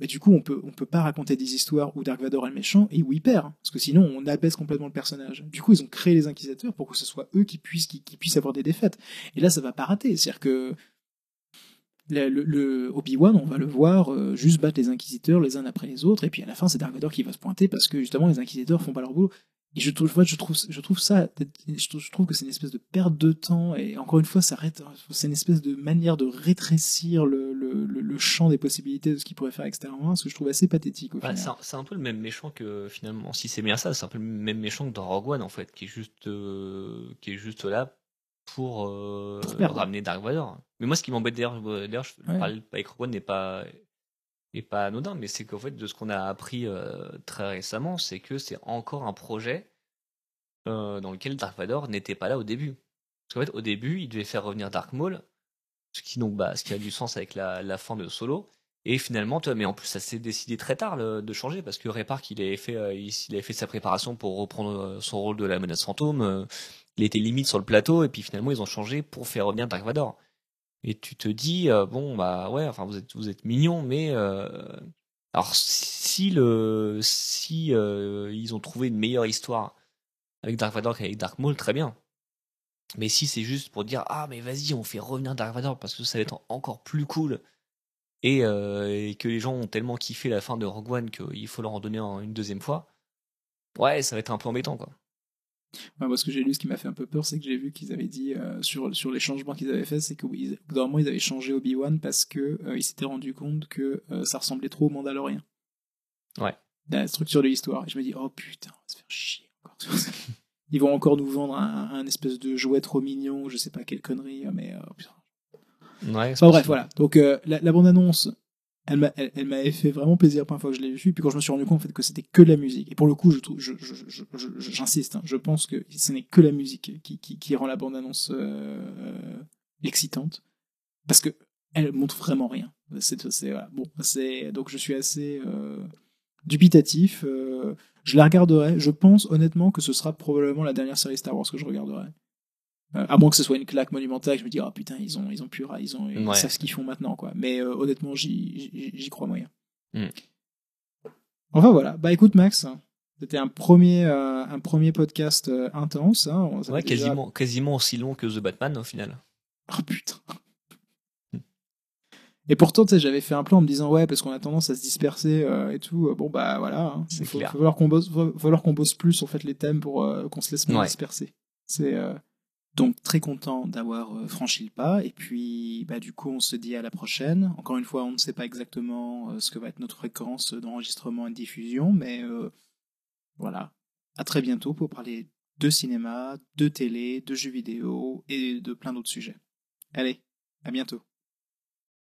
euh, du coup, on peut, on peut pas raconter des histoires où Dark Vador est le méchant et où il perd, hein, parce que sinon on abaisse complètement le personnage. Du coup, ils ont créé les Inquisiteurs pour que ce soit eux qui puissent, qui, puissent avoir des défaites. Et là, ça va pas rater. C'est-à-dire que le, Obi-Wan, on va le voir juste battre les Inquisiteurs les uns après les autres, et puis à la fin, c'est Dark Vador qui va se pointer parce que justement les Inquisiteurs font pas leur boulot. Et je trouve, je trouve, je trouve ça, je trouve, je trouve que c'est une espèce de perte de temps et encore une fois, ça c'est une espèce de manière de rétrécir le, le, le, le champ des possibilités de ce qu'il pourrait faire extérieurement, ce que je trouve assez pathétique au Bah, final. c'est un, peu le même méchant que finalement, si c'est bien ça, c'est un peu le même méchant que dans Rogue One en fait, qui est juste, euh, qui est juste là pour, euh, Pour ramener Dark Vador. Mais moi, ce qui m'embête d'ailleurs, d'ailleurs, je Ouais. parle avec Rogue One n'est pas est pas anodin, mais c'est qu'en fait, de ce qu'on a appris euh, très récemment, c'est que c'est encore un projet euh, dans lequel Dark Vador n'était pas là au début. Parce qu'en fait, au début, il devait faire revenir Dark Maul, ce qui donc, bah, ce qui a du sens avec la, fin de Solo. Et finalement, tu mais en plus, ça s'est décidé très tard de changer parce que Ray Park, il avait fait, euh, il, avait fait sa préparation pour reprendre son rôle de la menace fantôme. il était limite sur le plateau et puis finalement, ils ont changé pour faire revenir Dark Vador. Et tu te dis, euh, bon, bah ouais, enfin, vous êtes, mignon, mais euh, alors si le, si euh, ils ont trouvé une meilleure histoire avec Dark Vador qu'avec Dark Maul, très bien. Mais si c'est juste pour dire ah mais vas-y on fait revenir Dark Vador parce que ça va être en- encore plus cool et, euh, et que les gens ont tellement kiffé la fin de Rogue One qu'il faut leur en donner une deuxième fois, ouais ça va être un peu embêtant quoi. Ouais, moi, ce que j'ai lu, ce qui m'a fait un peu peur, c'est que j'ai vu qu'ils avaient dit euh, sur, sur les changements qu'ils avaient faits, c'est qu'au bout d'un moment, ils avaient changé Obi-Wan parce que euh, ils s'étaient rendu compte que euh, ça ressemblait trop au Mandalorien. Ouais. La structure de l'histoire. Et je me dis, oh putain, on va se faire chier encore. Ils vont encore nous vendre un, un espèce de jouet trop mignon, je sais pas quelle connerie, mais euh, putain. Ouais, Enfin bref, voilà. Donc la, la bande-annonce, elle m'a- elle, elle m'avait fait vraiment plaisir la première fois que je l'ai vue. Puis quand je me suis rendu compte en fait, que c'était que la musique. Et pour le coup, trouve, je- je- je- j'insiste, hein, je pense que ce n'est que la musique qui, qui, qui rend la bande-annonce euh, excitante. Parce que elle montre vraiment rien. C'est, voilà. bon, c'est, donc je suis assez euh, dubitatif. euh, je la regarderai. Je pense honnêtement que ce sera probablement la dernière série Star Wars que je regarderai. À moins que ce soit une claque monumentale, je me dis, ah putain, ils ont, ils ont pu, ils ont, ils Ouais. savent ce qu'ils font maintenant, quoi. Mais euh, honnêtement, j'y, crois moyen. Mm. Enfin voilà. Bah écoute, Max, c'était un premier, euh, un premier podcast euh, intense. Hein. On- Ouais, déjà- quasiment, quasiment aussi long que The Batman au final. Oh putain. Et pourtant, j'avais fait un plan en me disant, ouais, parce qu'on a tendance à se disperser euh, et tout. Bon, bah voilà. Hein. Il faut, faut falloir qu'on bosse, va falloir qu'on bosse plus, en fait, les thèmes pour euh, qu'on se laisse moins Ouais. disperser. C'est euh, donc très content d'avoir euh, franchi le pas. Et puis, bah, du coup, on se dit à la prochaine. Encore une fois, on ne sait pas exactement euh, ce que va être notre fréquence d'enregistrement et de diffusion, mais euh, voilà. À très bientôt pour parler de cinéma, de télé, de jeux vidéo et de plein d'autres sujets. Allez, à bientôt.